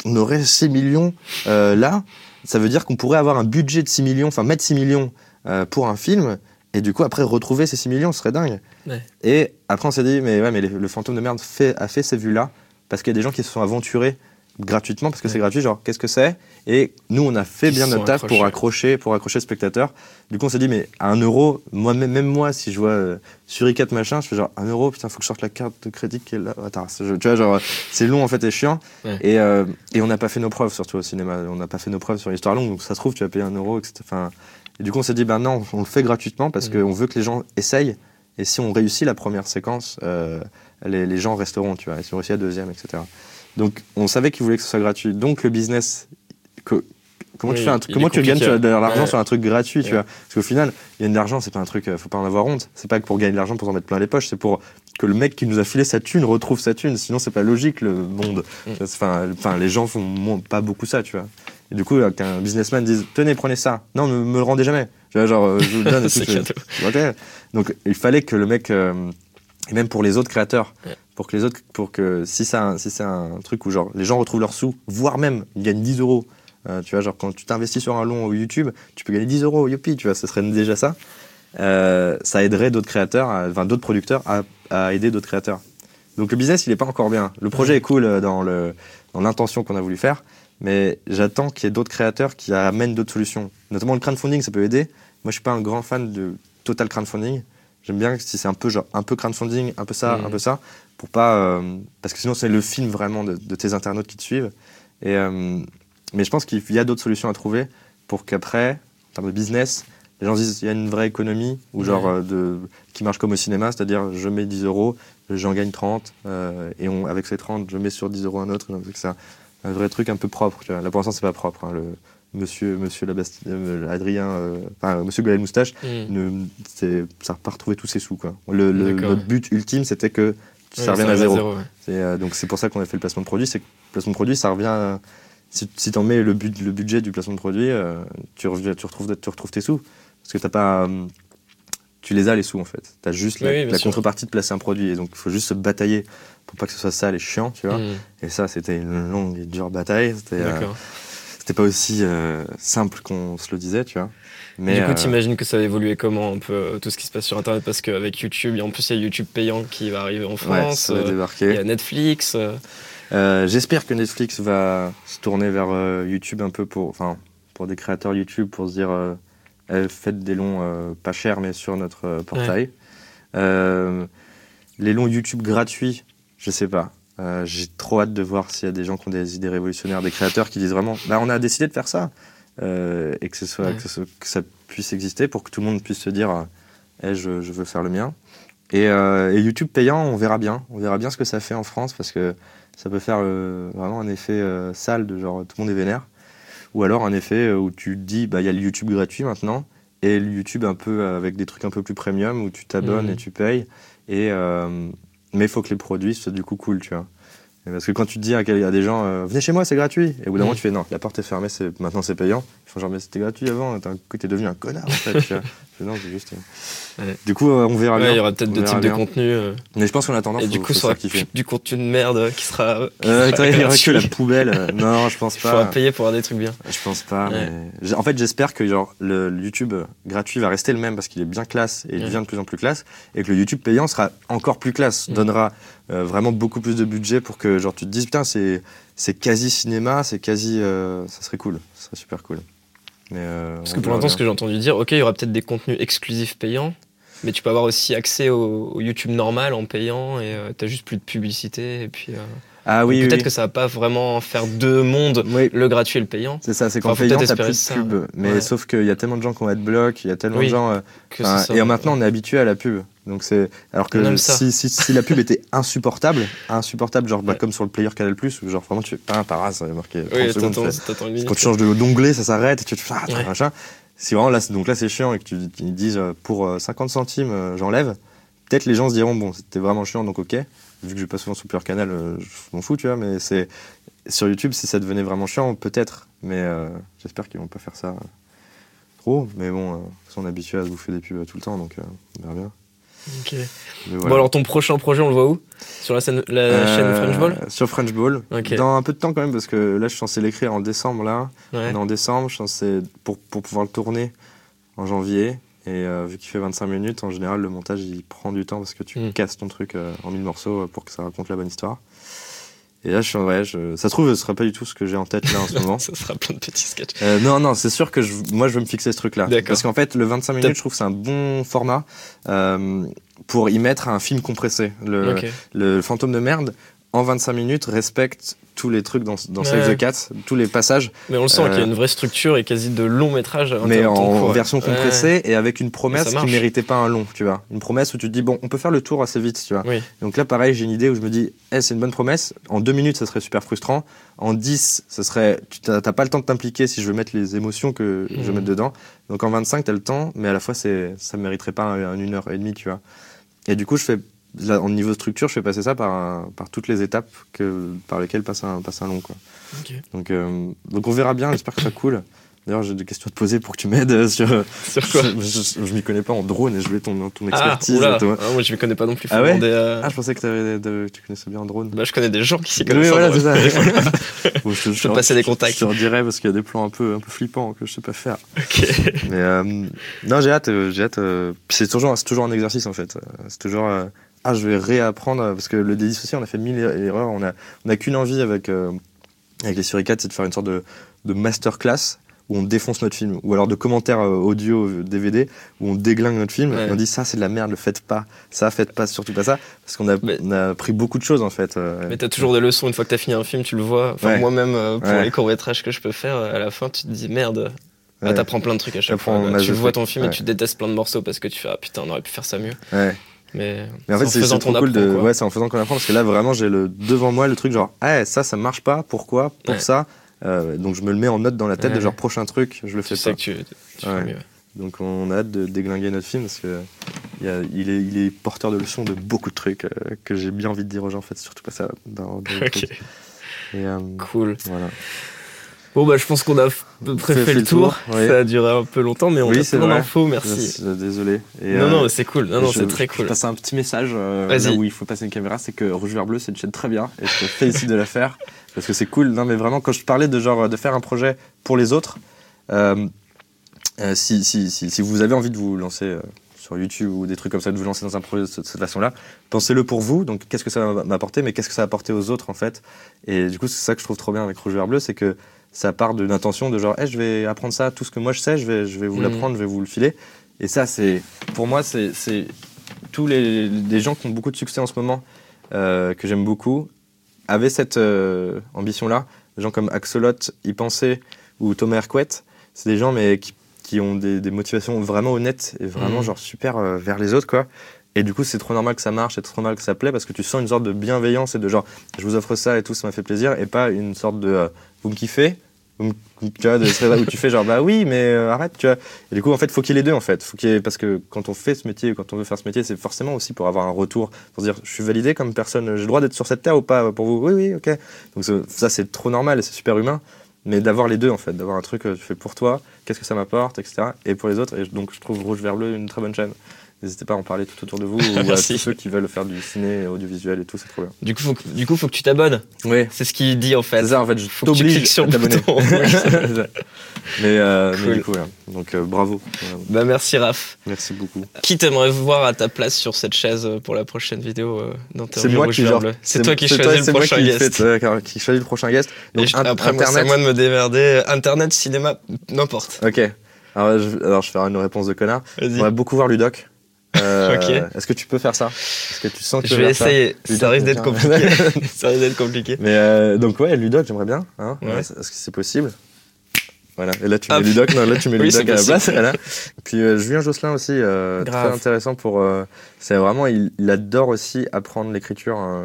On aurait 6 millions euh, là, ça veut dire qu'on pourrait avoir un budget de 6 millions, enfin mettre 6 millions euh, pour un film, et du coup après retrouver ces 6 millions, ce serait dingue. Ouais. Et après on s'est dit, mais ouais, mais le fantôme de merde fait, a fait ces vues-là, parce qu'il y a des gens qui se sont aventurés gratuitement, parce que c'est Ouais. gratuit, genre qu'est-ce que c'est? Et nous on a fait bien notre taf pour accrocher, pour accrocher le spectateur. Du coup on s'est dit, mais à un euro, moi, même, moi, si je vois euh, Suricat machin, je fais genre un euro, putain, faut que je sorte la carte de crédit qui est là. Attends, tu vois, genre c'est long en fait et chiant. Ouais. Et, euh, et on n'a pas fait nos preuves, surtout au cinéma. On n'a pas fait nos preuves sur l'histoire longue, donc ça se trouve, tu vas payer un euro, etc. Enfin, et du coup, on s'est dit, ben non, on le fait gratuitement parce Mhm. qu'on veut que les gens essayent. Et si on réussit la première séquence, euh, les, les gens resteront, tu vois. Et si on réussit la deuxième, etc. Donc, on savait qu'ils voulaient que ce soit gratuit. Donc, le business. que- comment Oui, tu fais un Comment tu gagnes de l'argent Ouais. sur un truc gratuit, tu vois? Parce qu'au final, gagner de l'argent, c'est pas un truc, euh, faut pas en avoir honte. C'est pas que pour gagner de l'argent pour s'en mettre plein les poches, c'est pour que le mec qui nous a filé sa thune retrouve sa thune. Sinon, c'est pas logique le monde. Mm. Enfin, enfin, les gens font moins- pas beaucoup ça, tu vois. Et du coup, euh, qu'un businessman dise Tenez, prenez ça. Non, ne me le rendez jamais. Tu vois, genre, euh, je vous le donne. et tout. Donc, il fallait que le mec. euh, et même pour les autres créateurs, Ouais. Pour que les autres, pour que si c'est un, si c'est un truc où genre les gens retrouvent leurs sous, voire même ils gagnent 10 euros, euh, tu vois, genre quand tu t'investis sur un long au YouTube, tu peux gagner 10 euros, youpi, tu vois, ce serait déjà ça. Euh, ça aiderait d'autres créateurs, à- enfin d'autres producteurs à, à aider d'autres créateurs. Donc le business, il est pas encore bien. Le projet est cool euh, dans le dans l'intention qu'on a voulu faire, mais j'attends qu'il y ait d'autres créateurs qui amènent d'autres solutions. Notamment le crowdfunding, ça peut aider. Moi, je suis pas un grand fan de total crowdfunding. J'aime bien si c'est un peu genre un peu crowdfunding, un peu ça, un peu ça, pour pas euh, parce que sinon c'est le film vraiment de, de tes internautes qui te suivent. Et euh, mais je pense qu'il y a d'autres solutions à trouver pour qu'après, en termes de business, les gens se disent il y a une vraie économie ou genre Ouais. euh, de qui marche comme au cinéma, c'est-à-dire je mets 10 euros, j'en gagne 30 euh, et on, avec ces 30, je mets sur 10 euros un autre. Donc c'est un, un vrai truc un peu propre. Tu vois. Là pour l'instant c'est pas propre. hein, le Monsieur Monsieur euh, Adrien, euh, enfin Monsieur Goël Moustache Mm. ne, ça n'a pas retrouvé tous ses sous. Quoi. Le, notre but ultime, c'était que ça revienne à revient zéro. ouais. Euh, donc c'est pour ça qu'on a fait le placement de produit. C'est que le placement de produit, ça revient. à- si si tu en mets le, but, le budget du placement de produit, euh, tu, reviens- tu, retrouves, tu retrouves tes sous. Parce que t'as pas. euh, tu les as les sous en fait. Tu as juste la, Oui, contrepartie de placer un produit. Et donc il faut juste se batailler pour pas que ce soit sale et chiant, tu vois. Mm. Et ça, c'était une longue et dure bataille. C'était, euh, pas aussi euh, simple qu'on se le disait, tu vois. Mais du coup, euh, t'imagines que ça va évoluer comment un peu euh, tout ce qui se passe sur Internet? Parce qu'avec YouTube, et en plus il y a YouTube payant qui va arriver en ouais, France, ça va euh, il y débarquer. a Netflix. euh, J'espère que Netflix va se tourner vers euh, YouTube un peu pour, enfin, pour des créateurs YouTube pour se dire, eh, faites des longs pas chers mais sur notre portail. Les longs YouTube gratuits, je sais pas. Euh, J'ai trop hâte de voir s'il y a des gens qui ont des idées révolutionnaires, des créateurs qui disent vraiment, bah on a décidé de faire ça Euh, et que ce soit, Ouais. que, ce- que ça puisse exister pour que tout le monde puisse se dire, eh, je, je veux faire le mien. Et, euh, et YouTube payant, on verra bien. On verra bien ce que ça fait en France parce que ça peut faire euh, vraiment un effet sale de genre tout le monde est vénère. Ou alors un effet où tu te dis, bah il y a le YouTube gratuit maintenant et le YouTube un peu avec des trucs un peu plus premium où tu t'abonnes et tu payes. Et, mais il faut que les produits soient du coup cool, tu vois. Parce que quand tu te dis à, des gens, euh, venez chez moi, c'est gratuit. Et au bout d'un Mhm. moment, tu fais, non, la porte est fermée, c'est- maintenant c'est payant. Font genre, mais c'était gratuit avant, t'es devenu un connard en fait. tu vois. Non, c'est juste. euh. Ouais. Du coup, euh, on verra ouais, bien. il y aura peut-être deux types de bien. contenus. euh, Mais je pense qu'en attendant, et faut, du coup, ça se sera du contenu de merde qui sera. qui Euh, sera il y aura que la poubelle. Non, je pense Il faudra pas. payer pour avoir des trucs bien. Je pense pas. Ouais. mais- En fait, j'espère que genre, le, YouTube gratuit va rester le même parce qu'il est bien classe et il devient de plus en plus classe. Et que le YouTube payant sera encore plus classe. Mm. Donnera euh, vraiment beaucoup plus de budget pour que genre, tu te dises, putain, c'est, c'est quasi cinéma, c'est quasi. ça serait cool. Ça serait super cool. Mais, euh, Parce que pour l'instant, ce que j'ai entendu dire, ok, il y aura peut-être des contenus exclusifs payants, mais tu peux avoir aussi accès au, au YouTube normal en payant et euh, t'as juste plus de publicité. Et puis euh, Ah oui, peut-être oui. que ça va pas vraiment faire deux mondes, Oui, le gratuit et le payant. c'est ça, c'est qu'en Enfin, payant, t'as plus de ça. pub. Mais Ouais. sauf qu'il y a tellement de gens qui ont adblock, il y a tellement de gens. euh, Que ça. et maintenant, on est habitué à la pub. Donc c'est alors que si, si, si la pub était insupportable, insupportable, genre bah, Ouais. comme sur le player Canal Plus, où genre vraiment tu fais pas un par ça avait marqué 30 Oui, secondes. tu fais- t'attends une minute. quand tu changes d'onglet, ça s'arrête, tu te fais ah, Ouais. machin. Si vraiment là, donc là c'est chiant et que tu ils disent euh, pour euh, 50 centimes, euh, j'enlève. Peut-être les gens se diront bon, c'était vraiment chiant, donc ok. Vu que je vais pas souvent sur player Canal, euh, je m'en fous, tu vois. Mais c'est sur YouTube, si ça devenait vraiment chiant, peut-être. Mais euh, j'espère qu'ils vont pas faire ça euh, trop. Mais bon, euh, de toute façon, on est habitué à se bouffer des pubs tout le temps, donc euh, on verra bien. Bon, alors ton prochain projet, on le voit où? Sur la, scène, la Euh, chaîne French Ball? Sur French Ball. Dans un peu de temps quand même, parce que là, je suis censé l'écrire en décembre, là. Ouais. On est en décembre, je suis censé, pour, pour pouvoir le tourner en janvier. Et euh, vu qu'il fait 25 minutes, en général, le montage, il prend du temps parce que tu Mm. casses ton truc euh, en mille morceaux pour que ça raconte la bonne histoire. Et là, je suis en vrai, je- ça se trouve, ce sera pas du tout ce que j'ai en tête là en ce moment. Ça sera plein de petits sketchs. Euh, non, non, c'est sûr que je, moi, je veux me fixer ce truc-là. Parce qu'en fait, le 25 T'as- minutes, je trouve que c'est un bon format euh, pour y mettre un film compressé. Le, le fantôme de merde, en 25 minutes, respecte tous les trucs dans, dans Save Ouais. the Cat, tous les passages, Mais on le sent Euh, qu'il y a une vraie structure et quasi de long métrage. mais en version Ouais. compressée et avec une promesse qui marche. méritait pas un long, tu vois. Une promesse où tu te dis, bon, on peut faire le tour assez vite, tu vois. Oui. Donc là, pareil, j'ai une idée où je me dis, eh, c'est une bonne promesse. En deux minutes, ça serait super frustrant. En 10, ça serait, tu t'as pas le temps de t'impliquer si je veux mettre les émotions que je veux mettre dedans. Donc en 25, t'as le temps, mais à la fois, ça mériterait pas un, un une heure et demie, tu vois. Et du coup, je fais, là, en niveau structure, je fais passer ça par, un- par toutes les étapes que, par lesquelles passe un, passe un long, quoi. Donc, euh, donc on verra bien, j'espère que ça cool. D'ailleurs, j'ai des questions à te poser pour que tu m'aides euh, sur. Sur quoi je je, je m'y connais pas en drone et je voulais ton, ton Ah, expertise. oula. toi. Ah, moi je ne connais pas non plus. Ah ouais Ah, je pensais que de- tu connaissais bien en drone. Bah, je connais des gens qui s'y Oui, connaissent. en voilà, vrai. c'est ça. Bon, je, Je peux passer des contacts. Je te redirai parce qu'il y a des plans un peu, un peu flippants que je sais pas faire. Ok. Mais euh, non, j'ai hâte. J'ai hâte. euh, c'est toujours, toujours un exercice en fait. C'est toujours. Ah, je vais réapprendre euh, parce que le dédissocié, on a fait mille er- erreurs. On a, on a qu'une envie avec euh, avec les suricates, c'est de faire une sorte de, de masterclass où on défonce notre film, ou alors de commentaires euh, audio DVD où on déglingue notre film Ouais. et on dit ça c'est de la merde, le faites pas, ça faites pas, surtout pas ça, parce qu'on a, Mais- on a appris beaucoup de choses en fait. Mais t'as toujours des leçons une fois que t'as fini un film, tu le vois. Enfin, Ouais. moi-même, pour Ouais. les courts-métrages que je peux faire, à la fin, tu te dis merde. Bah, t'apprends plein de trucs à chaque fois. Tu vois ton film et tu détestes plein de morceaux parce que tu fais ah putain, on aurait pu faire ça mieux. Mais, Mais en fait, c'est trop cool de. quoi. Ouais, c'est en faisant qu'on apprend parce que là, vraiment, j'ai le devant moi le truc genre, ah, ça, ça marche pas. Pourquoi Pour Ouais. ça? Euh, donc je me le mets en note dans la tête Ouais. de genre prochain truc, je le fais Tu sais pas. que tu, tu Ouais. fais mieux. Donc on a hâte de déglinguer notre film parce que il, y a- il est, il est porteur de leçons de beaucoup de trucs euh, que j'ai bien envie de dire aux gens. En fait, surtout pas ça dans, dans les Ok. trucs. Et euh, Cool. voilà. Bon, bah, je pense qu'on a à peu près fait, le tour. Ça a duré un peu longtemps, mais on Oui, a c'est plein d'infos, merci. Euh, Désolé. Et, non, euh, non, c'est cool. Non, non, je- c'est très Je cool. passe un petit message euh, là où il faut passer une caméra, c'est que Rouge Vert Bleu, c'est une chaîne très bien et je te félicite de la faire parce que c'est cool. Non, mais vraiment, quand je parlais de genre de faire un projet pour les autres, euh, euh, si, si, si, si vous avez envie de vous lancer sur YouTube ou des trucs comme ça, de vous lancer dans un projet de cette, cette façon-là, pensez-le pour vous. Donc, qu'est-ce que ça va m'apporter, mais qu'est-ce que ça va apporter aux autres en fait? Et du coup, c'est ça que je trouve trop bien avec Rouge Vert Bleu, c'est que ça part d'une intention de genre, Eh, je vais apprendre ça, tout ce que moi je sais, je vais, je vais vous Mhm. l'apprendre, je vais vous le filer. Et ça, c'est, pour moi, c'est, c'est tous les, les gens qui ont beaucoup de succès en ce moment, euh, que j'aime beaucoup, avaient cette euh, ambition-là. Des gens comme Axolot, Y Penser ou Thomas Hercouet, c'est des gens mais qui, qui ont des, des motivations vraiment honnêtes et vraiment Mhm. genre super euh, vers les autres, quoi. Et du coup, c'est trop normal que ça marche, c'est trop normal que ça plaît parce que tu sens une sorte de bienveillance et de genre, je vous offre ça et tout, ça m'a fait plaisir, et pas une sorte de, euh, vous me kiffez, tu vois, où tu fais genre, bah oui, mais euh, arrête, tu vois. Et du coup, en fait, faut qu'il y ait les deux, en fait. Faut qu'il parce que quand on fait ce métier, quand on veut faire ce métier, c'est forcément aussi pour avoir un retour, pour se dire, je suis validé comme personne, j'ai le droit d'être sur cette terre ou pas pour vous? Oui, oui, ok. Donc ça, c'est trop normal c'est super humain. Mais d'avoir les deux, en fait, d'avoir un truc que tu fais pour toi, qu'est-ce que ça m'apporte, etc. Et pour les autres. Et donc, je trouve Rouge Vert Bleu une très bonne chaîne. N'hésitez pas à en parler tout autour de vous ou à tous ceux qui veulent faire du ciné, audiovisuel et tout, c'est trop bien. Du coup, faut que, du coup, faut que tu t'abonnes. Oui, C'est ce qu'il dit en fait. c'est ça, en fait, je Faut que tu t'oblige cliques sur le t'abonner. bouton. mais, euh, mais du coup, voilà. Donc, euh, bravo. Bah merci Raph. Merci beaucoup. Qui t'aimerais voir à ta place sur cette chaise euh, pour la prochaine vidéo euh, C'est moi qui genre, C'est toi qui c'est choisis c'est le prochain guest. euh, car- qui choisit le prochain guest. Donc je- après, c'est à moi de me démerder. Internet, cinéma, n'importe. Ok. Alors je, alors je vais faire une réponse de connard. Vas-y. J'aimerais beaucoup voir Ludoc. Euh. Est-ce que tu peux faire ça? Est-ce que tu sens que Je vais ça? essayer. Ça risque d'être compliqué. ça risque d'être compliqué. Mais euh, donc ouais, Ludoc, j'aimerais bien. Hein Ouais. Est-ce que c'est possible? Voilà. Et là tu mets Ludoc. Non, là tu mets Oui, Ludoc à la place. Voilà. Puis euh, Julien Josselin aussi, euh, très intéressant pour. c'est vraiment, il, il adore aussi apprendre l'écriture. euh,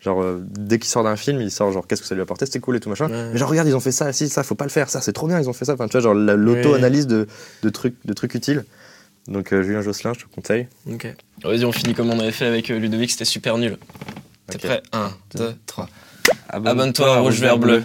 genre euh, dès qu'il sort d'un film, il sort genre qu'est-ce que ça lui a apporté, c'était cool et tout machin. Ouais. Mais genre regarde, ils ont fait ça, si ça, faut pas le faire, ça c'est trop bien, ils ont fait ça. Enfin tu vois genre la- l'auto-analyse de, de trucs, de trucs utiles. Donc euh, Julien Josselin, je te conseille. Ok. Vas-y, on finit comme on avait fait avec euh, Ludovic, c'était super nul. T'es prêt? 1, 2, 3. Abonne-toi Abonne-toi à Rouge Vert Bleu.